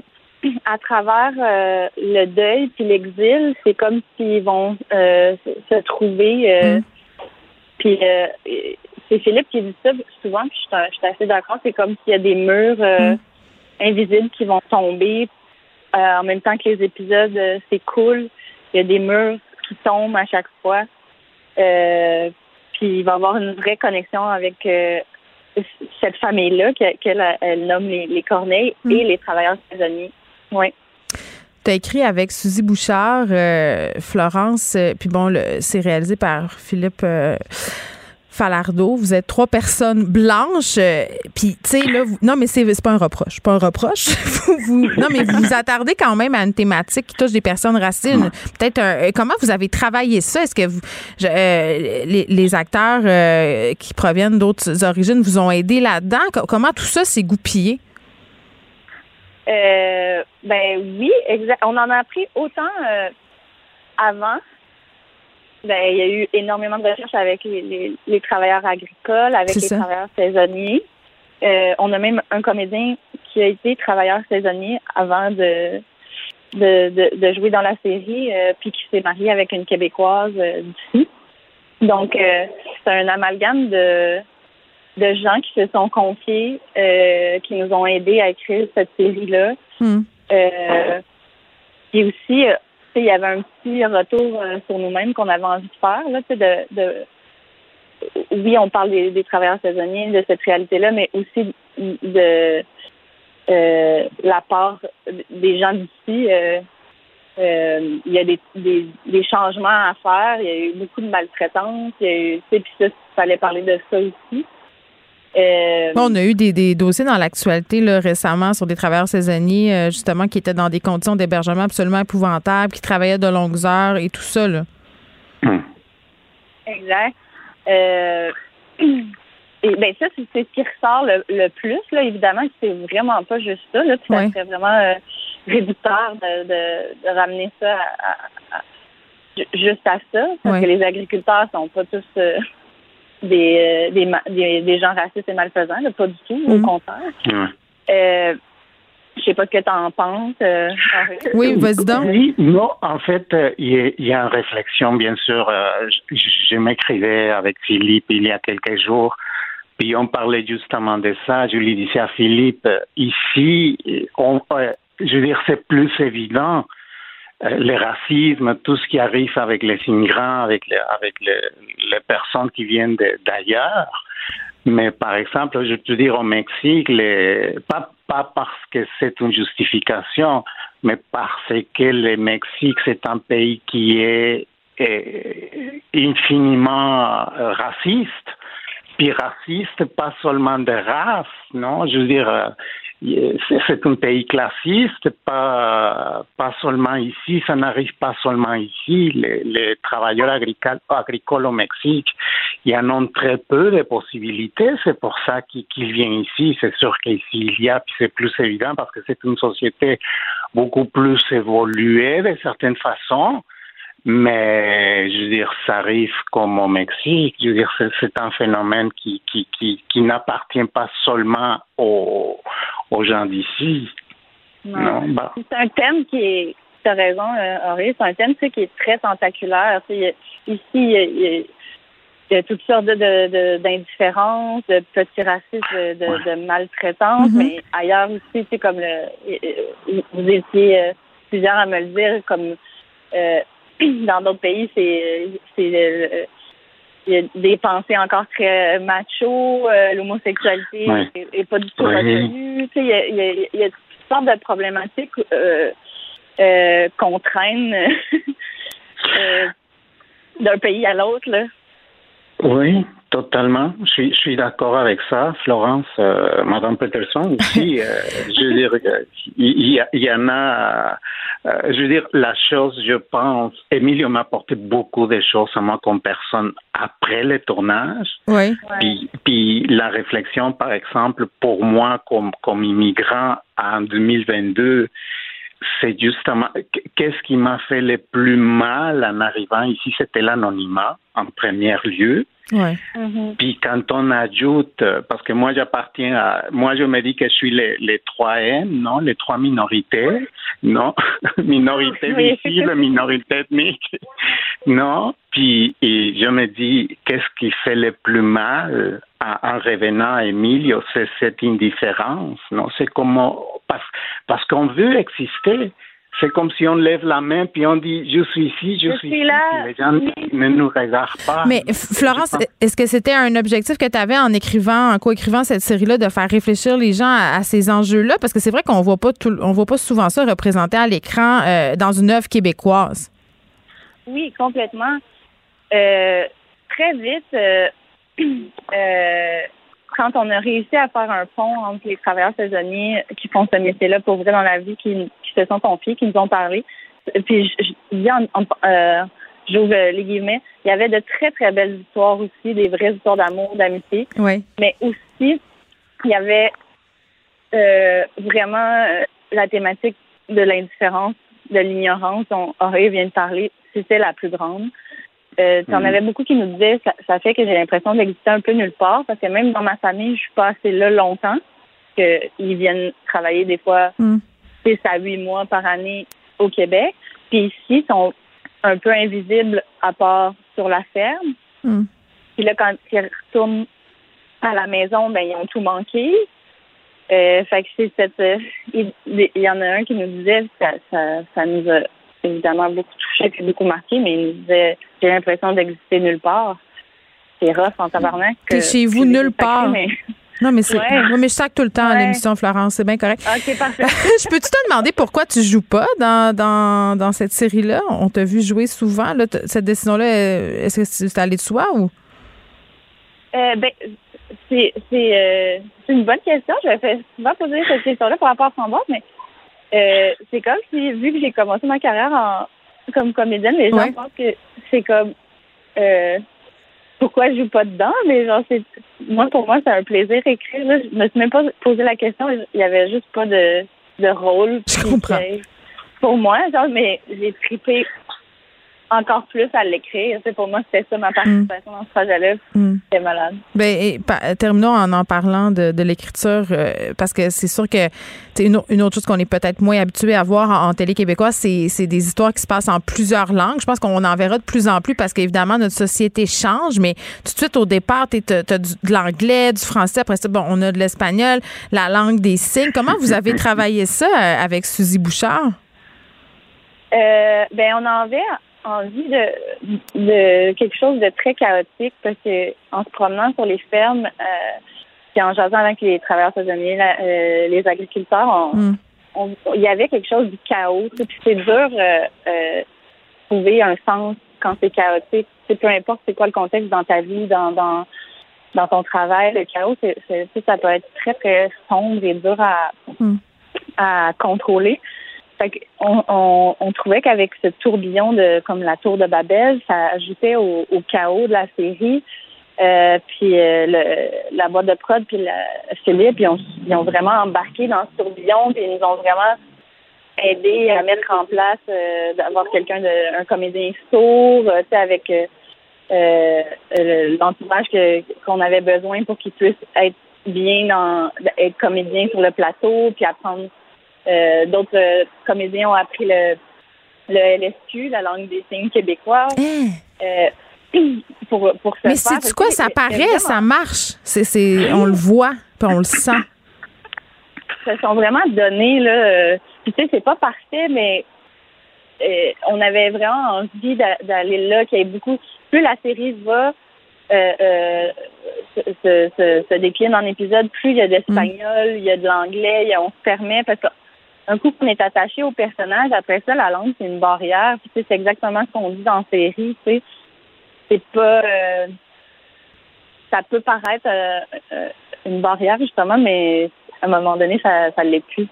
à travers euh, le deuil puis l'exil, c'est comme s'ils vont euh, se trouver. Euh, mm. Puis c'est Philippe qui dit ça souvent, puis je suis assez d'accord. C'est comme s'il y a des murs mm. invisibles qui vont tomber en même temps que les épisodes s'écoulent. Il y a des murs qui tombent à chaque fois. puis il va y avoir une vraie connexion avec cette famille-là qu'elle elle nomme les, les Corneilles mm. et les travailleurs saisonniers. Oui. Tu as écrit avec Suzy Bouchard, euh, Florence, euh, puis bon, c'est réalisé par Philippe euh, Falardeau. Vous êtes trois personnes blanches, puis tu sais, là, non, mais c'est pas un reproche, pas un reproche. vous, non, mais vous vous attardez quand même à une thématique qui touche des personnes racines. Peut-être, comment vous avez travaillé ça? Est-ce que vous, les, les, acteurs qui proviennent d'autres origines vous ont aidé là-dedans? Comment tout ça s'est goupillé? Euh, ben oui, exact. On en a appris autant euh, avant. Ben, il y a eu énormément de recherches avec les, les, travailleurs agricoles, avec les travailleurs saisonniers. Euh, on a même un comédien qui a été travailleur saisonnier avant de de, de, de jouer dans la série, euh, puis qui s'est marié avec une Québécoise euh, d'ici. Donc, euh, c'est un amalgame de, de gens qui se sont confiés, euh, qui nous ont aidés à écrire cette série-là. Euh, et aussi, euh, il y avait un petit retour euh, sur nous-mêmes qu'on avait envie de faire, là, de, de oui, on parle des, des travailleurs saisonniers, de cette réalité-là, mais aussi de euh, la part des gens d'ici. Il y a des, des, des changements à faire. Il y a eu beaucoup de maltraitance. Il y a eu, tu sais, puis ça, il fallait parler de ça aussi. Euh, on a eu des, des dossiers dans l'actualité là, récemment sur des travailleurs saisonniers, euh, justement, qui étaient dans des conditions d'hébergement absolument épouvantables, qui travaillaient de longues heures et tout ça. Là. Exact. Euh, et ben ça, c'est c'est ce qui ressort le, le plus, là, évidemment, que c'est vraiment pas juste ça, là, puis ça serait vraiment euh, réducteur de, de, de ramener ça à, à- à- ju- juste à ça, parce Ouais. que les agriculteurs sont pas tous euh, des, euh, des, ma- des, des gens racistes et malfaisants, là, pas du tout, au Mhm. contraire. Euh, je sais pas ce que tu en penses. euh. Oui, vas-y donc. Oui, non, en fait, euh, il y, a- il y a une réflexion, bien sûr. euh, je je m'écrivais avec Philippe il y a quelques jours, puis on parlait justement de ça. Je lui disais à Philippe, ici, on, euh, je veux dire, c'est plus évident. Euh, le racisme, tout ce qui arrive avec les immigrants, avec les, avec les, les personnes qui viennent d'ailleurs. Mais par exemple, je peux dire au Mexique, les, pas, pas parce que c'est une justification, mais parce que le Mexique, c'est un pays qui est euh, infiniment euh, raciste. Puis raciste, pas seulement de race, non? Je veux dire, euh, c'est un pays classiste, pas, pas seulement ici, ça n'arrive pas seulement ici. Les, travailleurs agricoles, au Mexique, il y en a très peu de possibilités, c'est pour ça qu'ils viennent ici. C'est sûr qu'ici il y a, puis c'est plus évident parce que c'est une société beaucoup plus évoluée de certaines façons. Mais je veux dire, ça arrive comme au Mexique. Je veux dire, c'est, c'est un phénomène qui, qui, qui, qui n'appartient pas seulement aux, aux gens d'ici. Non, bah. C'est un thème qui est, tu as raison, euh, Henri, c'est un thème tu sais, qui est très tentaculaire. Tu sais, ici, il y a, il y toutes sortes de, de, de- d'indifférences, de petits racistes, de, de, de maltraitance, Mhm. mais ailleurs aussi, tu sais, comme le, euh, vous étiez euh, plusieurs à me le dire, comme euh, dans d'autres pays, c'est, c'est le- il y a des pensées encore très macho, euh, l'homosexualité Ouais. est, est pas du tout Ouais. reconnue. Tu sais, il y a, y a- y a toutes sortes de problématiques euh, euh, qu'on traîne euh, d'un pays à l'autre. Oui, totalement. Je suis, je suis d'accord avec ça, Florence, euh, Madame Peterson aussi. euh, je veux dire, euh, il y, y en a. euh, je veux dire, la chose, je pense, Emilio m'a apporté beaucoup de choses à moi comme personne après le tournage. Oui. Puis, puis la réflexion, par exemple, pour moi, comme, comme immigrant en 2022, c'est justement qu'est-ce qui m'a fait le plus mal en arrivant ici, c'était l'anonymat en premier lieu. Ouais. Puis quand on ajoute, euh, parce que moi j'appartiens à, moi je me dis que je suis les, les trois M, non, les trois minorités, non, minorité visible, minorité ethnique, non. Puis et je me dis qu'est-ce qui fait le plus mal en, en revenant à Emilio, c'est cette indifférence, non, c'est comment parce parce qu'on veut exister. C'est comme si on lève la main puis on dit je suis ici, je, Je suis, là, les gens ne nous regardent pas. Mais Florence, est-ce que c'était un objectif que tu avais en écrivant, en coécrivant cette série-là, de faire réfléchir les gens à, à ces enjeux-là? Parce que c'est vrai qu'on voit pas tout, on voit pas souvent ça représenté à l'écran euh, dans une œuvre québécoise. Oui, complètement. Euh, très vite, euh, euh, quand on a réussi à faire un pont entre les travailleurs saisonniers qui font ce métier-là pour vrai dans la vie, qui, qui se sont confiés, qui nous ont parlé, puis je, en, en- euh, j'ouvre les guillemets, il y avait de très, très belles histoires aussi, des vraies histoires d'amour, d'amitié, Oui. mais aussi, il y avait euh, vraiment euh, la thématique de l'indifférence, de l'ignorance dont Auré vient de parler, c'était la plus grande. euh, tu en Mhm. avais beaucoup qui nous disaient ça, ça fait que j'ai l'impression d'exister un peu nulle part parce que même dans ma famille, je suis pas assez là longtemps. Que ils viennent travailler des fois Mm. 6 à 8 mois par année au Québec. Puis ici, ils sont un peu invisibles à part sur la ferme. Mm. Puis là, quand ils retournent à la maison, ben ils ont tout manqué. Euh, fait que c'est cette. euh, il, il y en a un qui nous disait, ça, ça, ça nous a évidemment beaucoup touché puis beaucoup marqué, mais il nous disait j'ai l'impression d'exister nulle part. C'est rough en tabarnak. T'es que- chez vous nulle sacré, part. mais- Non, mais c'est. Ouais. Mais je sac tout le temps à Ouais. l'émission, Florence. C'est bien correct. OK, parfait. je peux-tu te demander pourquoi tu joues pas dans, dans, dans cette série-là? On t'a vu jouer souvent. Là, cette décision-là, euh, est-ce que c'est allé de soi ou? Euh, ben, c'est c'est euh, c'est une bonne question. Je vais fait souvent poser cette question-là par rapport à Framboise, mais euh, c'est comme si, vu que j'ai commencé ma carrière en, comme comédienne, les gens Ouais. pensent que c'est comme euh, pourquoi je joue pas dedans, mais genre c'est moi pour moi c'est un plaisir écrire. Là. Je me suis même pas posé la question. Il y avait juste pas de, de rôle. Je comprends. Pour moi, genre, mais j'ai trippé encore plus à l'écrire. Pour moi, c'était ça ma participation dans ce projet-là. Mm. C'était malade. Ben, et pa- terminons en en parlant de, de l'écriture, euh, parce que c'est sûr que c'est une, une autre chose qu'on est peut-être moins habitué à voir en, en télé québécoise, c'est c'est des histoires qui se passent en plusieurs langues. Je pense qu'on en verra de plus en plus parce qu'évidemment, notre société change, mais tout de suite au départ, tu as, de l'anglais, du français, après ça, bon, on a de l'espagnol, la langue des signes. Comment vous avez travaillé ça euh, avec Suzy Bouchard? Euh, ben, on avait envie de, de quelque chose de très chaotique parce que en se promenant sur les fermes, euh, puis en jasant avec les travailleurs saisonniers, la- euh, les agriculteurs, on, Mm. on- il y avait quelque chose du chaos. Puis c'est dur euh, euh, trouver un sens quand c'est chaotique. Sais, peu importe c'est quoi le contexte dans ta vie, dans dans dans ton travail, le chaos, c'est, c'est- ça peut être très très sombre et dur à Mm. à contrôler. Fait qu'on- on, on trouvait qu'avec ce tourbillon de comme la tour de Babel, ça ajoutait au, chaos de la série. Euh, puis euh, le, la boîte de prod puis la, Philippe, ils ont, ils ont vraiment embarqué dans ce tourbillon puis ils nous ont vraiment aidé à mettre en place euh, d'avoir quelqu'un de un comédien sourd, tu sais, avec le- l'entourage qu'on avait besoin pour qu'il puisse être bien dans être comédien sur le plateau puis apprendre euh, d'autres euh, comédiens ont appris le, le LSQ, la langue des signes québécois. Euh, pour, pour se Mais c'est quoi, ça paraît, ça marche. C'est, on le voit, puis on le sent. se sont vraiment donnés là. Puis tu sais, c'est pas parfait, mais on avait vraiment envie d'a- d'aller là, qu'il y ait beaucoup. Plus la série va euh, euh, se, se, se- se décline en épisodes, plus il y a d'espagnol, il y a de l'anglais, on se permet parce qu'un coup qu'on est attaché au personnage, après ça, la langue c'est une barrière. Puis c'est exactement ce qu'on dit dans la série. C'est pas. euh, ça peut paraître euh, euh, une barrière justement, mais à un moment donné, ça, ça l'est plus.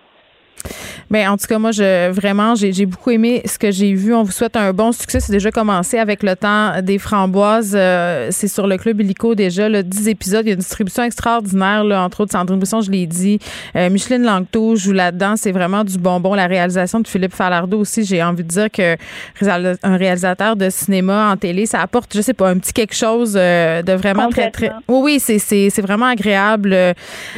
Ben, en tout cas, moi, je vraiment, j'ai j'ai beaucoup aimé ce que j'ai vu. On vous souhaite un bon succès. C'est déjà commencé avec le temps des framboises. Euh, c'est sur le Club Illico déjà, là, 10 épisodes. Il y a une distribution extraordinaire, là, entre autres, Sandrine Brisson, je l'ai dit. Euh, Micheline Langto joue là-dedans. C'est vraiment du bonbon. La réalisation de Philippe Falardeau aussi, j'ai envie de dire que un réalisateur de cinéma en télé, ça apporte, je sais pas, un petit quelque chose euh, de vraiment très, très... Oui, oui, c'est- vraiment agréable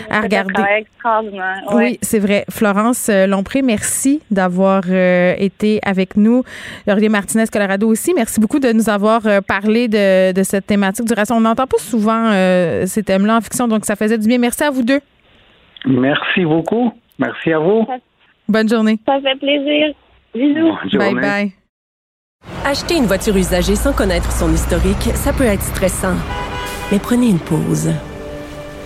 à regarder. extraordinaire. ouais. Oui, c'est vrai. Florence euh, Merci d'avoir euh, été avec nous. Laurier Martinez Colorado aussi, merci beaucoup de nous avoir euh, parlé de, de cette thématique du racisme. On n'entend pas souvent euh, ces thèmes-là en fiction, donc ça faisait du bien. Merci à vous deux. Merci beaucoup. Merci à vous. Bonne journée. Ça fait plaisir. Bisous. Bye bye. Acheter une voiture usagée sans connaître son historique, ça peut être stressant. Mais prenez une pause.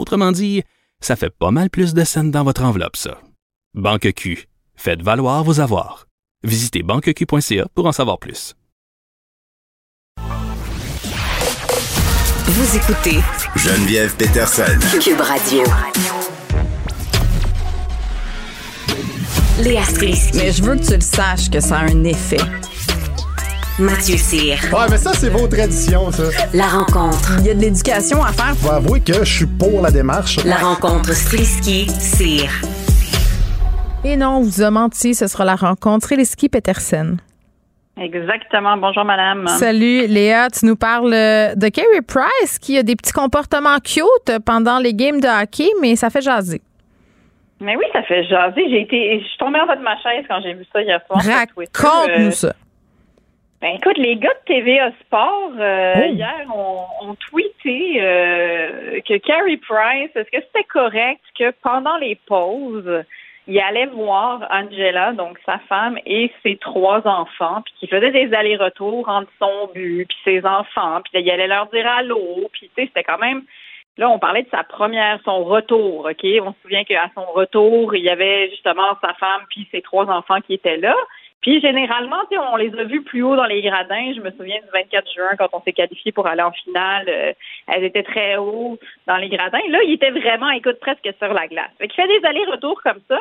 Autrement dit, ça fait pas mal plus de scènes dans votre enveloppe, ça. Banque Q. Faites valoir vos avoirs. Visitez banqueq.ca pour en savoir plus. Vous écoutez Geneviève Peterson. Cube Radio. Léa Strisky. Mais je veux que tu le saches que ça a un effet. Mathieu Cyr. Ouais, mais ça, c'est vos traditions, ça. La rencontre. Il y a de l'éducation à faire. Je vais avouer que je suis pour la démarche. La rencontre Strisky-Cyr. Et non, on vous a menti, ce sera la rencontre Ski Peterson. Exactement. Bonjour, madame. Salut, Léa. Tu nous parles euh, de Carey Price qui a des petits comportements cute pendant les games de hockey, mais ça fait jaser. Mais oui, ça fait jaser. J'ai été, je suis tombée en bas de ma chaise quand j'ai vu ça hier soir. Raconte-nous Euh, ça. Ben écoute, les gars de TVA Sport euh, Oh. hier ont, ont tweeté euh, que Carey Price, est-ce que c'était correct que pendant les pauses, il allait voir Angela, donc sa femme, et ses trois enfants, puis qu'il faisait des allers-retours entre son but, puis ses enfants, puis il allait leur dire allô, puis tu sais, c'était quand même Là, on parlait de sa première, son retour, OK? On se souvient qu'à son retour, il y avait justement sa femme puis ses trois enfants qui étaient là. Puis généralement, on les a vus plus haut dans les gradins. Je me souviens du 24 juin quand on s'est qualifié pour aller en finale. euh, elles étaient très haut dans les gradins. Là, il était vraiment, écoute, presque sur la glace. Fait qu'il fait des allers-retours comme ça.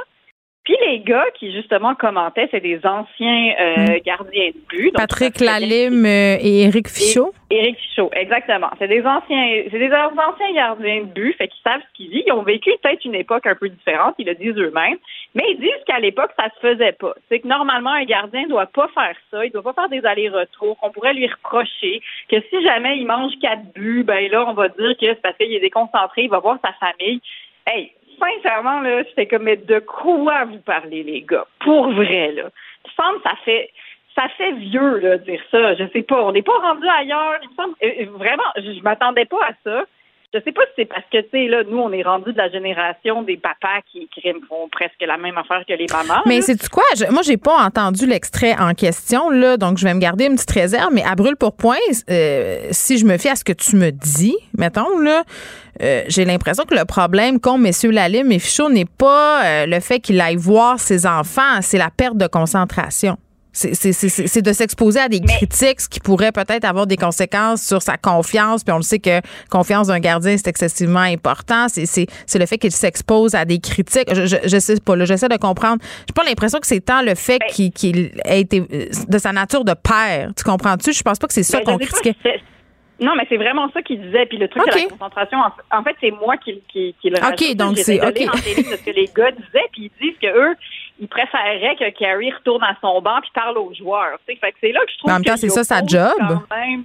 Puis les gars qui justement commentaient, c'est des anciens euh, gardiens de but. Donc, Patrick Lalime euh, et Éric Fichaud. Éric Fichaud, exactement. C'est des anciens, c'est des anciens gardiens de but, fait qu'ils savent ce qu'ils disent. Ils ont vécu peut-être une époque un peu différente, ils le disent eux-mêmes, mais ils disent qu'à l'époque, ça se faisait pas. C'est que normalement, un gardien doit pas faire ça, il doit pas faire des allers-retours, qu'on pourrait lui reprocher que si jamais il mange quatre buts, ben là, on va dire que c'est parce qu'il est déconcentré, il va voir sa famille. Hey, sincèrement, là, j'étais comme, mais de quoi vous parlez, les gars? Pour vrai, là. Il me semble que ça fait, ça fait vieux, là, dire ça. Je sais pas. On n'est pas rendu ailleurs. Il me semble, euh, euh, vraiment, je, je m'attendais pas à ça. Je sais pas si c'est parce que, tu sais, là, nous, on est rendu de la génération des papas qui, qui font presque la même affaire que les mamans. Mais là. c'est quoi? Je- moi, j'ai pas entendu l'extrait en question, là, donc je vais me garder une petite réserve, mais à brûle pour point, euh, si je me fie à ce que tu me dis, mettons, là, euh, j'ai l'impression que le problème qu'ont messieurs Lalim et Fichot n'est pas euh, le fait qu'il aille voir ses enfants, c'est la perte de concentration. C'est- de s'exposer à des critiques, ce qui pourrait peut-être avoir des conséquences sur sa confiance. Puis on le sait que confiance d'un gardien, c'est excessivement important. C'est- le fait qu'il s'expose à des critiques. Je, je, je sais pas, j'essaie de comprendre. J'ai pas l'impression que c'est tant le fait qu'il qu'il ait été euh, de sa nature de père. Tu comprends-tu? Je pense pas que c'est ça Ben, qu'on critiquait. Non, mais c'est vraiment ça qu'il disait. Puis le truc Ok. de la concentration, en, fait, c'est moi qui, qui, qui le Ok, rajoute. donc c'est- ok. en télé de ce que les gars disaient, puis ils disent que eux, ils préféreraient que Carrie retourne à son banc puis parle aux joueurs. tu sais. Fait que c'est là que je trouve en même temps, c'est ça, sa job. quand même.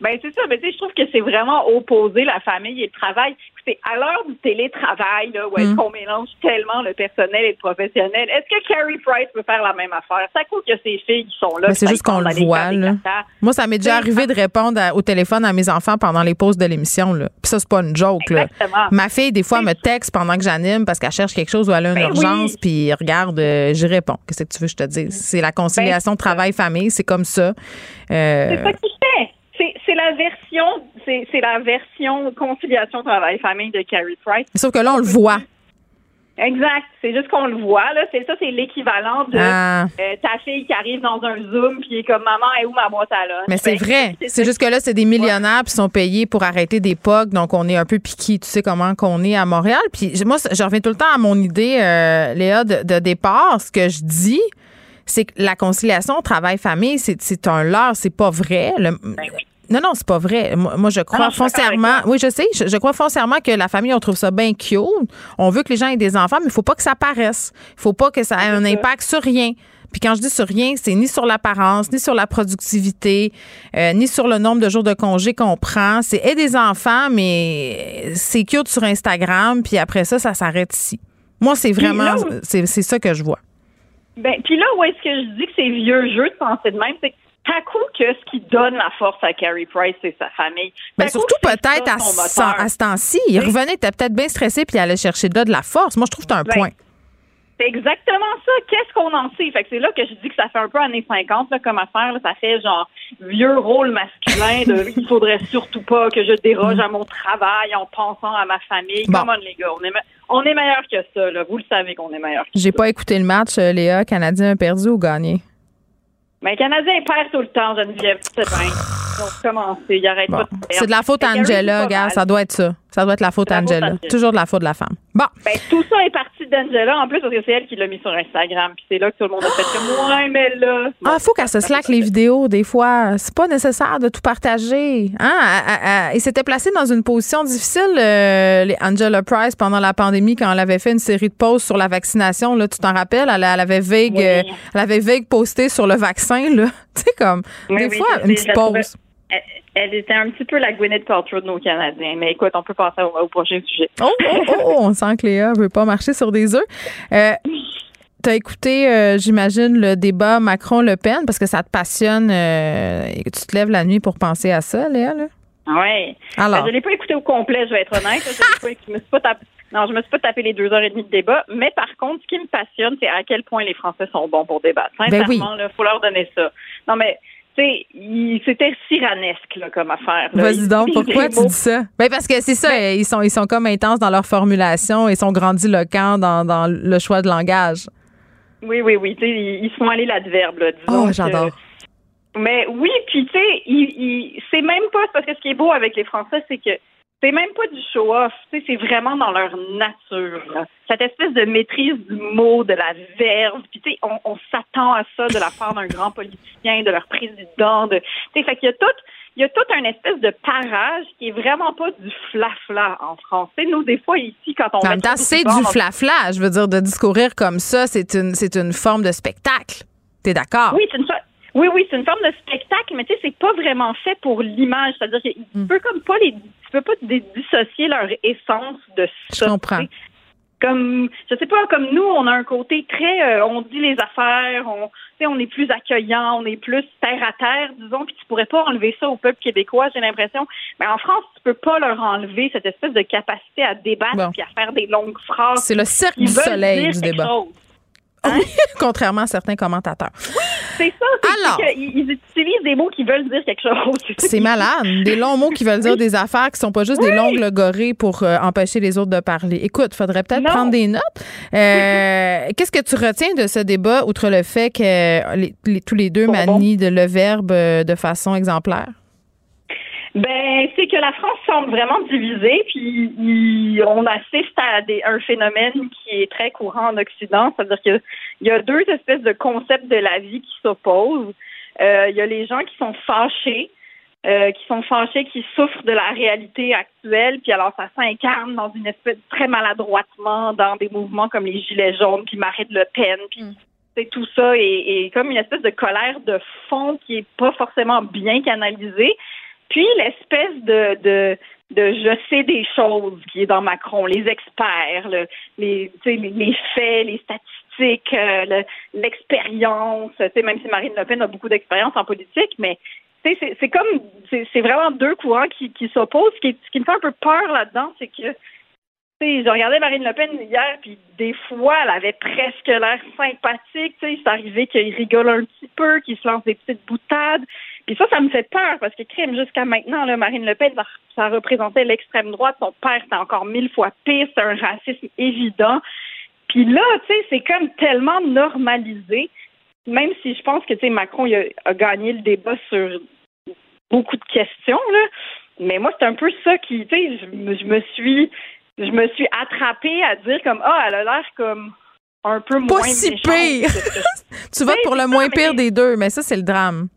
Ben c'est ça, mais tu sais, je trouve que c'est vraiment opposer la famille et le travail. C'est à l'heure du télétravail, là, où est-ce Mm. qu'on mélange tellement le personnel et le professionnel. Est-ce que Carrie Price peut faire la même affaire? Ça coûte que ses filles qui sont là. Mais c'est juste qu'on le voit, là. Moi, ça m'est déjà arrivé de répondre à- au téléphone à mes enfants pendant les pauses de l'émission. là. Puis ça, c'est pas une joke. Là. Exactement. Ma fille, des fois, me texte pendant que j'anime parce qu'elle cherche quelque chose ou elle a une Ben urgence. oui. Puis regarde, euh, j'y réponds. Qu'est-ce que tu veux que je te dise? C'est la conciliation travail-famille. C'est comme ça. Euh, C'est ça qui fait. C'est, la version, c'est, la version conciliation travail-famille de Carrie Price. sauf que là, on le voit. Exact. C'est juste qu'on le voit, là. C'est ça, c'est l'équivalent de Ah. euh, ta fille qui arrive dans un Zoom puis est comme maman, est où ma boîte à lunch? Mais c'est Ben, vrai. C'est juste que là, c'est des millionnaires qui sont payés pour arrêter des POC. Donc, on est un peu piqué. Tu sais comment qu'on est à Montréal? Puis moi, je reviens tout le temps à mon idée, euh, Léa, de, de départ. Ce que je dis, c'est que la conciliation travail-famille, c'est c'est un leurre. C'est pas vrai. Le- non, non, c'est pas vrai. Moi, moi, je crois non, je foncièrement. Oui, je sais. Je, je crois foncièrement que la famille, on trouve ça bien cute. On veut que les gens aient des enfants, mais il faut pas que ça paraisse. Il faut pas que ça ait un impact sur rien. Puis quand je dis sur rien, c'est ni sur l'apparence, ni sur la productivité, euh, ni sur le nombre de jours de congé qu'on prend. C'est et des enfants, mais c'est cute sur Instagram, puis après ça, ça s'arrête ici. Moi, c'est vraiment, c'est ça que je vois. Ben, puis là, où est-ce que je dis que c'est vieux jeu de penser de même? C'est que à coup que ce qui donne la force à Carrie Price, c'est sa famille. Ben coup surtout peut-être à, ce- moteur. à ce temps-ci. Il revenait, il était peut-être bien stressé, puis il allait chercher de là de la force. Moi, je trouve que c'est un Ben, point. C'est exactement ça. Qu'est-ce qu'on en sait? Fait que c'est là que je dis que ça fait un peu années 50 là, comme affaire. là. Ça fait genre vieux rôle masculin de il faudrait surtout pas que je déroge à mon travail en pensant à ma famille. Bon. Come on, les gars. On est, me- on est meilleur que ça. Là. Vous le savez qu'on est meilleur que J'ai pas écouté le match, euh, Léa. Canadien a perdu ou gagné? Mais le Canadien perd tout le temps, Geneviève, c'est bien. Ils ont commencé, ils arrêtent Bon. pas de perdre. C'est de la faute à Angela, gars. Ça doit être ça. Ça doit être la faute d'Angela. Toujours de la faute de la femme. Bon. Ben, tout ça est parti d'Angela, en plus, parce que c'est elle qui l'a mis sur Instagram. Puis c'est là que tout le monde a fait comme, ouais, mais là. Ah, faut qu'elle se slack les vidéos, des fois. C'est pas nécessaire de tout partager. Hein? Elle s'était placée dans une position difficile, euh, les Angela Price, pendant la pandémie, quand elle avait fait une série de posts sur la vaccination. Là, tu t'en rappelles? Elle, elle avait vague, Oui. euh, elle avait vague posté sur le vaccin, là. tu sais, comme, Oui, des oui, fois, une petite pause. Elle, était un petit peu la Gwyneth Paltrow de nos Canadiens. Mais écoute, on peut passer au, au prochain sujet. Oh, oh, oh, oh, on sent que Léa veut pas marcher sur des œufs. Euh, T'as écouté, euh, j'imagine, le débat Macron-Le Pen parce que ça te passionne euh, et que tu te lèves la nuit pour penser à ça, Léa, là? Oui. Alors. je ne l'ai pas écouté au complet, je vais être honnête. Je, l'ai pas- je me suis pas tapé, non, je me suis pas tapé les deux heures et demie de débat. Mais par contre, ce qui me passionne, c'est à quel point les Français sont bons pour débattre. Ben oui. Sincèrement, il faut leur donner ça. Non, mais, tu sais, c'était tyrannesque là, comme affaire. Vas-y donc, pourquoi tu dis ça? Ben parce que c'est ça, ils sont ils sont comme intenses dans leur formulation, ils sont grandiloquents dans, dans le choix de langage. Oui, oui, oui. Tu sais, ils, font aller l'adverbe, là. disons Oh, j'adore. Mais oui, puis tu sais, c'est même pas parce que ce qui est beau avec les Français, c'est que c'est même pas du show-off, c'est vraiment dans leur nature. là. Cette espèce de maîtrise du mot, de la verve, puis tu sais, on, on s'attend à ça de la part d'un grand politicien, de leur président, de, tu sais, fait qu'il y a tout, il y a tout un espèce de parage qui est vraiment pas du flafla en français. Nous, des fois ici, quand on En même temps, c'est du flafla, je veux dire, de discourir comme ça, c'est une, c'est une forme de spectacle. T'es d'accord? Oui, c'est une, oui, oui, c'est une forme de spectacle, mais tu sais, c'est pas vraiment fait pour l'image. C'est-à-dire que Hmm. tu peux comme pas les, tu peux pas dissocier leur essence de ça. Je comprends. Comme, je sais pas, comme nous, on a un côté très, euh, on dit les affaires, on, on est plus accueillant, on est plus terre à terre, disons, puis tu pourrais pas enlever ça au peuple québécois, j'ai l'impression. Mais en France, tu peux pas leur enlever cette espèce de capacité à débattre Bon. puis à faire des longues phrases. C'est le cercle Ils du soleil du débat. chose. Contrairement à certains commentateurs. C'est ça, Alors. ils utilisent des mots qui veulent dire quelque chose. C'est malade. Des longs mots qui veulent dire des affaires qui sont pas juste des longues logorées pour euh, empêcher les autres de parler. Écoute, faudrait peut-être prendre des notes. Euh, Qu'est-ce que tu retiens de ce débat, outre le fait que les- les- tous les deux manient de le verbe euh, de façon exemplaire? Ben, c'est que la France semble vraiment divisée, puis il- on assiste à des, un phénomène qui est très courant en Occident, c'est-à-dire qu'il y a deux espèces de concepts de la vie qui s'opposent. Euh, il y a les gens qui sont fâchés, euh, qui sont fâchés, qui souffrent de la réalité actuelle, puis alors ça s'incarne dans une espèce très maladroitement dans des mouvements comme les Gilets jaunes, puis Marine Le Pen, puis c'est tout ça et, et comme une espèce de colère de fond qui est pas forcément bien canalisée. Puis l'espèce de, de, je sais des choses qui est dans Macron, les experts, le- les, faits, les statistiques, euh, le- l'expérience. Même si Marine Le Pen a beaucoup d'expérience en politique, mais c'est comme c'est vraiment deux courants qui, s'opposent. Ce qui, me fait un peu peur là-dedans, c'est que je regardais Marine Le Pen hier, puis des fois, elle avait presque l'air sympathique. C'est arrivé qu'il rigole un petit peu, qu'il se lance des petites boutades. Puis ça, ça me fait peur parce que crime jusqu'à maintenant, là, Marine Le Pen, ça, ça représentait l'extrême droite. Son père, c'était encore mille fois pire. C'est un racisme évident. Puis là, tu sais, c'est comme tellement normalisé. Même si je pense que, tu sais, Macron il a, a gagné le débat sur beaucoup de questions, là. Mais moi, c'est un peu ça qui, tu sais, je, me- je me suis, je me suis attrapée à dire comme, ah, elle a l'air comme un peu Pas moins si méchante pire. Tu votes pour le moins pire des deux, mais ça, c'est le drame.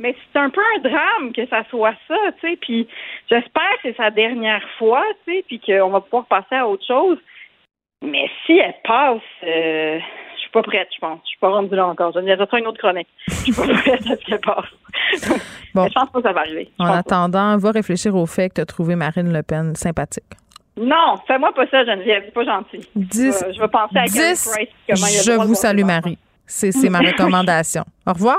Mais c'est un peu un drame que ça soit ça, tu sais. Puis j'espère que c'est sa dernière fois, tu sais, puis qu'on va pouvoir passer à autre chose. Mais si elle passe, euh, je suis pas prête, je pense. Je suis pas rendue là encore. Je vais faire une autre chronique. Je suis pas prête à ce qu'elle passe. Bon. Mais je pense pas que ça va arriver. Je En pas. attendant, va réfléchir au fait que tu as trouvé Marine Le Pen sympathique. Non, fais-moi pas ça, Geneviève. C'est pas gentil. Dix- je, vais, je vais penser à Gary 10, Price. comment il a le je vous salue, Marie. C'est ma recommandation. Au revoir.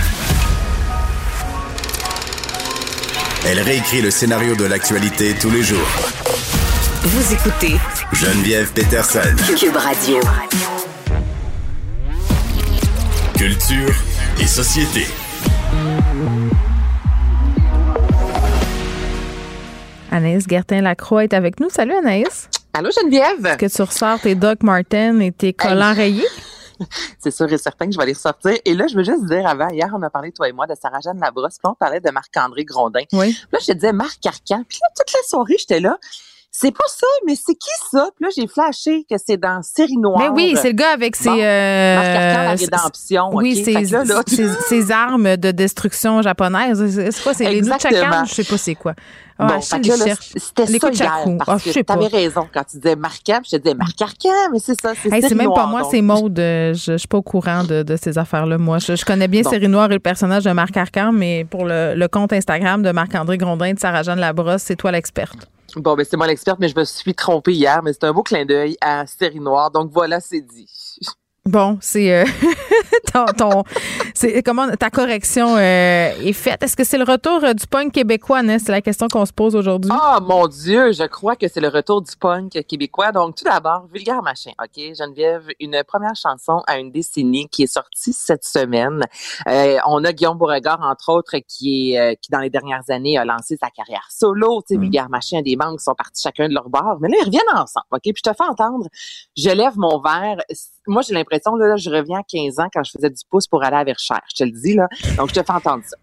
Elle réécrit le scénario de l'actualité tous les jours. Vous écoutez Geneviève Peterson. Cube Radio. Culture et société. Anaïs Gertin-Lacroix est avec nous. Salut Anaïs. Allô Geneviève? Est-ce que tu ressors tes Doc Martens et tes collants rayés? C'est sûr et certain que je vais les ressortir. Et là, je veux juste dire avant, hier, on a parlé, toi et moi, de Sarah-Jeanne Labrosse, puis on parlait de Marc-André Grondin. Oui. Là, je te disais Marc Arcan. Puis là, toute la soirée, j'étais là. C'est pas ça, mais c'est qui ça? Puis là, j'ai flashé que c'est dans Série Noire. Mais oui, c'est le gars avec ses. Bon. euh, Marc Arcan, la rédemption. Oui, ses, là, là- ses- ses armes de destruction japonaises. C'est quoi? C'est les nunchakan? Je sais pas c'est quoi. Ah, Bon, là, c'était ça hier, parce Ah, je que t'avais raison quand tu disais Marc Arcan, je te disais Marc Arcan, mais c'est ça, c'est Hey, c'est même pas moi, c'est Maude. euh, Je, je suis pas au courant de, de ces affaires-là. Moi, je, je connais bien Bon. Série Noire et le personnage de Marc Arcan, mais pour le, le compte Instagram de Marc-André Grondin de Sarah-Jeanne Labrosse, c'est toi l'experte. Bon, ben c'est moi l'experte, mais je me suis trompée hier, mais c'est un beau clin d'œil à Série Noire, donc voilà, c'est dit. Bon, c'est euh, ton, ton- c'est comment ta correction euh, est faite? Est-ce que c'est le retour euh, du punk québécois, Ness? C'est la question qu'on se pose aujourd'hui. Ah, mon Dieu, je crois que c'est le retour du punk québécois. Donc, tout d'abord, Vulgaire Machin, OK? Geneviève, une première chanson à une décennie qui est sortie cette semaine. Euh, on a Guillaume Beauregard, entre autres, qui est, euh, qui dans les dernières années a lancé sa carrière solo. Tu sais, Vulgaire Machin, des membres qui sont partis chacun de leur bord. Mais là, ils reviennent ensemble, OK? Puis je te fais entendre, je lève mon verre. Moi, j'ai l'impression, là, je reviens à 15 ans quand je faisais du pouce pour aller à Verchères. Je te le dis, là. Donc, je te fais entendre ça.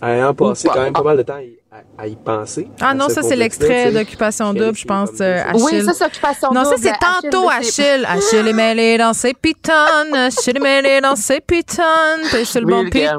Ayant passé Ou quand même pas. mal de temps à y, penser. Ah non, ça, c'est l'extrait d'Occupation Double, je pense, euh, Achille. Oui, ça, c'est Occupation Non, ça, Double. c'est Achille, tantôt c'est- Achille. Achille est mêlé dans ses pitons. Achille est mêlé dans ses pitons. Sur le bon piton.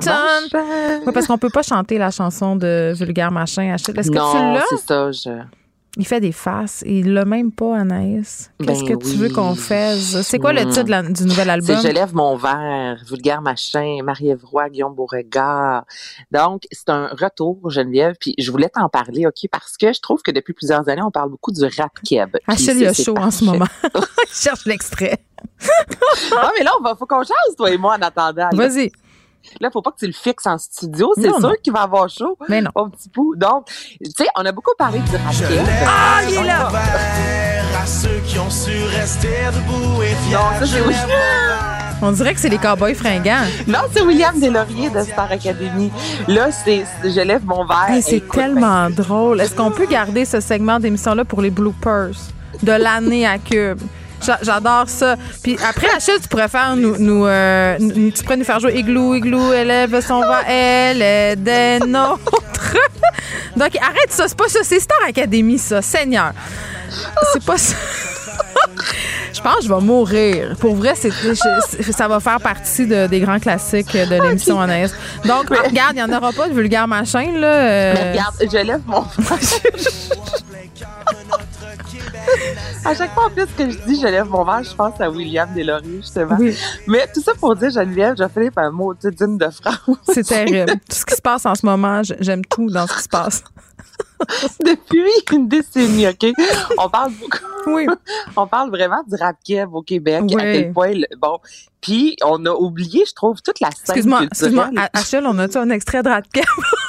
Oui, parce qu'on peut pas chanter la chanson de Vulgaire Machin, Achille. Est-ce que non, tu l'as? c'est ça. Je... Il fait des faces. Il l'a même pas, Anaïs. Qu'est-ce Ben que tu veux qu'on fasse? C'est quoi le Hmm. titre la- du nouvel album? C'est Je lève mon verre, Vulgaire Machin, Marie-Ève Guillaume Beauregard. Donc, c'est un retour, Geneviève, puis je voulais t'en parler, OK, parce que je trouve que depuis plusieurs années, on parle beaucoup du rap keb. Achille, il a chaud en ce moment. il cherche l'extrait. ah, mais là, on va, faut qu'on change, toi et moi, en attendant. Vas-y. Là, faut pas que tu le fixes en studio, c'est sûr qu'il va avoir chaud. Mais non. Mon petit bout. Donc, tu sais, on a beaucoup parlé du rap keb. Ah, il est là! à ceux qui ont su rester debout et fiers. Non, ça, c'est oui. On dirait que c'est les cowboys fringants. Non, c'est William Deslauriers de Star Academy. Là, c'est je lève mon verre. Hey, c'est tellement drôle. Est-ce qu'on peut garder ce segment d'émission-là pour les bloopers de l'année à Cube? J'a- J'adore ça. Puis après, Achille, tu pourrais faire nous, nous, euh, nous- tu pourrais nous faire jouer Igloo, Igloo, élève son va, elle est des nôtres. Donc arrête ça, c'est pas ça, c'est Star Academy ça, Seigneur. C'est pas ça. Je pense que je vais mourir. Pour vrai, c'est, ça va faire partie de- des grands classiques de l'émission Anaïs. Donc, regarde, il n'y en aura pas de vulgaire machin, là. euh, Mais regarde, je lève mon À chaque fois en plus que je dis je lève mon verre, je pense à William Deslauriers, justement. Oui. Mais tout ça pour dire, Geneviève, je finir par un mot d'une de France. C'est terrible. Tout ce qui se passe en ce moment, j'aime tout dans ce qui se passe. Depuis une décennie, OK? On parle beaucoup. Oui. On parle vraiment du rap keb au Québec, Oui. à quel point, le- bon. Puis, on a oublié, je trouve, toute la scène Excuse-moi, excuse-moi, Achille, on a-tu un extrait de Radcam? Il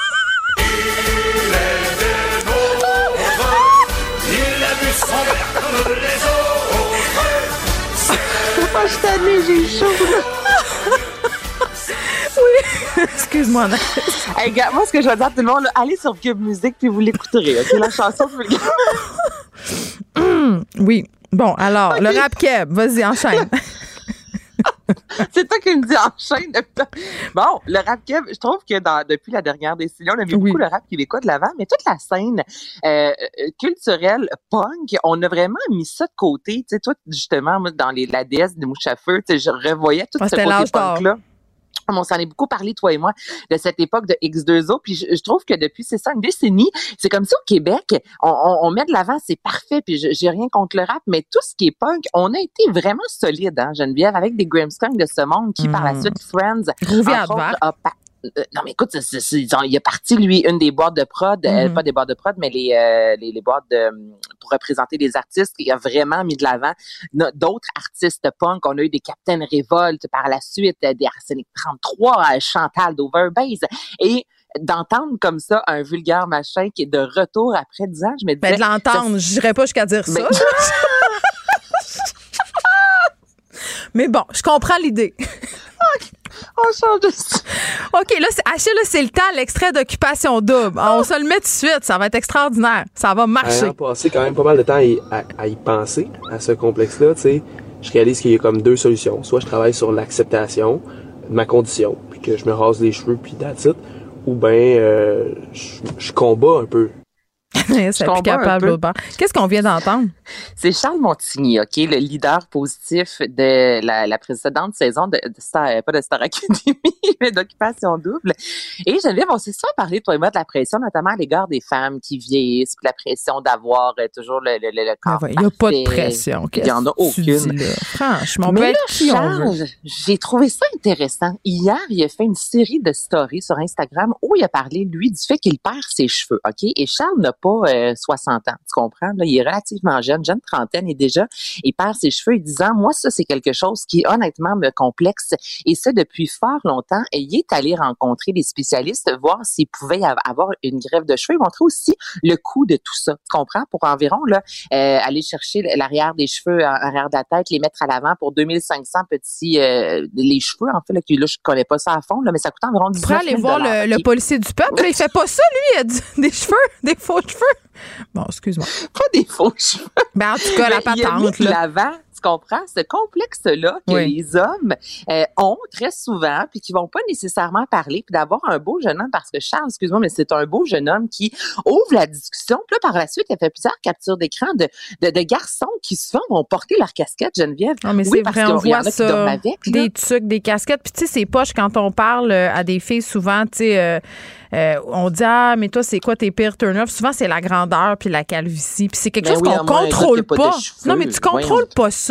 a vu son verre comme les autres. Tannée, j'ai chaud, oui. Excuse-moi. Hey, moi, ce que je vais dire à tout le monde, là, allez sur Cube Musique puis vous l'écouterez, OK? La chanson Vulgaire. Hum, oui. Bon, alors, le rap keb, vas-y, enchaîne. C'est toi qui me dis enchaîne. Bon, le rap keb, je trouve que dans, depuis la dernière décennie, on a mis beaucoup le rap québécois de l'avant, mais toute la scène euh, euh, culturelle punk, on a vraiment mis ça de côté. Tu sais, toi, justement, moi, dans les, la déesse des mouches à feu, tu sais, je revoyais tout Ah, ce côté punk-là. On s'en est beaucoup parlé, toi et moi, de cette époque de X2O. Puis je, je trouve que depuis, c'est ça, une décennie, c'est comme ça au Québec, on, on, on met de l'avant, c'est parfait, puis j'ai rien contre le rap, mais tout ce qui est punk, on a été vraiment solide, hein, Geneviève, avec des Grimmskunk de ce monde qui, par la Mm. suite, Friends, Euh, non mais écoute, c'est- c'est- il a parti lui une des boîtes de prod, euh, Mhm. pas des boîtes de prod, mais les euh, les, les boîtes de pour représenter des artistes. Il a vraiment mis de l'avant no- d'autres artistes punk. On a eu des Captain Revolt par la suite, des Arsenic 33, euh, Chantal d'Overbase et d'entendre comme ça un vulgaire machin qui est de retour après 10 ans, je me disais Ben, de l'entendre, je n'irais pas jusqu'à dire ça. Ben- Mais bon, je comprends l'idée. On change de OK, là, c'est- Achille, là, c'est le temps, l'extrait d'occupation double. Ah, On se le met tout de suite. Ça va être extraordinaire. Ça va marcher. Ayant passé quand même pas mal de temps à y, à- à y penser, à ce complexe-là, tu sais, je réalise qu'il y a comme deux solutions. Soit je travaille sur l'acceptation de ma condition, puis que je me rase les cheveux, puis that's it, ou ben euh, je, je combats un peu. C'est capable. Qu'est-ce qu'on vient d'entendre? C'est Charles Montigny, OK, le leader positif de la, la précédente saison de, de Star, pas de Star Academy, mais d'Occupation Double. Et Geneviève, on s'est souvent parlé, toi et moi, de la pression, notamment à l'égard des femmes qui vieillissent, puis la pression d'avoir euh, toujours le, le, le, le corps Il n'y a pas de pression. Il y en a aucune. là? Franchement, on Mais là. Charles, j'ai trouvé ça intéressant. Hier, il a fait une série de stories sur Instagram où il a parlé, lui, du fait qu'il perd ses cheveux, OK? Et Charles n'a pas euh, 60 ans, tu comprends? Là, il est relativement jeune, jeune trentaine, et déjà, il perd ses cheveux et disant, moi, ça, c'est quelque chose qui, honnêtement, me complexe. Et ça, depuis fort longtemps, et il est allé rencontrer des spécialistes, voir s'il pouvait avoir une grève de cheveux et montrer aussi le coût de tout ça, tu comprends? Pour environ, là, euh, aller chercher l'arrière des cheveux, en arrière de la tête, les mettre à l'avant pour 2500 petits, euh, les cheveux, en fait, là, que là, je connais pas ça à fond, là, mais ça coûte environ 19 Tu pourrais 000 aller voir le, policier du peuple. il fait pas ça, lui. Il a des cheveux, des faux cheveux. Bon, excuse-moi. Pas des faux cheveux. Ben, en tout cas, la Mais il a mis patente, de l'avant, tu comprends, ce complexe-là que Oui. les hommes euh, ont très souvent, puis qui vont pas nécessairement parler, puis d'avoir un beau jeune homme, parce que Charles, excuse-moi, mais c'est un beau jeune homme qui ouvre la discussion. Puis là, par la suite, il a fait plusieurs captures d'écran de, de, de garçons qui souvent vont porter leur casquette, Geneviève. Non, mais oui, c'est parce vrai, on voit ça. avec. Des trucs, des casquettes. Puis, tu sais, c'est poche quand on parle euh, à des filles, souvent, tu sais, euh, euh, on dit, ah, mais toi, c'est quoi tes pires turn-off? Souvent, c'est la grandeur puis la calvitie. Puis, c'est quelque Ben chose oui, qu'on contrôle pas. non, mais tu contrôles pas ça.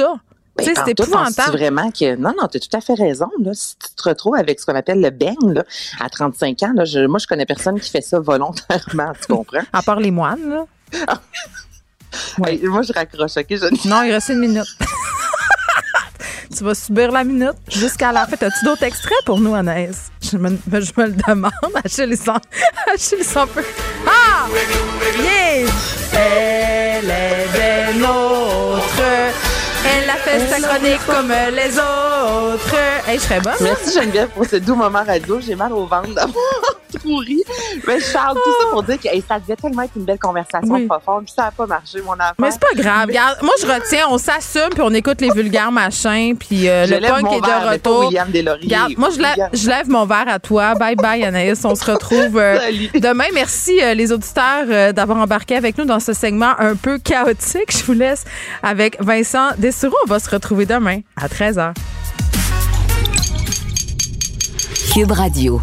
Ben, tu sais, c'est épouvantable. vraiment que non non tu as tout à fait raison là si tu te retrouves avec ce qu'on appelle le bang là à 35 ans là je, moi je connais personne qui fait ça volontairement tu comprends? À part les moines, là. Hey, moi je raccroche ok je Non, il reste une minute. tu vas subir la minute jusqu'à la fin. As-tu d'autres extraits pour nous, Anaïs? Je me, je me le demande. Achille, il s'en, Achille, il s'en peut. Ah! Yeah! Elle est des nôtres. and Elle a fait sa chronique comme les autres. Hey, je serais bonne. hein? Merci Geneviève pour ce doux moment radio. J'ai mal au ventre d'avoir trop ri. Mais Charles, tout ça pour dire que hey, ça devait tellement être une belle conversation Oui. profonde. Puis ça n'a pas marché, mon affaire. Mais c'est pas grave. Regarde, moi, je retiens, on s'assume, puis on écoute les vulgaires machins, puis euh, le punk est de retour. William. Regarde, moi, je, lève- William. je lève mon verre à toi. Bye bye, Anaïs. On se retrouve euh, demain. Merci, euh, les auditeurs, d'avoir embarqué avec nous dans ce segment un peu chaotique. Je vous laisse avec Vincent Dessoureau. On va se retrouver demain à 13h. Cube Radio.